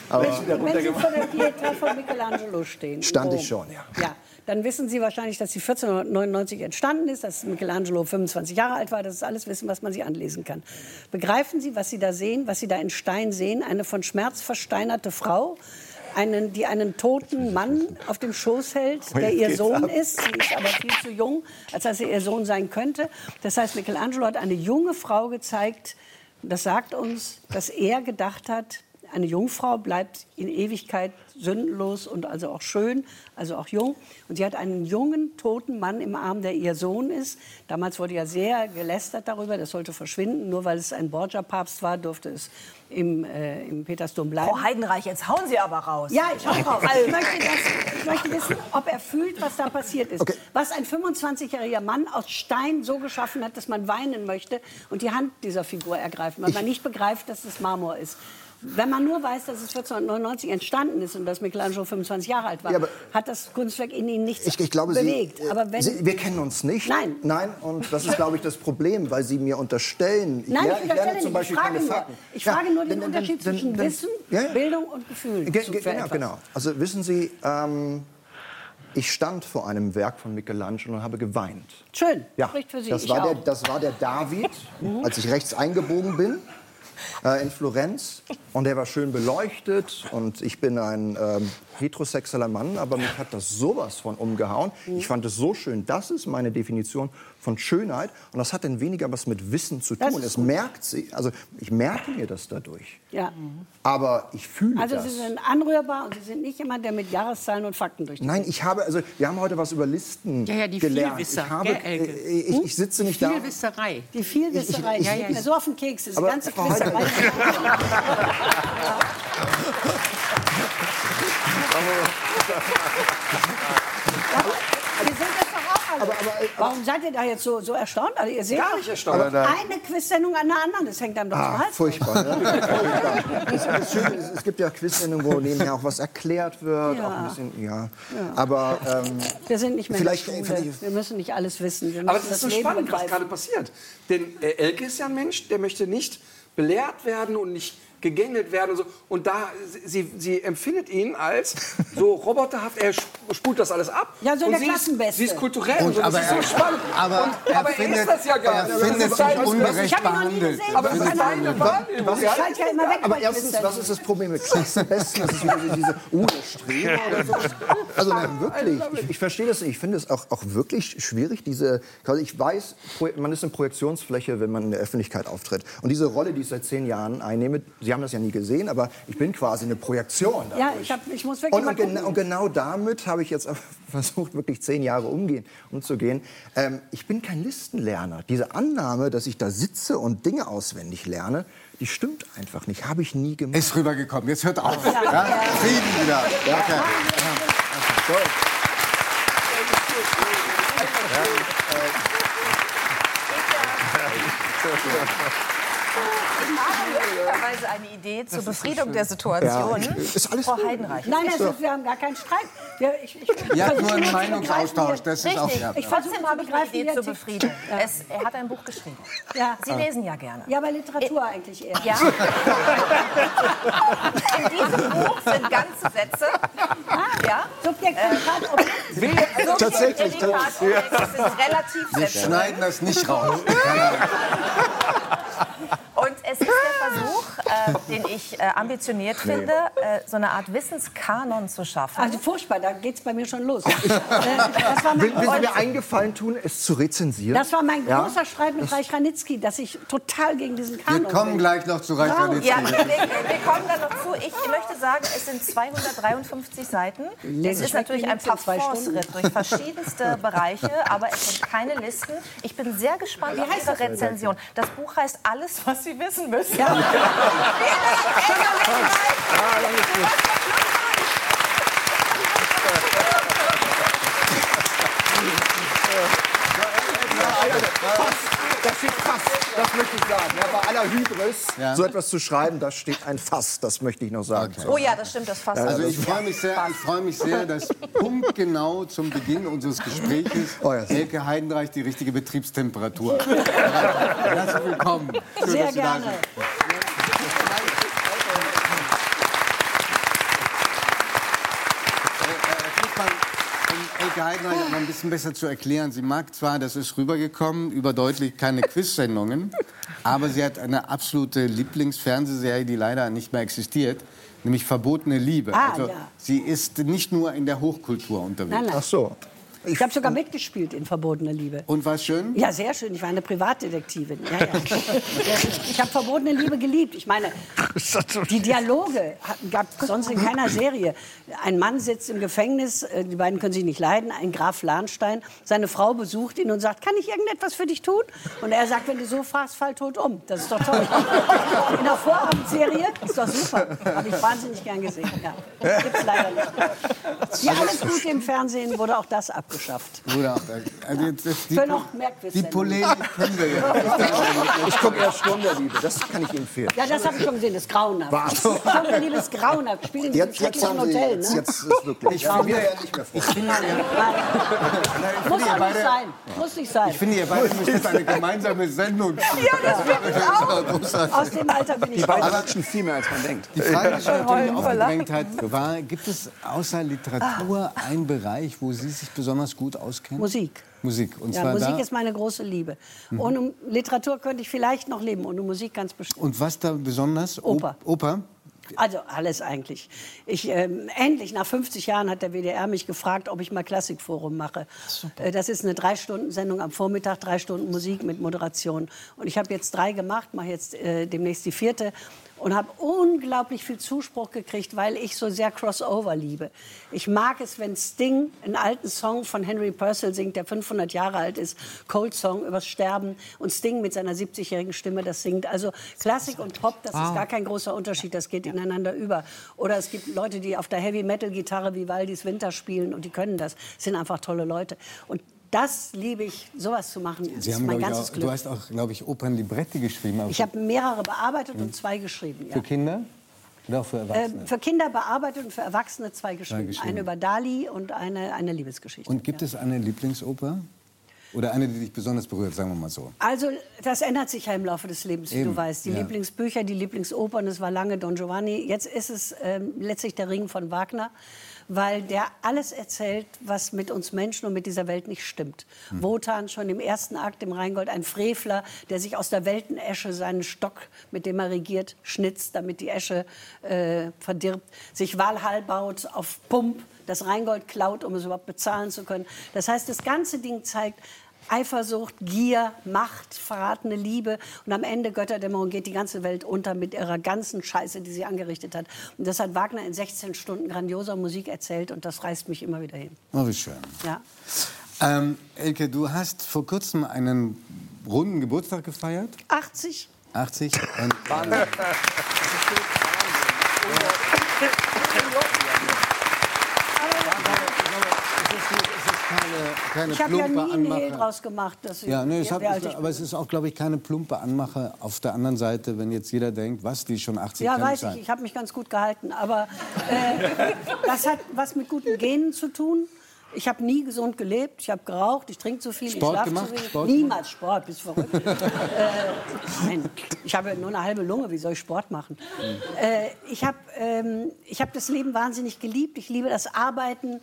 aber Wenn Sie vor der Pietà von Michelangelo stehen. Stand ich schon, ja. Ja, dann wissen Sie wahrscheinlich, dass sie 1499 entstanden ist, dass Michelangelo 25 Jahre alt war. Das ist alles Wissen, was man sich anlesen kann. Begreifen Sie, was Sie da sehen, was Sie da in Stein sehen? Eine von Schmerz versteinerte Frau, einen, die einen toten Mann auf dem Schoß hält, Oh, der ihr Sohn ab. ist. Sie ist aber viel zu jung, als dass er ihr Sohn sein könnte. Das heißt, Michelangelo hat eine junge Frau gezeigt. Das sagt uns, dass er gedacht hat, eine Jungfrau bleibt in Ewigkeit sündenlos und also auch schön, also auch jung. Und sie hat einen jungen, toten Mann im Arm, der ihr Sohn ist. Damals wurde ja sehr gelästert darüber, das sollte verschwinden. Nur weil es ein Borgia-Papst war, durfte es im, äh, im Petersdom bleiben. Frau Heidenreich, jetzt hauen Sie aber raus. Ja, ich hau raus. Ich möchte, das, ich möchte wissen, ob er fühlt, was da passiert ist. Was ein 25-jähriger Mann aus Stein so geschaffen hat, dass man weinen möchte und die Hand dieser Figur ergreifen, weil man nicht begreift, dass es Marmor ist. Wenn man nur weiß, dass es 1499 entstanden ist und dass Michelangelo 25 Jahre alt war, Ja, hat das Kunstwerk in ihm nichts ich, ich glaube, Sie, bewegt. Aber wenn, Sie, wir kennen uns nicht. Nein. Nein, und das ist, glaube ich, das Problem, weil Sie mir unterstellen. (laughs) Nein, lerne- ich unterstelle zum nicht. Beispiel ich frage keine nur, Fakten. ich Ja, frage nur den Unterschied dann- zwischen dann- Wissen, Ja, ja. Bildung und Gefühl. Ge ge genau, genau. Also wissen Sie, ähm, ich stand vor einem Werk von Michelangelo und habe geweint. Schön, Ja, spricht für Sie. das ich war, der, auch. Mhm. das war der David, (laughs) als ich rechts eingebogen bin äh, in Florenz. Und der war schön beleuchtet. Und ich bin ein ähm, heterosexueller Mann, aber mich hat das sowas von umgehauen. Mhm. Ich fand es so schön. Das ist meine Definition von Schönheit. Und das hat dann weniger was mit Wissen zu Das tun. Es gut. merkt sie, also ich merke mir das dadurch. Ja. Aber ich fühle Also das. Sie sind anrührbar und Sie sind nicht jemand, der mit Jahreszahlen und Fakten durch die Nein, ich habe, also wir haben heute was über Listen Ja, ja, die gelernt. Vielwisser, ich, habe, Elke? äh, ich, ich sitze nicht da. Vielwisserei. Die Vielwisserei, Ich- ich- die ich- geht mir so auf den Keks. Aber ganze Frau Quizerei. (laughs) Wir sind das doch auch alle. Warum seid ihr da jetzt so, so erstaunt? Also ihr seht Gar nicht erstaunt. Aber eine Quizsendung an der anderen. Das hängt einem doch zum Ah, Hals. furchtbar. Ne? (laughs) furchtbar. Ist, es gibt ja Quizsendungen, wo nebenher auch was erklärt wird. Ja. Auch ein bisschen, ja. Aber ähm, Wir sind nicht mehr Vielleicht- in der Schule. vielleicht- Wir müssen nicht alles wissen. Aber das ist so Leben spannend, was gerade passiert. Denn äh, Elke ist ja ein Mensch, der möchte nicht belehrt werden und nicht gegängelt werden und so. Und da, sie, sie empfindet ihn als so (laughs) roboterhaft, er sp- spult das alles ab. Ja, so und der sie ist, Klassenbeste. sie ist kulturell Und und, so. Das aber ist so er- spannend. aber und, er aber findet- ist das ja gar er nicht. findet Das ist sich sein- ungerecht Ich hab ihn noch nie behandelt. gesehen. Er Das ist findet eine sich Wahrnehmung. was- Ich schalte ja immer weg Aber erstens, was ist das Problem mit Klassenbesten? Das ist wieder so diese ohne Streber oder (laughs) so. Also nein, wirklich, ich, ich verstehe das nicht. Ich finde es auch, auch wirklich schwierig, diese, ich weiß, man ist eine Projektionsfläche, wenn man in der Öffentlichkeit auftritt. Und diese Rolle, die ich seit zehn Jahren einnehme, Sie haben das ja nie gesehen, aber ich bin quasi eine Projektion. dadurch. Ja, ich, hab, ich muss wirklich Und, und, genau, und genau damit habe ich jetzt (laughs) versucht, wirklich zehn Jahre umgehen, umzugehen. Ähm, ich bin kein Listenlerner. Diese Annahme, dass ich da sitze und Dinge auswendig lerne, die stimmt einfach nicht. Habe ich nie gemacht. Ist rübergekommen. Jetzt hört auf. Ja. Ja? Frieden wieder. Ja. Okay. So. Möglicherweise eine Idee zur Befriedung der Situation. Ja. Ist alles Frau. Heidenreich. Nein, ist, wir haben gar keinen Streit. Wir, ich, ich, versuche nur einen Meinungsaustausch, das ist Richtig. auch... Ja. Ich Trotzdem habe zu ich eine begreifen, Idee zur er. Befriedung. Ja. Es, er hat ein Buch geschrieben. Ja. Sie lesen ja gerne. Ja, aber Literatur eigentlich eher. Ja. In diesem Buch sind ganze Sätze. Ja. Subjekt, Prädikat, Objekt. Subjekt, Tatsächlich. Objekt, Es sind relativ Wir schneiden das nicht raus. (laughs) Es ist der Versuch, äh, den ich äh, ambitioniert finde, äh, so eine Art Wissenskanon zu schaffen. Also furchtbar, da geht es bei mir schon los. (laughs) Äh, das, war mein, Will, will Sie mir eingefallen tun, es zu rezensieren? das war mein Ja? großer Streit mit Reich Ranitzky, dass ich total gegen diesen Wir Kanon kommen bin. gleich noch zu Reich? Ranitzky. Ja, wir, wir kommen dann noch zu. Ich möchte sagen, es sind 253 Seiten. Es ich ist natürlich ein Parforce-Ritt durch verschiedenste (laughs) Bereiche, aber es sind keine Listen. Ich bin sehr gespannt auf Ihre Rezension. Das Buch heißt Alles, was Sie wissen müssen. Ja. (laughs) steht Fass, das möchte ich sagen. Ja, bei aller Hybris, Ja. so etwas zu schreiben, da steht ein Fass, das möchte ich noch sagen. Oh ja, das stimmt, das fasst. Also ich freue mich sehr, ich freue mich sehr, dass punktgenau zum Beginn unseres Gespräches Oh ja. Elke Heidenreich die richtige Betriebstemperatur. (laughs) Herzlich willkommen. Schön, Sehr dass Sie da gerne. sind. Versucht man, um Elke Heidenreich noch ein bisschen besser zu erklären. Sie mag zwar, das ist rübergekommen, überdeutlich keine Quiz-Sendungen, aber sie hat eine absolute Lieblingsfernsehserie, die leider nicht mehr existiert, nämlich Verbotene Liebe. Ah, also, ja. Sie ist nicht nur in der Hochkultur unterwegs. Nein, nein. Ach so. Ich habe sogar mitgespielt in Verbotene Liebe. Und war es schön? Ja, sehr schön. Ich war eine Privatdetektivin. Ja, ja. (laughs) Ich habe verbotene Liebe geliebt. Ich meine, die Dialoge gab es sonst in keiner Serie. Ein Mann sitzt im Gefängnis, äh, die beiden können sich nicht leiden, ein Graf Lahnstein. Seine Frau besucht ihn und sagt, kann ich irgendetwas für dich tun? Und er sagt, wenn du so fährst, fall tot um. Das ist doch toll. In der Vorabendserie ist doch super. Habe ich wahnsinnig gern gesehen. Ja. Gibt's leider nicht. Wie alles Gute im Fernsehen wurde auch das abgeschafft. Oder auch, also jetzt, jetzt die, noch die. Polemik können wir ja. Ich gucke eher Sturm der Liebe, das kann ich Ihnen empfehlen. Ja, das habe ich schon gesehen, das ist grauenhaft. Was? Sturm der Liebe ist grauenhaft. Spielen in diesem Jetzt, jetzt schrecklichen haben Sie, Hotel, jetzt, ne? jetzt ist wirklich. Ich ja, finde ja- nicht mehr froh. Ich finde, ihr, Muss auch nicht beide- sein. Muss nicht sein. ich finde, ihr beide müsstet eine gemeinsame Sendung. Ja, das finde ich auch. Aus dem Alter bin ich Die beiden raus. quatschen viel mehr, als man denkt. Die Frage, die sich natürlich vor aufgedrängt hat, war, gibt es außer Literatur einen Bereich, wo Sie sich besonders gut auskennen? Musik. Musik. Und Ja, Musik ist meine große Liebe. Ohne Literatur könnte ich vielleicht noch leben, ohne Musik ganz bestimmt. und was da besonders? Oper. Oper? Also alles eigentlich. Ich, ähm, endlich, nach 50 Jahren, hat der WDR mich gefragt, ob ich mal Klassikforum mache. Äh, das ist eine Drei-Stunden-Sendung am Vormittag, drei Stunden Musik mit Moderation. Und ich habe jetzt drei gemacht, mache jetzt äh, demnächst die vierte und habe unglaublich viel Zuspruch gekriegt, weil ich so sehr Crossover liebe. Ich mag es, wenn Sting einen alten Song von Henry Purcell singt, der 500 Jahre alt ist, Cold Song übers Sterben und Sting mit seiner 70-jährigen Stimme das singt. Also Klassik und Pop, das Wow. ist gar kein großer Unterschied, das geht ineinander über. Oder es gibt Leute, die auf der Heavy Metal Gitarre wie Waldis Winter spielen und die können das. Das sind einfach tolle Leute. Und das liebe ich, sowas zu machen. Das Sie ist haben, mein ganzes auch, Glück. du hast auch, glaube ich, Opernlibretti geschrieben. Ich habe mehrere bearbeitet und zwei geschrieben. Ja. Für Kinder oder auch für Erwachsene? Ähm, für Kinder bearbeitet und für Erwachsene zwei geschrieben. geschrieben. Eine über Dali und eine, eine Liebesgeschichte. Und gibt es eine Lieblingsoper? Oder eine, die dich besonders berührt, sagen wir mal so? Also, das ändert sich ja im Laufe des Lebens, wie Eben, du weißt. Die ja. Lieblingsbücher, die Lieblingsopern, das war lange Don Giovanni. Jetzt ist es ähm, letztlich der Ring von Wagner, weil der alles erzählt, was mit uns Menschen und mit dieser Welt nicht stimmt. Hm. Wotan schon im ersten Akt im Rheingold, ein Frevler, der sich aus der Weltenesche seinen Stock, mit dem er regiert, schnitzt, damit die Esche äh, verdirbt, sich Walhall baut auf Pump, das Rheingold klaut, um es überhaupt bezahlen zu können. Das heißt, das ganze Ding zeigt, Eifersucht, Gier, Macht, verratene Liebe und am Ende Götterdämmerung geht die ganze Welt unter mit ihrer ganzen Scheiße, die sie angerichtet hat. Und das hat Wagner in 16 Stunden grandioser Musik erzählt und das reißt mich immer wieder hin. Oh, wie schön. Ja. Ähm, Elke, du hast vor kurzem einen runden Geburtstag gefeiert. 80. 80. Und, (laughs) keine ich habe ja nie einen Hehl draus gemacht, dass ich, Ja, nee, es hat, ich aber es ist auch, glaube ich, keine plumpe Anmache auf der anderen Seite, wenn jetzt jeder denkt, was, die schon 80 Ja, kann weiß sein. ich. Ich habe mich ganz gut gehalten. Aber äh, (laughs) das hat was mit guten Genen zu tun. Ich habe nie gesund gelebt. Ich habe geraucht. Ich trinke zu viel. Sport ich schlafe zu wenig. Sport Niemals Sport. Bist verrückt. (laughs) äh, nein, ich habe nur eine halbe Lunge. Wie soll ich Sport machen? Äh, ich habe ähm, ich hab das Leben wahnsinnig geliebt. Ich liebe das Arbeiten.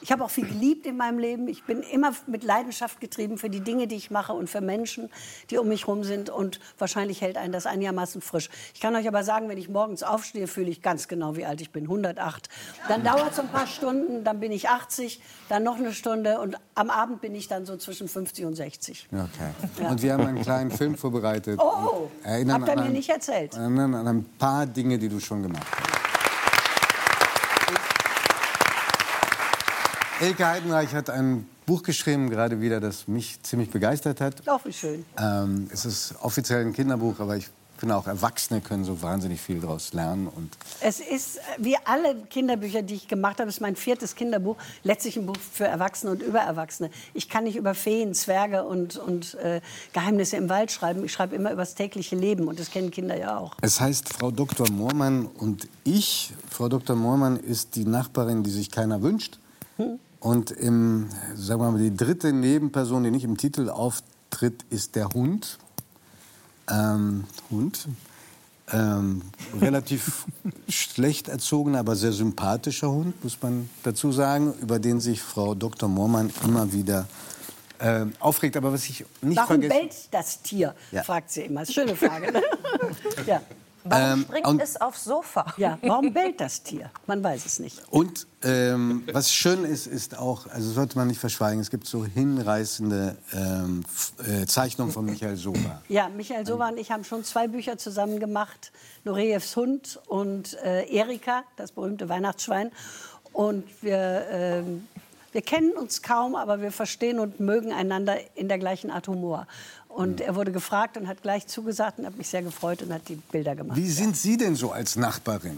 Ich habe auch viel geliebt in meinem Leben. Ich bin immer mit Leidenschaft getrieben für die Dinge, die ich mache und für Menschen, die um mich herum sind. Und wahrscheinlich hält einen das einigermaßen frisch. Ich kann euch aber sagen, wenn ich morgens aufstehe, fühle ich ganz genau, wie alt ich bin. 108. Dann dauert es ein paar Stunden, dann bin ich 80, dann noch eine Stunde und am Abend bin ich dann so zwischen 50 und 60. Okay. Ja. Und wir haben einen kleinen Film vorbereitet. Oh, habt ihr an mir nicht erzählt. Erinnern an ein paar Dinge, die du schon gemacht hast. Elke Heidenreich hat ein Buch geschrieben, gerade wieder, das mich ziemlich begeistert hat. Auch wie schön. Ähm, es ist offiziell ein Kinderbuch, aber ich finde auch Erwachsene können so wahnsinnig viel daraus lernen. Und Es ist, wie alle Kinderbücher, die ich gemacht habe, ist mein viertes Kinderbuch, letztlich ein Buch für Erwachsene und über Erwachsene. Ich kann nicht über Feen, Zwerge und, und äh, Geheimnisse im Wald schreiben. Ich schreibe immer über das tägliche Leben und das kennen Kinder ja auch. es heißt Frau Dr. Moormann und ich. Frau Dr. Moormann ist die Nachbarin, die sich keiner wünscht. Und im, sagen wir mal, die dritte Nebenperson, die nicht im Titel auftritt, ist der Hund. Ähm, Hund. Ähm, relativ (laughs) schlecht erzogener, aber sehr sympathischer Hund, muss man dazu sagen, über den sich Frau Dr. Moormann immer wieder äh, aufregt. Aber was ich nicht Warum vergessen... bellt das Tier? Ja. fragt sie immer. Schöne Frage. Ne? (laughs) ja. Warum Ähm, springt und- es aufs Sofa? ja, warum (laughs) bellt das Tier? Man weiß es nicht. Und ähm, was schön ist, ist auch, also sollte man nicht verschweigen, es gibt so hinreißende ähm, äh, Zeichnungen von Michael Soba. Ja, Michael Sowa und ich haben schon zwei Bücher zusammen gemacht. Norejevs Hund und äh, Erika, das berühmte Weihnachtsschwein. Und wir, ähm, wir kennen uns kaum, aber wir verstehen und mögen einander in der gleichen Art Humor. Und er wurde gefragt und hat gleich zugesagt und hat mich sehr gefreut und hat die Bilder gemacht. Wie sind Sie denn so als Nachbarin?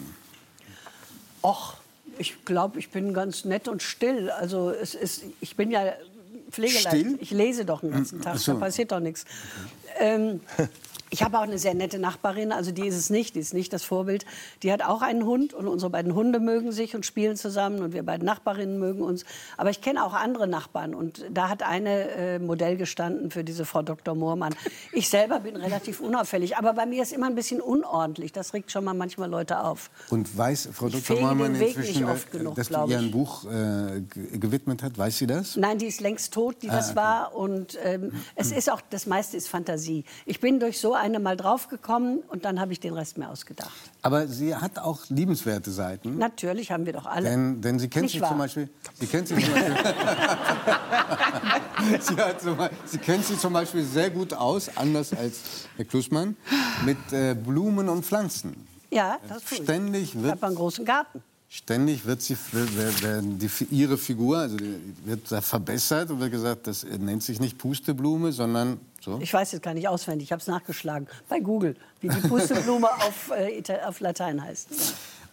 Och, ich glaube, ich bin ganz nett und still. Also es ist, ich bin ja pflegeleicht. Still? Ich lese doch den ganzen Hm, Tag, so. da passiert doch nichts. Ähm, (laughs) ich habe auch eine sehr nette Nachbarin, also die ist es nicht, die ist nicht das Vorbild. Die hat auch einen Hund und unsere beiden Hunde mögen sich und spielen zusammen und wir beiden Nachbarinnen mögen uns. Aber ich kenne auch andere Nachbarn und da hat eine äh, Modell gestanden für diese Frau Dr. Moormann. Ich selber bin relativ unauffällig, aber bei mir ist immer ein bisschen unordentlich. Das regt schon mal manchmal Leute auf. Und weiß Frau Ich Dr. Moormann inzwischen, nicht oft genug, dass du ihr ein. Buch äh, ge- gewidmet hat? Weiß sie das? Nein, die ist längst tot, die Ah, das okay. war. Und ähm, es ist auch, das meiste ist Fantasie. Ich bin durch so eine mal draufgekommen und dann habe ich den Rest mir ausgedacht. Aber sie hat auch liebenswerte Seiten. Natürlich haben wir doch alle. Denn, denn sie kennt Nicht sich wahr? zum Beispiel. Sie kennt sich zum Beispiel. (laughs) sie, zum, Beispiel- sie kennt sich zum Beispiel sehr gut aus, anders als Herr Klussmann, mit äh, Blumen und Pflanzen. Ja, das tue ich. Ständig Ich wird, habe einen großen Garten. ständig wird sie, wird- werden die, ihre Figur, also wird verbessert und wird gesagt, das nennt sich nicht Pusteblume, sondern so. Ich weiß jetzt gar nicht auswendig, ich habe es nachgeschlagen bei Google, wie die Pusteblume (laughs) auf, äh, auf Latein heißt.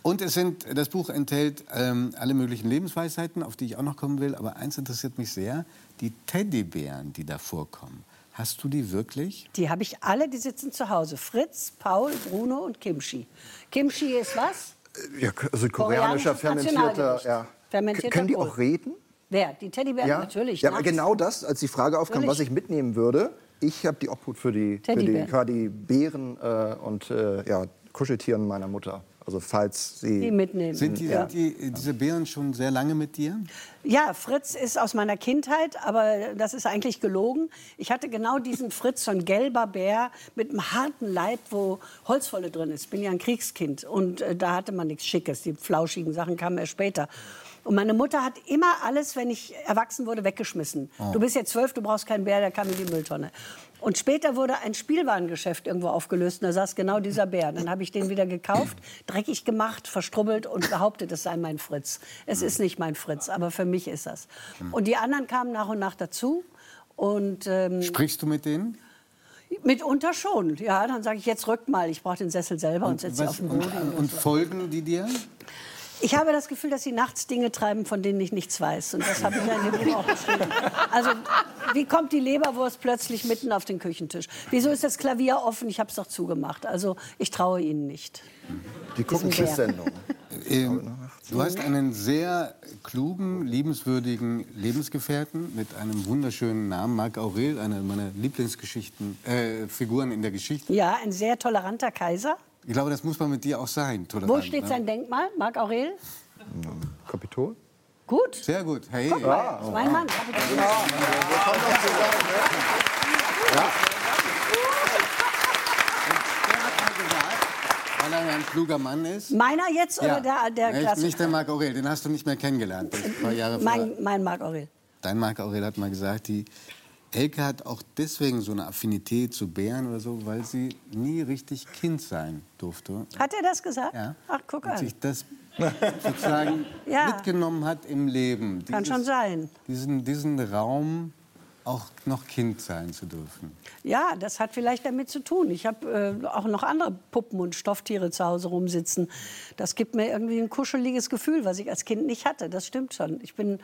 Und es sind, das Buch enthält ähm, alle möglichen Lebensweisheiten, auf die ich auch noch kommen will. Aber eins interessiert mich sehr: die Teddybären, die da vorkommen. Hast du die wirklich? Die habe ich alle, die sitzen zu Hause. Fritz, Paul, Bruno und Kimchi. Kimchi ist was? Ja, also koreanischer fermentierter. Ja. Fermentierter Können die Kohl. auch reden? Wer? Die Teddybären? Natürlich. Ja, aber genau das, als die Frage aufkam, Natürlich. was ich mitnehmen würde. Ich habe die Obhut für die, für die, Teddybären. quasi Bären äh, und äh, ja, Kuscheltieren meiner Mutter. Also falls sie... Die mitnehmen. Sind, die, Ja. sind die, diese Bären schon sehr lange mit dir? Ja, Fritz ist aus meiner Kindheit, aber das ist eigentlich gelogen. Ich hatte genau diesen Fritz, so ein gelber Bär mit einem harten Leib, wo Holzwolle drin ist. Ich bin ja ein Kriegskind und äh, da hatte man nichts Schickes. Die flauschigen Sachen kamen erst später. Und meine Mutter hat immer alles, wenn ich erwachsen wurde, weggeschmissen. Oh. Du bist jetzt zwölf, du brauchst keinen Bär, der kam in die Mülltonne. Und später wurde ein Spielwarengeschäft irgendwo aufgelöst und da saß genau dieser Bär. Dann habe ich den wieder gekauft, dreckig gemacht, verstrubbelt und behauptet, es sei mein Fritz. Es ist nicht mein Fritz, aber für mich ist das. Und die anderen kamen nach und nach dazu. Und ähm, Sprichst du mit denen? mitunter schon. Ja, dann sage ich, jetzt rückt mal, ich brauche den Sessel selber und, setze sie was- auf den und, Boden. und folgen die dir? Ich habe das Gefühl, dass sie nachts Dinge treiben, von denen ich nichts weiß. Und das habe ich ja in dem Buch auch geschrieben. Also, wie kommt die Leberwurst plötzlich mitten auf den Küchentisch? Wieso ist das Klavier offen? Ich habe es doch zugemacht. Also, ich traue ihnen nicht. Die gucken. Quiz-Sendungen. Ähm, du hast einen sehr klugen, liebenswürdigen Lebensgefährten mit einem wunderschönen Namen, Marc Aurel, eine meiner Lieblingsgeschichten, äh, Figuren in der Geschichte. Ja, ein sehr toleranter Kaiser. Ich glaube, das muss man mit dir auch sein, tolerant. Wo steht ne? sein Denkmal? Marc Aurel? Kapitol? Gut. Sehr gut. Hey. Guck mal, das ist mein Mann. Weil er ja ein kluger Mann ist. Meiner jetzt oder der, der Klassiker? Nicht der Marc Aurel, den hast du nicht mehr kennengelernt. Mein, mein Marc Aurel. Dein Marc Aurel hat mal gesagt, die Elke hat auch deswegen so eine Affinität zu Bären oder so, weil sie nie richtig Kind sein durfte. Hat er das gesagt? Ja. Ach, guck Und an. sich das (laughs) sozusagen Ja. mitgenommen hat im Leben. Kann schon sein. Diesen, diesen Raum auch noch Kind sein zu dürfen. Ja, das hat vielleicht damit zu tun. Ich habe äh, auch noch andere Puppen und Stofftiere zu Hause rumsitzen. Das gibt mir irgendwie ein kuscheliges Gefühl, was ich als Kind nicht hatte. Das stimmt schon. Ich bin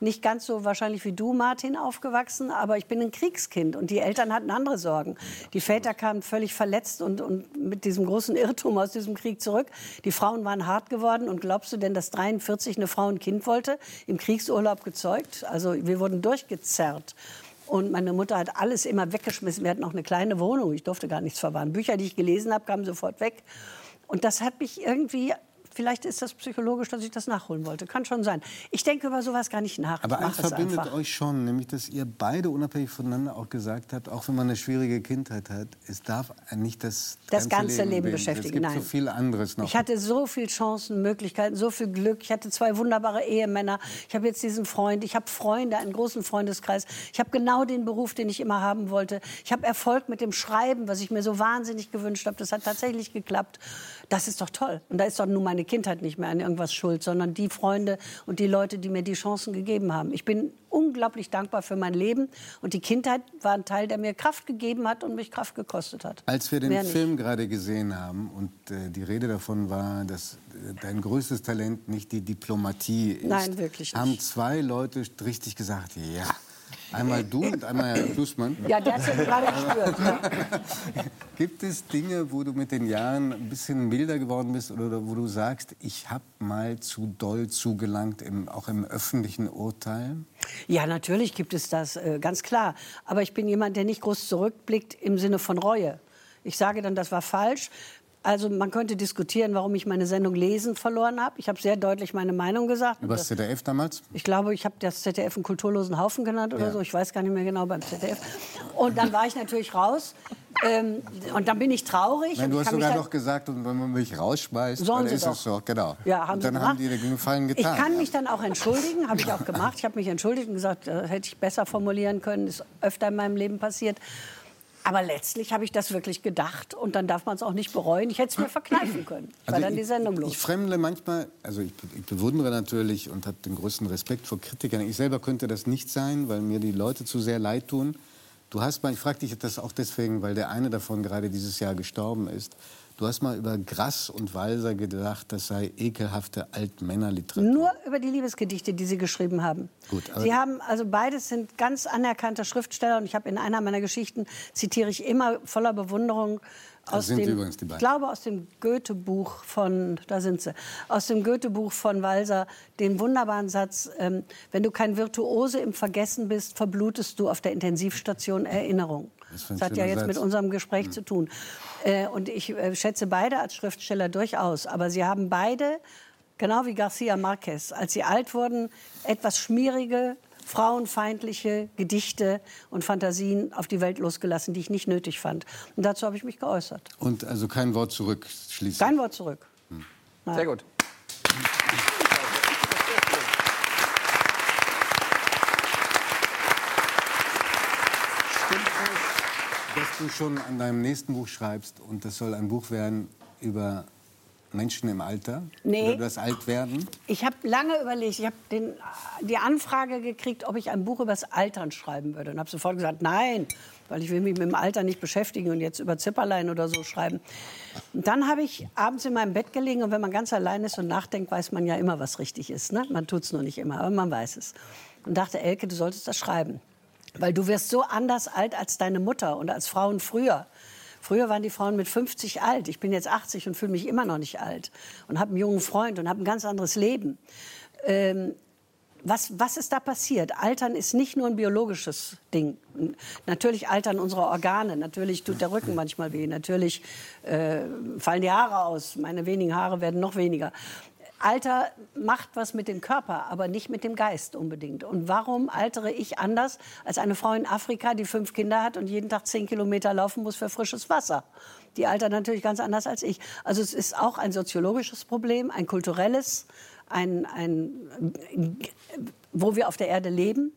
nicht ganz so wahrscheinlich wie du, Martin, aufgewachsen, aber ich bin ein Kriegskind und die Eltern hatten andere Sorgen. Die Väter kamen völlig verletzt und, und mit diesem großen Irrtum aus diesem Krieg zurück. Die Frauen waren hart geworden und glaubst du denn, dass 43 eine Frau ein Kind wollte, im Kriegsurlaub gezeugt? Also wir wurden durchgezerrt. Und meine Mutter hat alles immer weggeschmissen. Wir hatten auch eine kleine Wohnung. Ich durfte gar nichts verwahren. Bücher, die ich gelesen habe, kamen sofort weg. Und das hat mich irgendwie. Vielleicht ist das psychologisch, dass ich das nachholen wollte. Kann schon sein. Ich denke über sowas gar nicht nach. Aber eins verbindet einfach. euch schon, nämlich dass ihr beide unabhängig voneinander auch gesagt habt, auch wenn man eine schwierige Kindheit hat, es darf nicht das, Das ganze Leben bilden. beschäftigen, Es gibt nein. so viel anderes noch. Ich hatte so viele Chancen, Möglichkeiten, so viel Glück. Ich hatte zwei wunderbare Ehemänner. Ich habe jetzt diesen Freund. Ich habe Freunde, einen großen Freundeskreis. Ich habe genau den Beruf, den ich immer haben wollte. Ich habe Erfolg mit dem Schreiben, was ich mir so wahnsinnig gewünscht habe. Das hat tatsächlich geklappt. Das ist doch toll. Und da ist doch nun meine Kindheit nicht mehr an irgendwas schuld, sondern die Freunde und die Leute, die mir die Chancen gegeben haben. Ich bin unglaublich dankbar für mein Leben. Und die Kindheit war ein Teil, der mir Kraft gegeben hat und mich Kraft gekostet hat. Als wir den Mehr nicht. Film gerade gesehen haben und äh, die Rede davon war, dass äh, dein größtes Talent nicht die Diplomatie ist, Nein, wirklich nicht. haben zwei Leute richtig gesagt, ja. Einmal du und einmal Herr Klussmann. Ja, der hat ja gerade gespürt. Ja. (laughs) Gibt es Dinge, wo du mit den Jahren ein bisschen milder geworden bist oder wo du sagst, ich habe mal zu doll zugelangt, im, auch im öffentlichen Urteil? Ja, natürlich gibt es das, äh, ganz klar. Aber ich bin jemand, der nicht groß zurückblickt im Sinne von Reue. Ich sage dann, das war falsch. Also man könnte diskutieren, warum ich meine Sendung Lesen verloren habe. Ich habe sehr deutlich meine Meinung gesagt. Über das ZDF damals? Ich glaube, ich habe das ZDF einen kulturlosen Haufen genannt oder Ja. so. Ich weiß gar nicht mehr genau beim ZDF. Und dann war ich natürlich raus. Ähm, und dann bin ich traurig. Nein, und du ich hast sogar dann- noch gesagt, und wenn man mich rausschmeißt, dann ist doch. es so. Genau. Ja, haben und sie dann haben gemacht. die den Gefallen Ich getan. kann mich dann auch entschuldigen, habe ich auch (laughs) gemacht. Ich habe mich entschuldigt und gesagt, das hätte ich besser formulieren können. Ist öfter in meinem Leben passiert. Aber letztlich habe ich das wirklich gedacht und dann darf man es auch nicht bereuen. Ich hätte es mir verkneifen können, weil Also dann ich, die Sendung los. Ich fremdle manchmal, also ich, ich bewundere natürlich und habe den größten Respekt vor Kritikern. Ich selber könnte das nicht sein, weil mir die Leute zu sehr leid tun. Du hast mal, ich frage dich das auch deswegen, weil der eine davon gerade dieses Jahr gestorben ist. Du hast mal über Grass und Walser gedacht, das sei ekelhafte Altmännerliteratur. Nur über die Liebesgedichte, die Sie geschrieben haben. Gut, Sie haben, also beides sind ganz anerkannte Schriftsteller und ich habe in einer meiner Geschichten, zitiere ich immer voller Bewunderung aus dem, ich glaube aus dem Goethe-Buch von, da sind sie, aus dem Goethe-Buch von Walser, den wunderbaren Satz, ähm, wenn du kein Virtuose im Vergessen bist, verblutest du auf der Intensivstation Erinnerung. Das hat ja jetzt mit Satz. unserem Gespräch zu tun. Äh, und ich äh, schätze beide als Schriftsteller durchaus. Aber sie haben beide, genau wie Garcia Marquez, als sie alt wurden, etwas schmierige, frauenfeindliche Gedichte und Fantasien auf die Welt losgelassen, die ich nicht nötig fand. Und dazu habe ich mich geäußert. Und also kein Wort zurück schließlich. Kein Wort zurück. Nein. Sehr gut. Dass du schon an deinem nächsten Buch schreibst und das soll ein Buch werden über Menschen im Alter? Nee. Oder das Altwerden? Ich habe lange überlegt, ich habe die Anfrage gekriegt, ob ich ein Buch über das Altern schreiben würde. Und habe sofort gesagt, nein, weil ich will mich mit dem Alter nicht beschäftigen und jetzt über Zipperlein oder so schreiben. Und dann habe ich abends in meinem Bett gelegen und wenn man ganz allein ist und nachdenkt, weiß man ja immer, was richtig ist. Ne? Man tut es nur nicht immer, aber man weiß es. Und dachte, Elke, du solltest das schreiben. Weil du wirst so anders alt als deine Mutter und als Frauen früher. Früher waren die Frauen mit 50 alt. Ich bin jetzt 80 und fühle mich immer noch nicht alt. Und habe einen jungen Freund und habe ein ganz anderes Leben. Ähm, was, was ist da passiert? Altern ist nicht nur ein biologisches Ding. Natürlich altern unsere Organe, natürlich tut der Rücken manchmal weh, natürlich äh, fallen die Haare aus, meine wenigen Haare werden noch weniger. Alter macht was mit dem Körper, aber nicht mit dem Geist unbedingt. Und warum altere ich anders als eine Frau in Afrika, die fünf Kinder hat und jeden Tag zehn Kilometer laufen muss für frisches Wasser? Die altern natürlich ganz anders als ich. Also es ist auch ein soziologisches Problem, ein kulturelles, ein, ein, wo wir auf der Erde leben.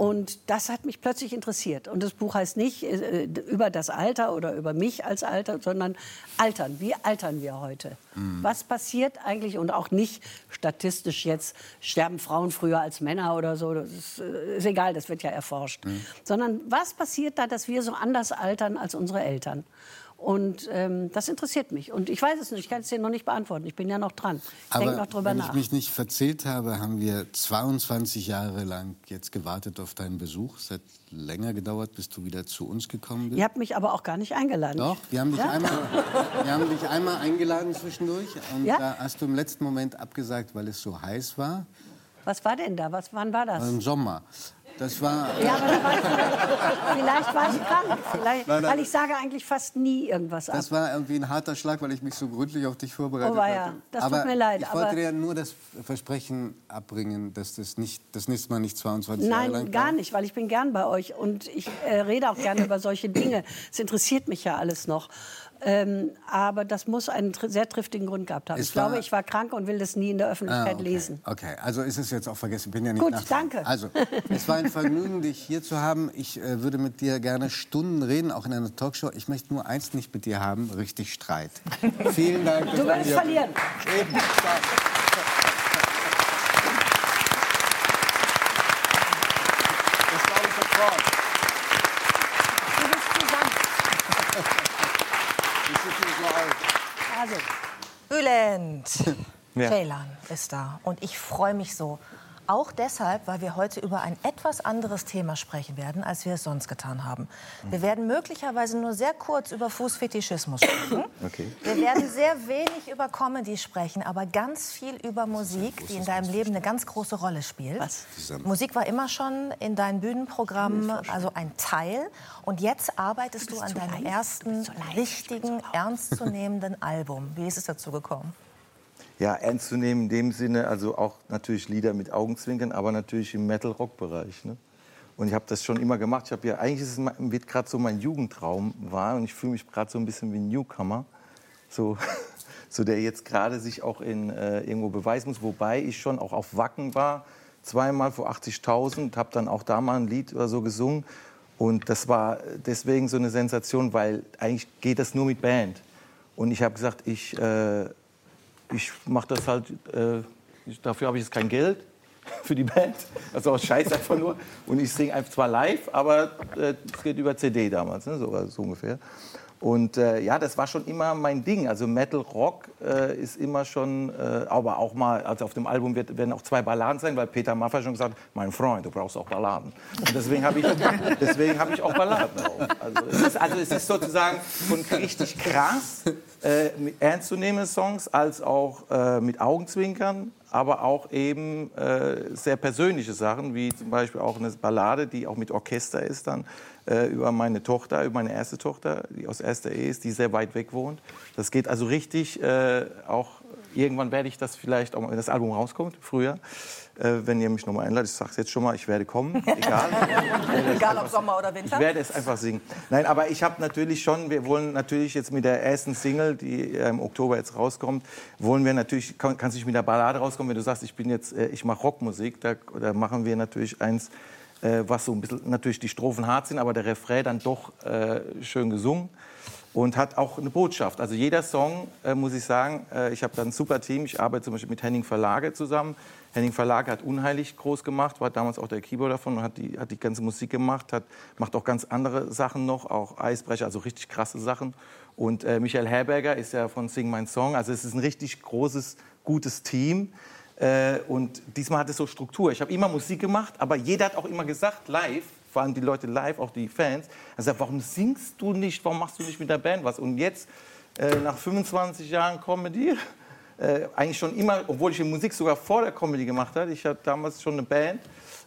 Und das hat mich plötzlich interessiert. Und das Buch heißt nicht äh, über das Alter oder über mich als Alter, sondern Altern. Wie altern wir heute? Mhm. Was passiert eigentlich? Und auch nicht statistisch jetzt, sterben Frauen früher als Männer oder so. Das ist, äh, ist egal, das wird ja erforscht. Mhm. Sondern was passiert da, dass wir so anders altern als unsere Eltern? Und ähm, das interessiert mich. Und ich weiß es nicht, ich kann es dir noch nicht beantworten. Ich bin ja noch dran. Ich denke noch drüber wenn nach. ich mich nicht verzählt habe, haben wir 22 Jahre lang jetzt gewartet auf deinen Besuch. Es hat länger gedauert, bis du wieder zu uns gekommen bist. Ihr habt mich aber auch gar nicht eingeladen. Doch, wir haben, dich Ja? einmal, wir haben dich einmal eingeladen zwischendurch und Ja? da hast du im letzten Moment abgesagt, weil es so heiß war. Was war denn da? Was, wann war das? Im Sommer. Das war. Ja, aber war ich vielleicht, war ich krank. Vielleicht, Nein, nein. Weil ich sage eigentlich fast nie irgendwas ab. Das war irgendwie ein harter Schlag, weil ich mich so gründlich auf dich vorbereitet Oh, hatte. Das tut aber mir leid, Ich wollte dir nur das Versprechen abbringen, dass das nicht das nächste Mal nicht 22 Jahre lang Nein, gar nicht, weil ich bin gern bei euch und ich äh, rede auch gerne über solche Dinge. Es interessiert mich ja alles noch. Ähm, aber das muss einen tr sehr triftigen Grund gehabt haben. Es ich glaube, ich war krank und will das nie in der Öffentlichkeit Ah, okay. lesen. Okay, also ist es jetzt auch vergessen. Ich bin ja nicht Gut, danke. Also, es war ein Vergnügen, (laughs) dich hier zu haben. Ich äh, würde mit dir gerne Stunden reden, auch in einer Talkshow. Ich möchte nur eins nicht mit dir haben, richtig Streit. (laughs) Vielen Dank. Du würdest verlieren. Eben. Das glaube ich sofort. Du bist zusammen. Also, Bülent. Ja. Ceylan ist da. Und ich freue mich so Auch deshalb, weil wir heute über ein etwas anderes Thema sprechen werden, als wir es sonst getan haben. Wir werden möglicherweise nur sehr kurz über Fußfetischismus sprechen. (laughs) Okay. Wir werden sehr wenig über Comedy sprechen, aber ganz viel über Musik, die in deinem Leben eine ganz große Rolle spielt. Musik war immer schon in deinen Bühnenprogrammen also ein Teil. Und jetzt arbeitest du an deinem ersten richtigen, ernstzunehmenden Album. Wie ist es dazu gekommen? Ja, ernst zu nehmen in dem Sinne, also auch natürlich Lieder mit Augenzwinkern, aber natürlich im Metal-Rock-Bereich. Ne? Und ich habe das schon immer gemacht. Ich habe ja eigentlich ist es wird gerade so mein Jugendtraum war und ich fühle mich gerade so ein bisschen wie ein Newcomer, so, (laughs) so der jetzt gerade sich auch in äh, irgendwo beweisen muss. Wobei ich schon auch auf Wacken war, zweimal vor 80.000, habe dann auch da mal ein Lied oder so gesungen. Und das war deswegen so eine Sensation, weil eigentlich geht das nur mit Band. Und ich habe gesagt, ich äh, ich mache das halt, äh, dafür habe ich jetzt kein Geld (laughs) für die Band. Also auch Scheiß einfach nur. Und ich singe einfach zwar live, aber äh, es geht über CD damals, ne? so, so ungefähr. Und äh, ja, das war schon immer mein Ding. Also Metal Rock äh, ist immer schon, äh, aber auch mal, also auf dem Album wird, werden auch zwei Balladen sein, weil Peter Maffay schon gesagt hat, mein Freund, du brauchst auch Balladen. Und deswegen habe ich, (laughs) deswegen habe ich auch Balladen drauf. Also es ist, also es ist sozusagen von richtig krass, äh, mit ernstzunehmenden Songs, als auch äh, mit Augenzwinkern, aber auch eben äh, sehr persönliche Sachen, wie zum Beispiel auch eine Ballade, die auch mit Orchester ist dann, äh, über meine Tochter, über meine erste Tochter, die aus erster Ehe ist, die sehr weit weg wohnt. Das geht also richtig äh, auch, irgendwann werde ich das vielleicht, auch, wenn das Album rauskommt, früher, äh, wenn ihr mich nochmal einladet, ich sage es jetzt schon mal, ich werde kommen, (laughs) egal. Egal ob Sommer oder Winter. Ich werde es einfach singen. Nein, aber ich habe natürlich schon, wir wollen natürlich jetzt mit der ersten Single, die äh, im Oktober jetzt rauskommt, wollen wir natürlich, kann, kannst du nicht mit der Ballade rauskommen, wenn du sagst, ich bin jetzt, äh, ich mache Rockmusik, da, da machen wir natürlich eins, äh, was so ein bisschen, natürlich die Strophen hart sind, aber der Refrain dann doch äh, schön gesungen und hat auch eine Botschaft. Also jeder Song, äh, muss ich sagen, äh, ich habe da ein super Team. Ich arbeite zum Beispiel mit Henning Verlage zusammen. Henning Verlage hat unheilig groß gemacht, war damals auch der Keyboarder davon und hat die, hat die ganze Musik gemacht, hat, macht auch ganz andere Sachen noch, auch Eisbrecher, also richtig krasse Sachen. Und äh, Michael Herberger ist ja von Sing My Song. Also es ist ein richtig großes, gutes Team. Äh, und diesmal hat es so Struktur. Ich habe immer Musik gemacht, aber jeder hat auch immer gesagt, live, vor allem die Leute live, auch die Fans, sagt, warum singst du nicht, warum machst du nicht mit der Band was? Und jetzt, äh, nach 25 Jahren Comedy, äh, eigentlich schon immer, obwohl ich die Musik sogar vor der Comedy gemacht habe, ich hatte damals schon eine Band,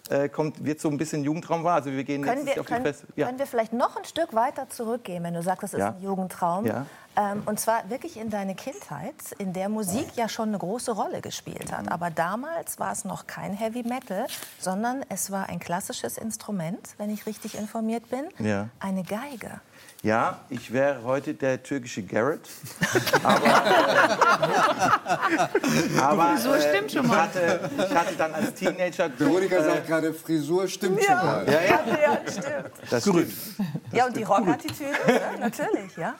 äh, kommt, wird so ein bisschen Jugendtraum war. Also wir gehen Können nächstes wir, auf die können. Ja. können wir vielleicht noch ein Stück weiter zurückgehen, wenn du sagst, das ist Ja. ein Jugendtraum? Ja. Ähm, und zwar wirklich in deine Kindheit, in der Musik ja schon eine große Rolle gespielt hat. Aber damals war es noch kein Heavy Metal, sondern es war ein klassisches Instrument, wenn ich richtig informiert bin. Ja. Eine Geige. Ja, ich wäre heute der türkische Garrett. (laughs) Aber, äh, aber Frisur stimmt schon mal. Ich, hatte, ich hatte dann als Teenager. Veronika sagt gerade, Frisur stimmt schon mal. Ja, ja. Ja, stimmt. Das stimmt. Ja, und die Rockattitüde, ne? natürlich, ja.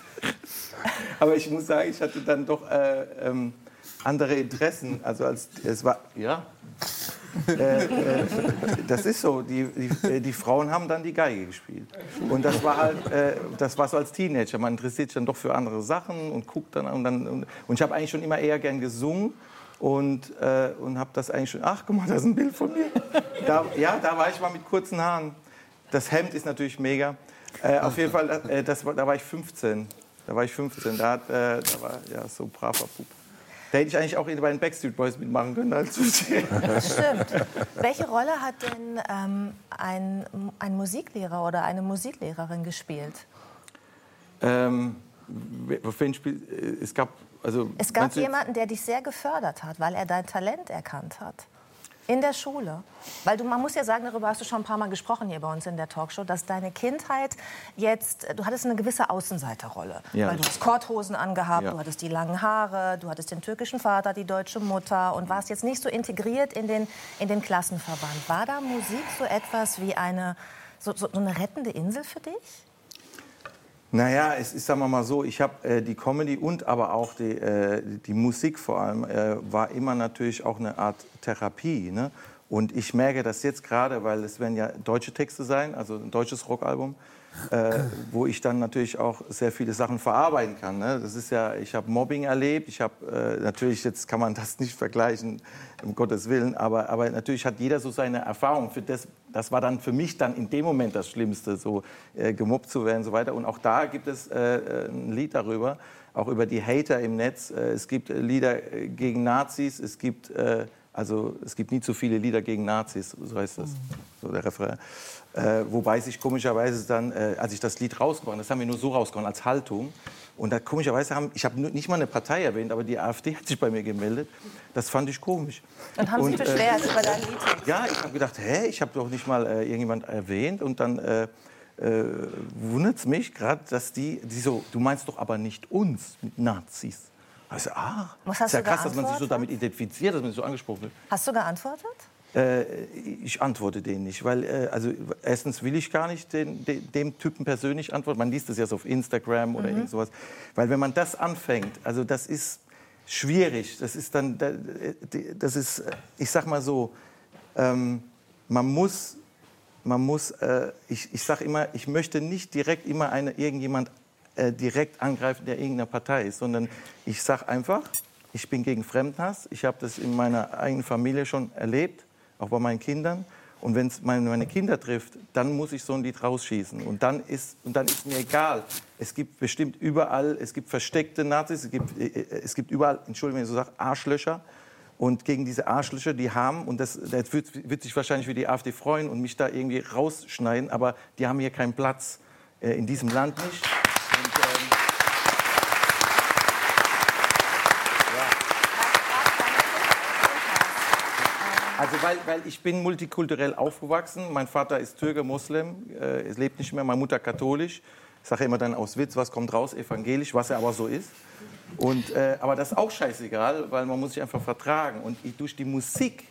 Aber ich muss sagen, ich hatte dann doch äh, ähm, andere Interessen. Also als es war, ja. äh, äh, das ist so. Die, die, äh, die Frauen haben dann die Geige gespielt. Und das war halt, äh, das war so als Teenager. Man interessiert sich dann doch für andere Sachen und guckt dann und dann. Und, und ich habe eigentlich schon immer eher gern gesungen. Und, äh, und habe das eigentlich schon. Ach, guck mal, da ist ein Bild von mir. Da, ja, da war ich mal mit kurzen Haaren. Das Hemd ist natürlich mega. Äh, auf jeden Fall, das, da war ich 15. Da war ich 15. Da, hat, da war ja so ein braver Bub. Da hätte ich eigentlich auch bei den Backstreet Boys mitmachen können als Das stimmt. Welche Rolle hat denn ähm, ein, ein Musiklehrer oder eine Musiklehrerin gespielt? ähm, äh, es gab, also, Es gab jemanden, der dich sehr gefördert hat, weil er dein Talent erkannt hat. In der Schule. Weil du, man muss ja sagen, darüber hast du schon ein paar Mal gesprochen hier bei uns in der Talkshow, dass deine Kindheit jetzt, du hattest eine gewisse Außenseiterrolle. Ja. Weil du hast Korthosen angehabt, Ja. du hattest die langen Haare, du hattest den türkischen Vater, die deutsche Mutter und warst jetzt nicht so integriert in den, in den Klassenverband. War da Musik so etwas wie eine, so, so so eine rettende Insel für dich? Naja, es ist, sagen wir mal so, ich habe äh, die Comedy und aber auch die, äh, die Musik vor allem, äh, war immer natürlich auch eine Art Therapie. Ne? Und ich merke das jetzt gerade, weil es werden ja deutsche Texte sein, also ein deutsches Rockalbum. Äh, wo ich dann natürlich auch sehr viele Sachen verarbeiten kann. Ne? Das ist ja, ich habe Mobbing erlebt, ich habe äh, natürlich jetzt kann man (laughs) das nicht vergleichen, um Gottes Willen, aber, aber natürlich hat jeder so seine Erfahrung. Für das, das war dann für mich dann in dem Moment das Schlimmste, so äh, gemobbt zu werden und so weiter. Und auch da gibt es äh, ein Lied darüber, auch über die Hater im Netz. Äh, es gibt äh, Lieder gegen Nazis, es gibt also es gibt nie zu viele Lieder gegen Nazis, so heißt das, so der Refrain. Äh, wobei sich komischerweise dann, äh, als ich das Lied rausgehauen, das haben wir nur so rausgehauen als Haltung. Und da komischerweise haben, ich habe nicht mal eine Partei erwähnt, aber die AfD hat sich bei mir gemeldet. Das fand ich komisch. Und haben sich beschwert über dein Lied? Ja, ich habe gedacht, hä, ich habe doch nicht mal äh, irgendjemand erwähnt. Und dann äh, äh, wundert es mich gerade, dass die, die so, du meinst doch aber nicht uns mit Nazis. Also, ah, Was hast ist ja du krass, dass man sich so damit identifiziert, dass man sich so angesprochen wird. Hast du geantwortet? Äh, ich antworte denen nicht, weil äh, also erstens will ich gar nicht den, de, dem Typen persönlich antworten. Man liest das ja so auf Instagram oder Mhm. irgend sowas. Weil wenn man das anfängt, also das ist schwierig. Das ist dann, da- das ist, äh, ich sag mal so, ähm, man muss, man muss, äh, ich, ich sag immer, ich möchte nicht direkt immer eine, irgendjemand äh, direkt angreifen, der irgendeiner Partei ist, sondern ich sag einfach, ich bin gegen Fremdenhass. Ich habe das in meiner eigenen Familie schon erlebt, auch bei meinen Kindern. Und wenn es meine, Kinder trifft, dann muss ich so ein Lied rausschießen. Und dann ist, und dann ist mir egal. Es gibt bestimmt überall, es gibt versteckte Nazis, es gibt, äh, äh, es gibt überall, Entschuldigung, wenn ich so sage, Arschlöcher. Und gegen diese Arschlöcher, die haben, und das, das wird, wird sich wahrscheinlich für die AfD freuen und mich da irgendwie rausschneiden, aber die haben hier keinen Platz. In diesem Land nicht. Und, ähm, Also weil, weil ich bin multikulturell aufgewachsen. Mein Vater ist Türke, Muslim, äh, es lebt nicht mehr. Meine Mutter katholisch. Ich sage immer dann aus Witz, was kommt raus, evangelisch, was er aber so ist. Und, äh, aber das ist auch scheißegal, weil man muss sich einfach vertragen. Und ich, durch die Musik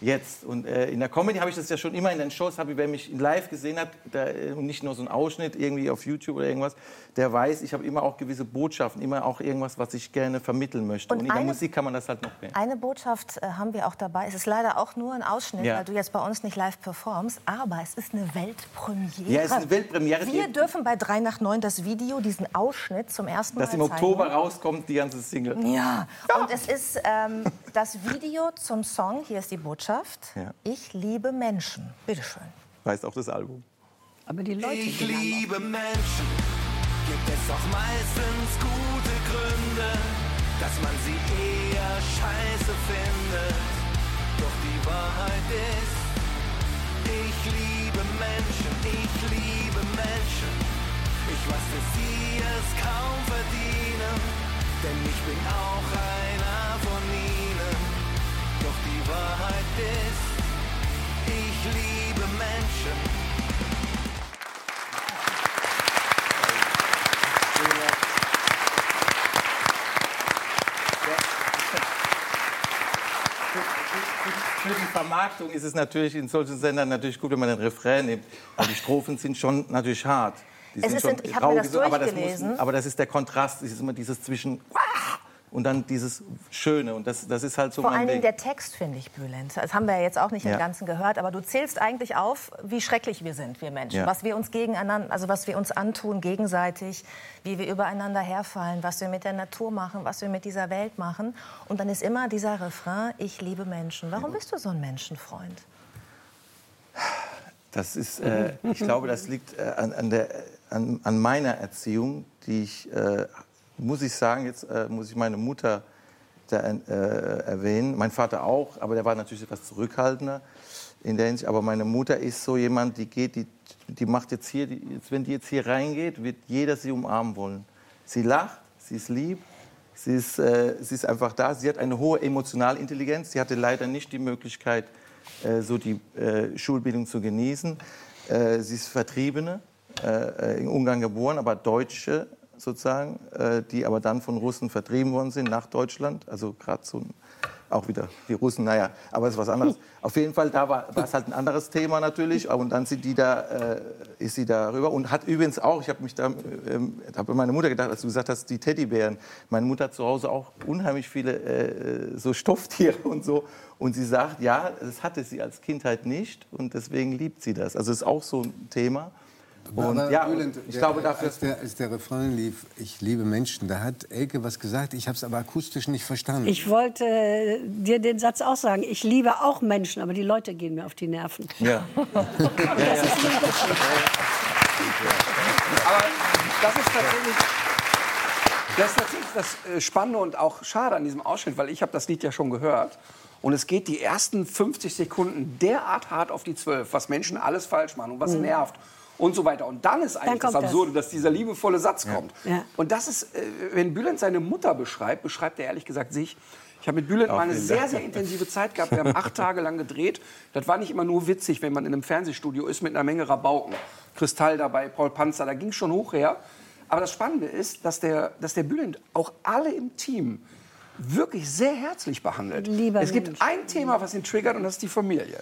jetzt und äh, in der Comedy habe ich das ja schon immer in den Shows, habe ich, wer mich live gesehen hat äh, und nicht nur so ein Ausschnitt irgendwie auf YouTube oder irgendwas, der weiß, ich habe immer auch gewisse Botschaften, immer auch irgendwas, was ich gerne vermitteln möchte. Und Und, in der eine- Musik kann man das halt noch mehr. Eine Botschaft äh, haben wir auch dabei. Es ist leider auch nur ein Ausschnitt, Ja. weil du jetzt bei uns nicht live performst. Aber es ist eine Weltpremiere. Ja, es ist eine Weltpremiere. Wir dürfen bei 3 nach 9 das Video, diesen Ausschnitt zum ersten Mal Dass im zeigen. Oktober rauskommt, die ganze Single. Ja, und es ist ähm, (laughs) das Video zum Song, hier ist die Botschaft, Ja. Ich liebe Menschen. Bitteschön. Heißt auch das Album. Aber die Leute, Ich liebe Menschen, gibt es auch meistens gute Gründe, dass man sie eher scheiße findet. Doch die Wahrheit ist, ich liebe Menschen, ich liebe Menschen. Ich weiß, dass sie es kaum verdienen, denn ich bin auch einer von ihnen. Doch die Wahrheit ist, ich liebe Menschen. Für die Vermarktung ist es natürlich in solchen Sendern natürlich gut, wenn man den Refrain nimmt. Aber die Strophen sind schon natürlich hart. Die Es sind ist schon ich hab mir das rau, aber das, durchgelesen. muss, aber das ist der Kontrast. Es ist immer dieses zwischen und dann dieses Schöne. Und das, das ist halt so Vor mein allen Dingen Ding. der Text, finde ich, Bülent. Das haben wir ja jetzt auch nicht Ja. im Ganzen gehört, aber du zählst eigentlich auf, wie schrecklich wir sind, wir Menschen. Ja. Was wir uns gegeneinander, also was wir uns antun gegenseitig, wie wir übereinander herfallen, was wir mit der Natur machen, was wir mit dieser Welt machen. Und dann ist immer dieser Refrain, ich liebe Menschen. Warum bist du so ein Menschenfreund? Das ist, äh, ich glaube, das liegt äh, an, an, der, an, an meiner Erziehung, die ich, äh, muss ich sagen, jetzt äh, muss ich meine Mutter da, äh, erwähnen, mein Vater auch, aber der war natürlich etwas zurückhaltender in der Hinsicht. Aber meine Mutter ist so jemand, die geht, die, die macht jetzt hier, die, jetzt, wenn die jetzt hier reingeht, wird jeder sie umarmen wollen. Sie lacht, sie ist lieb, sie ist, äh, sie ist einfach da. Sie hat eine hohe Emotionalintelligenz. Sie hatte leider nicht die Möglichkeit, äh, so die äh, Schulbildung zu genießen. Äh, sie ist Vertriebene, äh, in Ungarn geboren, aber Deutsche sozusagen, äh, die aber dann von Russen vertrieben worden sind nach Deutschland. Also gerade so auch wieder die Russen, naja, aber es ist was anderes. Auf jeden Fall, da war, es halt ein anderes Thema natürlich. Und dann sind die da, äh, ist sie da rüber und hat übrigens auch, ich habe mich da, ähm, habe meine Mutter gedacht, als du gesagt hast, die Teddybären. Meine Mutter hat zu Hause auch unheimlich viele äh, so Stofftiere und so. Und sie sagt, ja, das hatte sie als Kindheit nicht und deswegen liebt sie das. Also ist auch so ein Thema. Und Aber ja, Bülent, ich der- glaube dafür. Als der, als der Refrain lief, ich liebe Menschen, da hat Elke was gesagt, ich habe es aber akustisch nicht verstanden. Ich wollte äh, dir den Satz auch sagen. Ich liebe auch Menschen, aber die Leute gehen mir auf die Nerven. Ja. (laughs) Aber das ist tatsächlich das, ist tatsächlich das äh, Spannende und auch schade an diesem Ausschnitt, weil ich habe das Lied ja schon gehört. Und es geht die ersten 50 Sekunden derart hart auf die 12, was Menschen alles falsch machen und was Mhm. nervt und so weiter. Und dann ist eigentlich das kommt das. Absurde, dass dieser liebevolle Satz kommt. Ja. Und das ist, äh, wenn Bülent seine Mutter beschreibt, beschreibt er ehrlich gesagt sich. Ich habe mit Bülent mal eine sehr, Dank. sehr intensive Zeit gehabt. Wir haben acht (laughs) Tage lang gedreht. Das war nicht immer nur witzig, wenn man in einem Fernsehstudio ist mit einer Menge Rabauken. Kristall dabei, Paul Panzer, da ging schon hoch her. Aber das Spannende ist, dass der, dass der Bülent auch alle im Team wirklich sehr herzlich behandelt. Lieber es gibt Mensch. ein Thema, was ihn triggert, und das ist die Familie.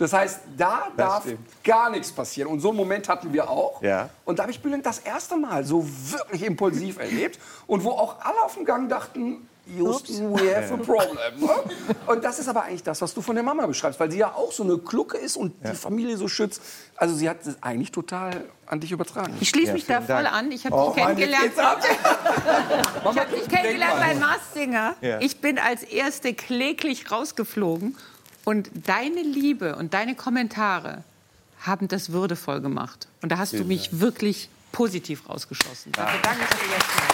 Das heißt, da darf stimmt. gar nichts passieren. Und so einen Moment hatten wir auch. Ja. Und da habe ich Bülent das erste Mal so wirklich impulsiv erlebt. Und wo auch alle auf dem Gang dachten, Houston, we have a problem. Ne? (laughs) Und das ist aber eigentlich das, was du von der Mama beschreibst, weil sie ja auch so eine Klucke ist und die Familie so schützt. Also sie hat es eigentlich total an dich übertragen. Ich schließe mich da voll an. Ich habe Oh dich ab. (laughs) Ich habe dich kennengelernt bei Mars Singer. Ja. Ich bin als Erste kläglich rausgeflogen. Und deine Liebe und deine Kommentare haben das würdevoll gemacht. Und da hast du Vielen mich wirklich positiv rausgeschossen. Dafür danke ich dir jetzt mal.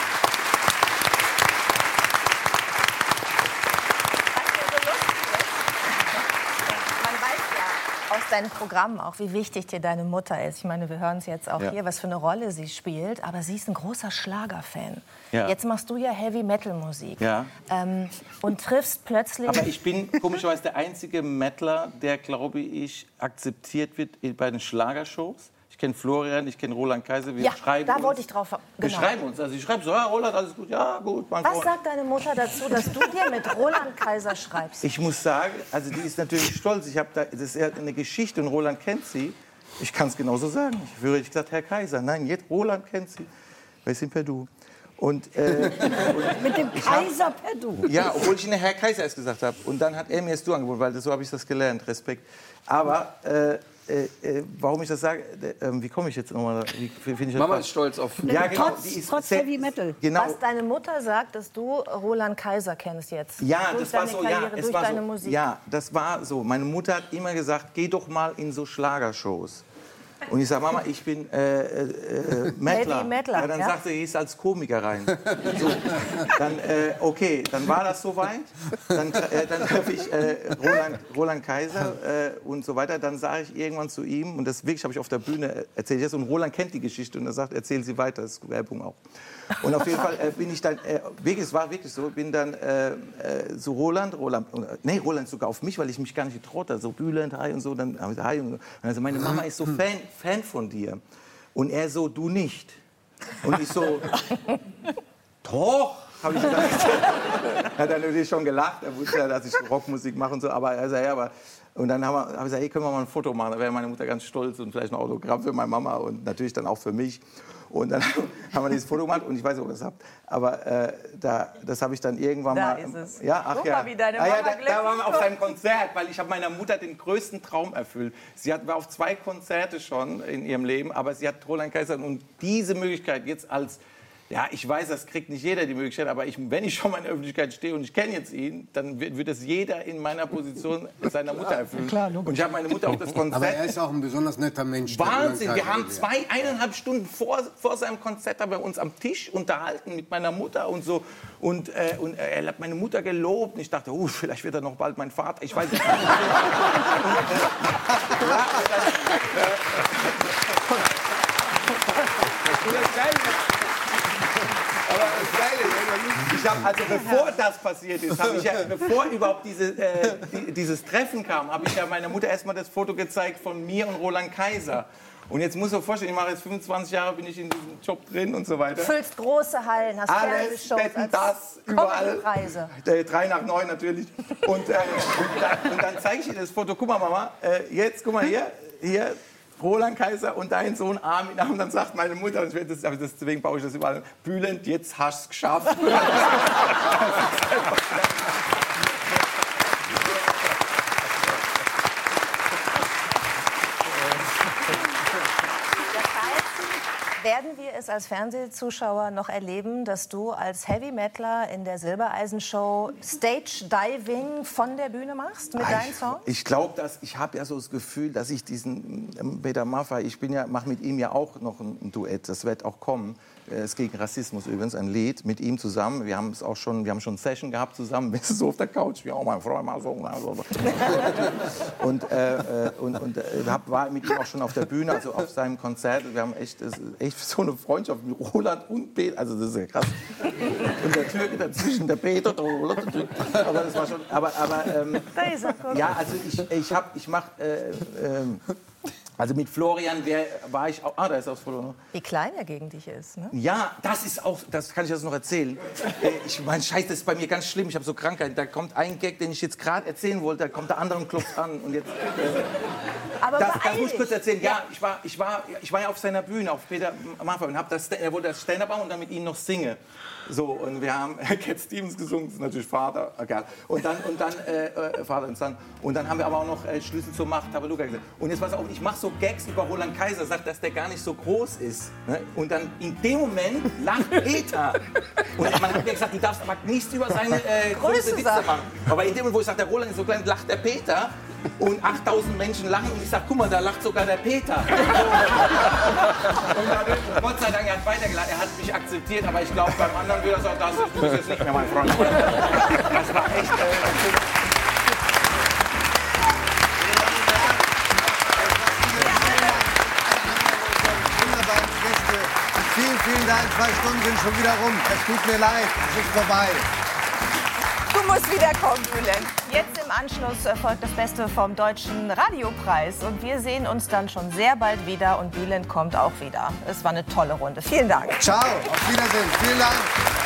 Man weiß deinen Programmen auch, wie wichtig dir deine Mutter ist. Ich meine, wir hören es jetzt auch Ja. hier, was für eine Rolle sie spielt. Aber sie ist ein großer Schlagerfan. Ja. Jetzt machst du ja Heavy-Metal-Musik. Ja. Ähm, und triffst plötzlich... Aber ich bin komischerweise der einzige Mettler, der, glaube ich, akzeptiert wird bei den Schlagershows. Ich kenne Florian, ich kenne Roland Kaiser. Wir ja, schreiben da wollte ich drauf... Wir genau. schreiben uns. Also ich schreibe so, ja, Roland, alles gut, ja, gut, Was Freund. sagt deine Mutter dazu, dass du dir mit Roland Kaiser schreibst? Ich muss sagen, also die ist natürlich stolz. Ich habe da, das ist eine Geschichte und Roland kennt sie. Ich kann es genauso sagen. Ich würde ich gesagt, Herr Kaiser, nein, jetzt Roland kennt sie. Wer ist denn per Du? Und, äh, (laughs) Mit dem Ich hab- Kaiser per Du. ja, obwohl ich Ihnen Herr Kaiser erst gesagt habe. Und dann hat er mir das Du angeboten, weil das, so habe ich das gelernt. Respekt. Aber äh, äh, äh, warum ich das sage, äh, äh, wie komme ich jetzt nochmal? da- Wie, wie finde ich das Mama falsch? ist stolz auf. Ja, genau. Trotz, die ist trotz Heavy Metal. Genau. Was deine Mutter sagt, dass du Roland Kaiser kennst jetzt. Ja, durch das war deine so. Karriere, ja, es durch war deine so. Musik. Ja, das war so. Meine Mutter hat immer gesagt, geh doch mal in so Schlagershows. Und ich sage, Mama, ich bin äh, äh, äh, Mettler. Ja, dann ja. sagte sie, gehst als Komiker rein. So, dann, äh, okay, dann war das soweit. Dann, äh, dann treffe ich äh, Roland, Roland Kaiser äh, und so weiter. Dann sage ich irgendwann zu ihm, und das wirklich habe ich auf der Bühne erzählt und Roland kennt die Geschichte und er sagt, erzähl sie weiter, das ist Werbung auch. Und auf jeden Fall äh, bin ich dann, äh, wirklich, es war wirklich so, bin dann äh, äh, so Roland, Roland, äh, nee, Roland sogar auf mich, weil ich mich gar nicht getraut habe, so Bülent, hi und so, dann habe ich hi und so. Und also meine Mama ist so Fan, Fan von dir. Und er so, du nicht. Und ich so, (laughs) doch, habe ich gesagt. (laughs) er hat dann natürlich schon gelacht, er wusste ja, dass ich Rockmusik mache und so, aber er sagt, ja, aber... Und dann habe ich gesagt, hey, können wir mal ein Foto machen? Da wäre meine Mutter ganz stolz und vielleicht ein Autogramm für meine Mama und natürlich dann auch für mich. Und dann (laughs) haben wir dieses Foto gemacht und ich weiß nicht, ob ihr das habt. Aber äh, da, das habe ich dann irgendwann Da mal... ist es. Ja, ach Guck ja. mal, wie deine ah, ja, Mama da, da waren wir auf seinem Konzert, weil ich habe meiner Mutter den größten Traum erfüllt. Sie hat, war auf zwei Konzerte schon in ihrem Leben, aber sie hat Roland Kaiser und diese Möglichkeit jetzt als ja, ich weiß, das kriegt nicht jeder die Möglichkeit, aber ich, wenn ich schon mal in der Öffentlichkeit stehe und ich kenne jetzt ihn, dann wird, wird das jeder in meiner Position (laughs) seiner Mutter erfüllen. und ich habe meine Mutter auf das Konzert. Aber er ist auch ein besonders netter Mensch. Wahnsinn, wir haben zwei, eineinhalb Stunden vor, vor seinem Konzert haben wir uns am Tisch unterhalten mit meiner Mutter und so. Und, äh, und er hat meine Mutter gelobt. Und ich dachte, uh, vielleicht wird er noch bald mein Vater. Ich weiß nicht. (laughs) Und, äh, ja, und das Geile- aber das Geile ist, ich habe also bevor das passiert ist, habe ich ja, (laughs) bevor überhaupt diese, äh, die, dieses Treffen kam, habe ich ja meiner Mutter erstmal das Foto gezeigt von mir und Roland Kaiser. Und jetzt muss ich mir vorstellen, ich mache jetzt 25 Jahre, bin ich in diesem Job drin und so weiter. Füllst große Hallen, hast Alles, als das, überall. Äh, drei nach neun natürlich. Und, äh, und, dann, und dann zeige ich ihr das Foto. Guck mal, Mama, äh, jetzt, guck mal hier, hier, Roland Kaiser und dein Sohn Armin. Und dann sagt meine Mutter, das, das, deswegen baue ich das überall, Bülent, jetzt hast du es geschafft. (laughs) Werden wir es als Fernsehzuschauer noch erleben, dass du als Heavy Metaler in der Silbereisen-Show Stage Diving von der Bühne machst mit deinen Songs? Ich glaube, dass ich habe ja so das Gefühl, dass ich diesen ähm, Peter Maffay, ich bin ja mache mit ihm ja auch noch ein Duett, das wird auch kommen. Äh, Es ist gegen Rassismus übrigens ein Lied mit ihm zusammen. Wir haben es auch schon, wir haben schon Session gehabt zusammen, (laughs) wir sind so auf der Couch, wie auch mein Freund mal so. (laughs) und äh, äh, und, und äh, hab, war mit ihm auch schon auf der Bühne, also auf seinem Konzert. Wir haben echt, echt so eine Freundschaft mit Roland und Peter. Also das ist ja krass. Und der Türke dazwischen, der Peter, der Roland. Aber das war schon. Aber, aber ähm, ja, also ich, ich hab, ich mach. Äh, ähm, also mit Florian wär, war ich auch. Ah, da ist auch Florian. Wie klein er gegen dich ist, ne? Ja, das ist auch, das kann ich jetzt noch erzählen. (laughs) Äh, Ich mein Scheiß, das ist bei mir ganz schlimm. Ich habe so Krankheiten. Da kommt ein Gag, den ich jetzt gerade erzählen wollte, da kommt der andere und klopft an und jetzt. Äh, Aber das, das muss ich kurz erzählen. Ja, ich war, ich war, ich war ja auf seiner Bühne, auf Peter Maffay und das, er wollte das Stand-up machen und dann mit ihm noch singe. So und wir haben (laughs) Cat Stevens gesungen, das ist natürlich Vater, egal. Und dann und dann äh, äh, Vater und Son. Und dann haben wir aber auch noch äh, Schlüssel zur Macht, Tabaluga gesagt. Und jetzt pass auf, ich mache so Gags über Roland Kaiser, sagt, dass der gar nicht so groß ist. Ne? Und dann in dem Moment lacht (laughs) Peter. Und man hat mir gesagt, du darfst aber nichts über seine äh, Größe Witze machen. Aber in dem Moment, wo ich sage, der Roland ist so klein, lacht der Peter. Und 8000 Menschen lachen und ich sage, guck mal, da lacht sogar der Peter. (laughs) Und dann, Gott sei Dank, er hat weitergelacht, er hat mich akzeptiert, aber ich glaube, beim anderen er sagen, das ist, du bist jetzt nicht mehr mein Freund. Das war echt. Äh. Vielen, vielen Dank. Zwei Stunden sind schon wieder rum. Es tut mir leid. Es ist vorbei. Du musst wiederkommen, Bülent. Jetzt im Anschluss äh, folgt das Beste vom Deutschen Radiopreis. Und wir sehen uns dann schon sehr bald wieder. Und Bülent kommt auch wieder. Es war eine tolle Runde. Vielen Dank. Ciao. Auf Wiedersehen. Vielen Dank.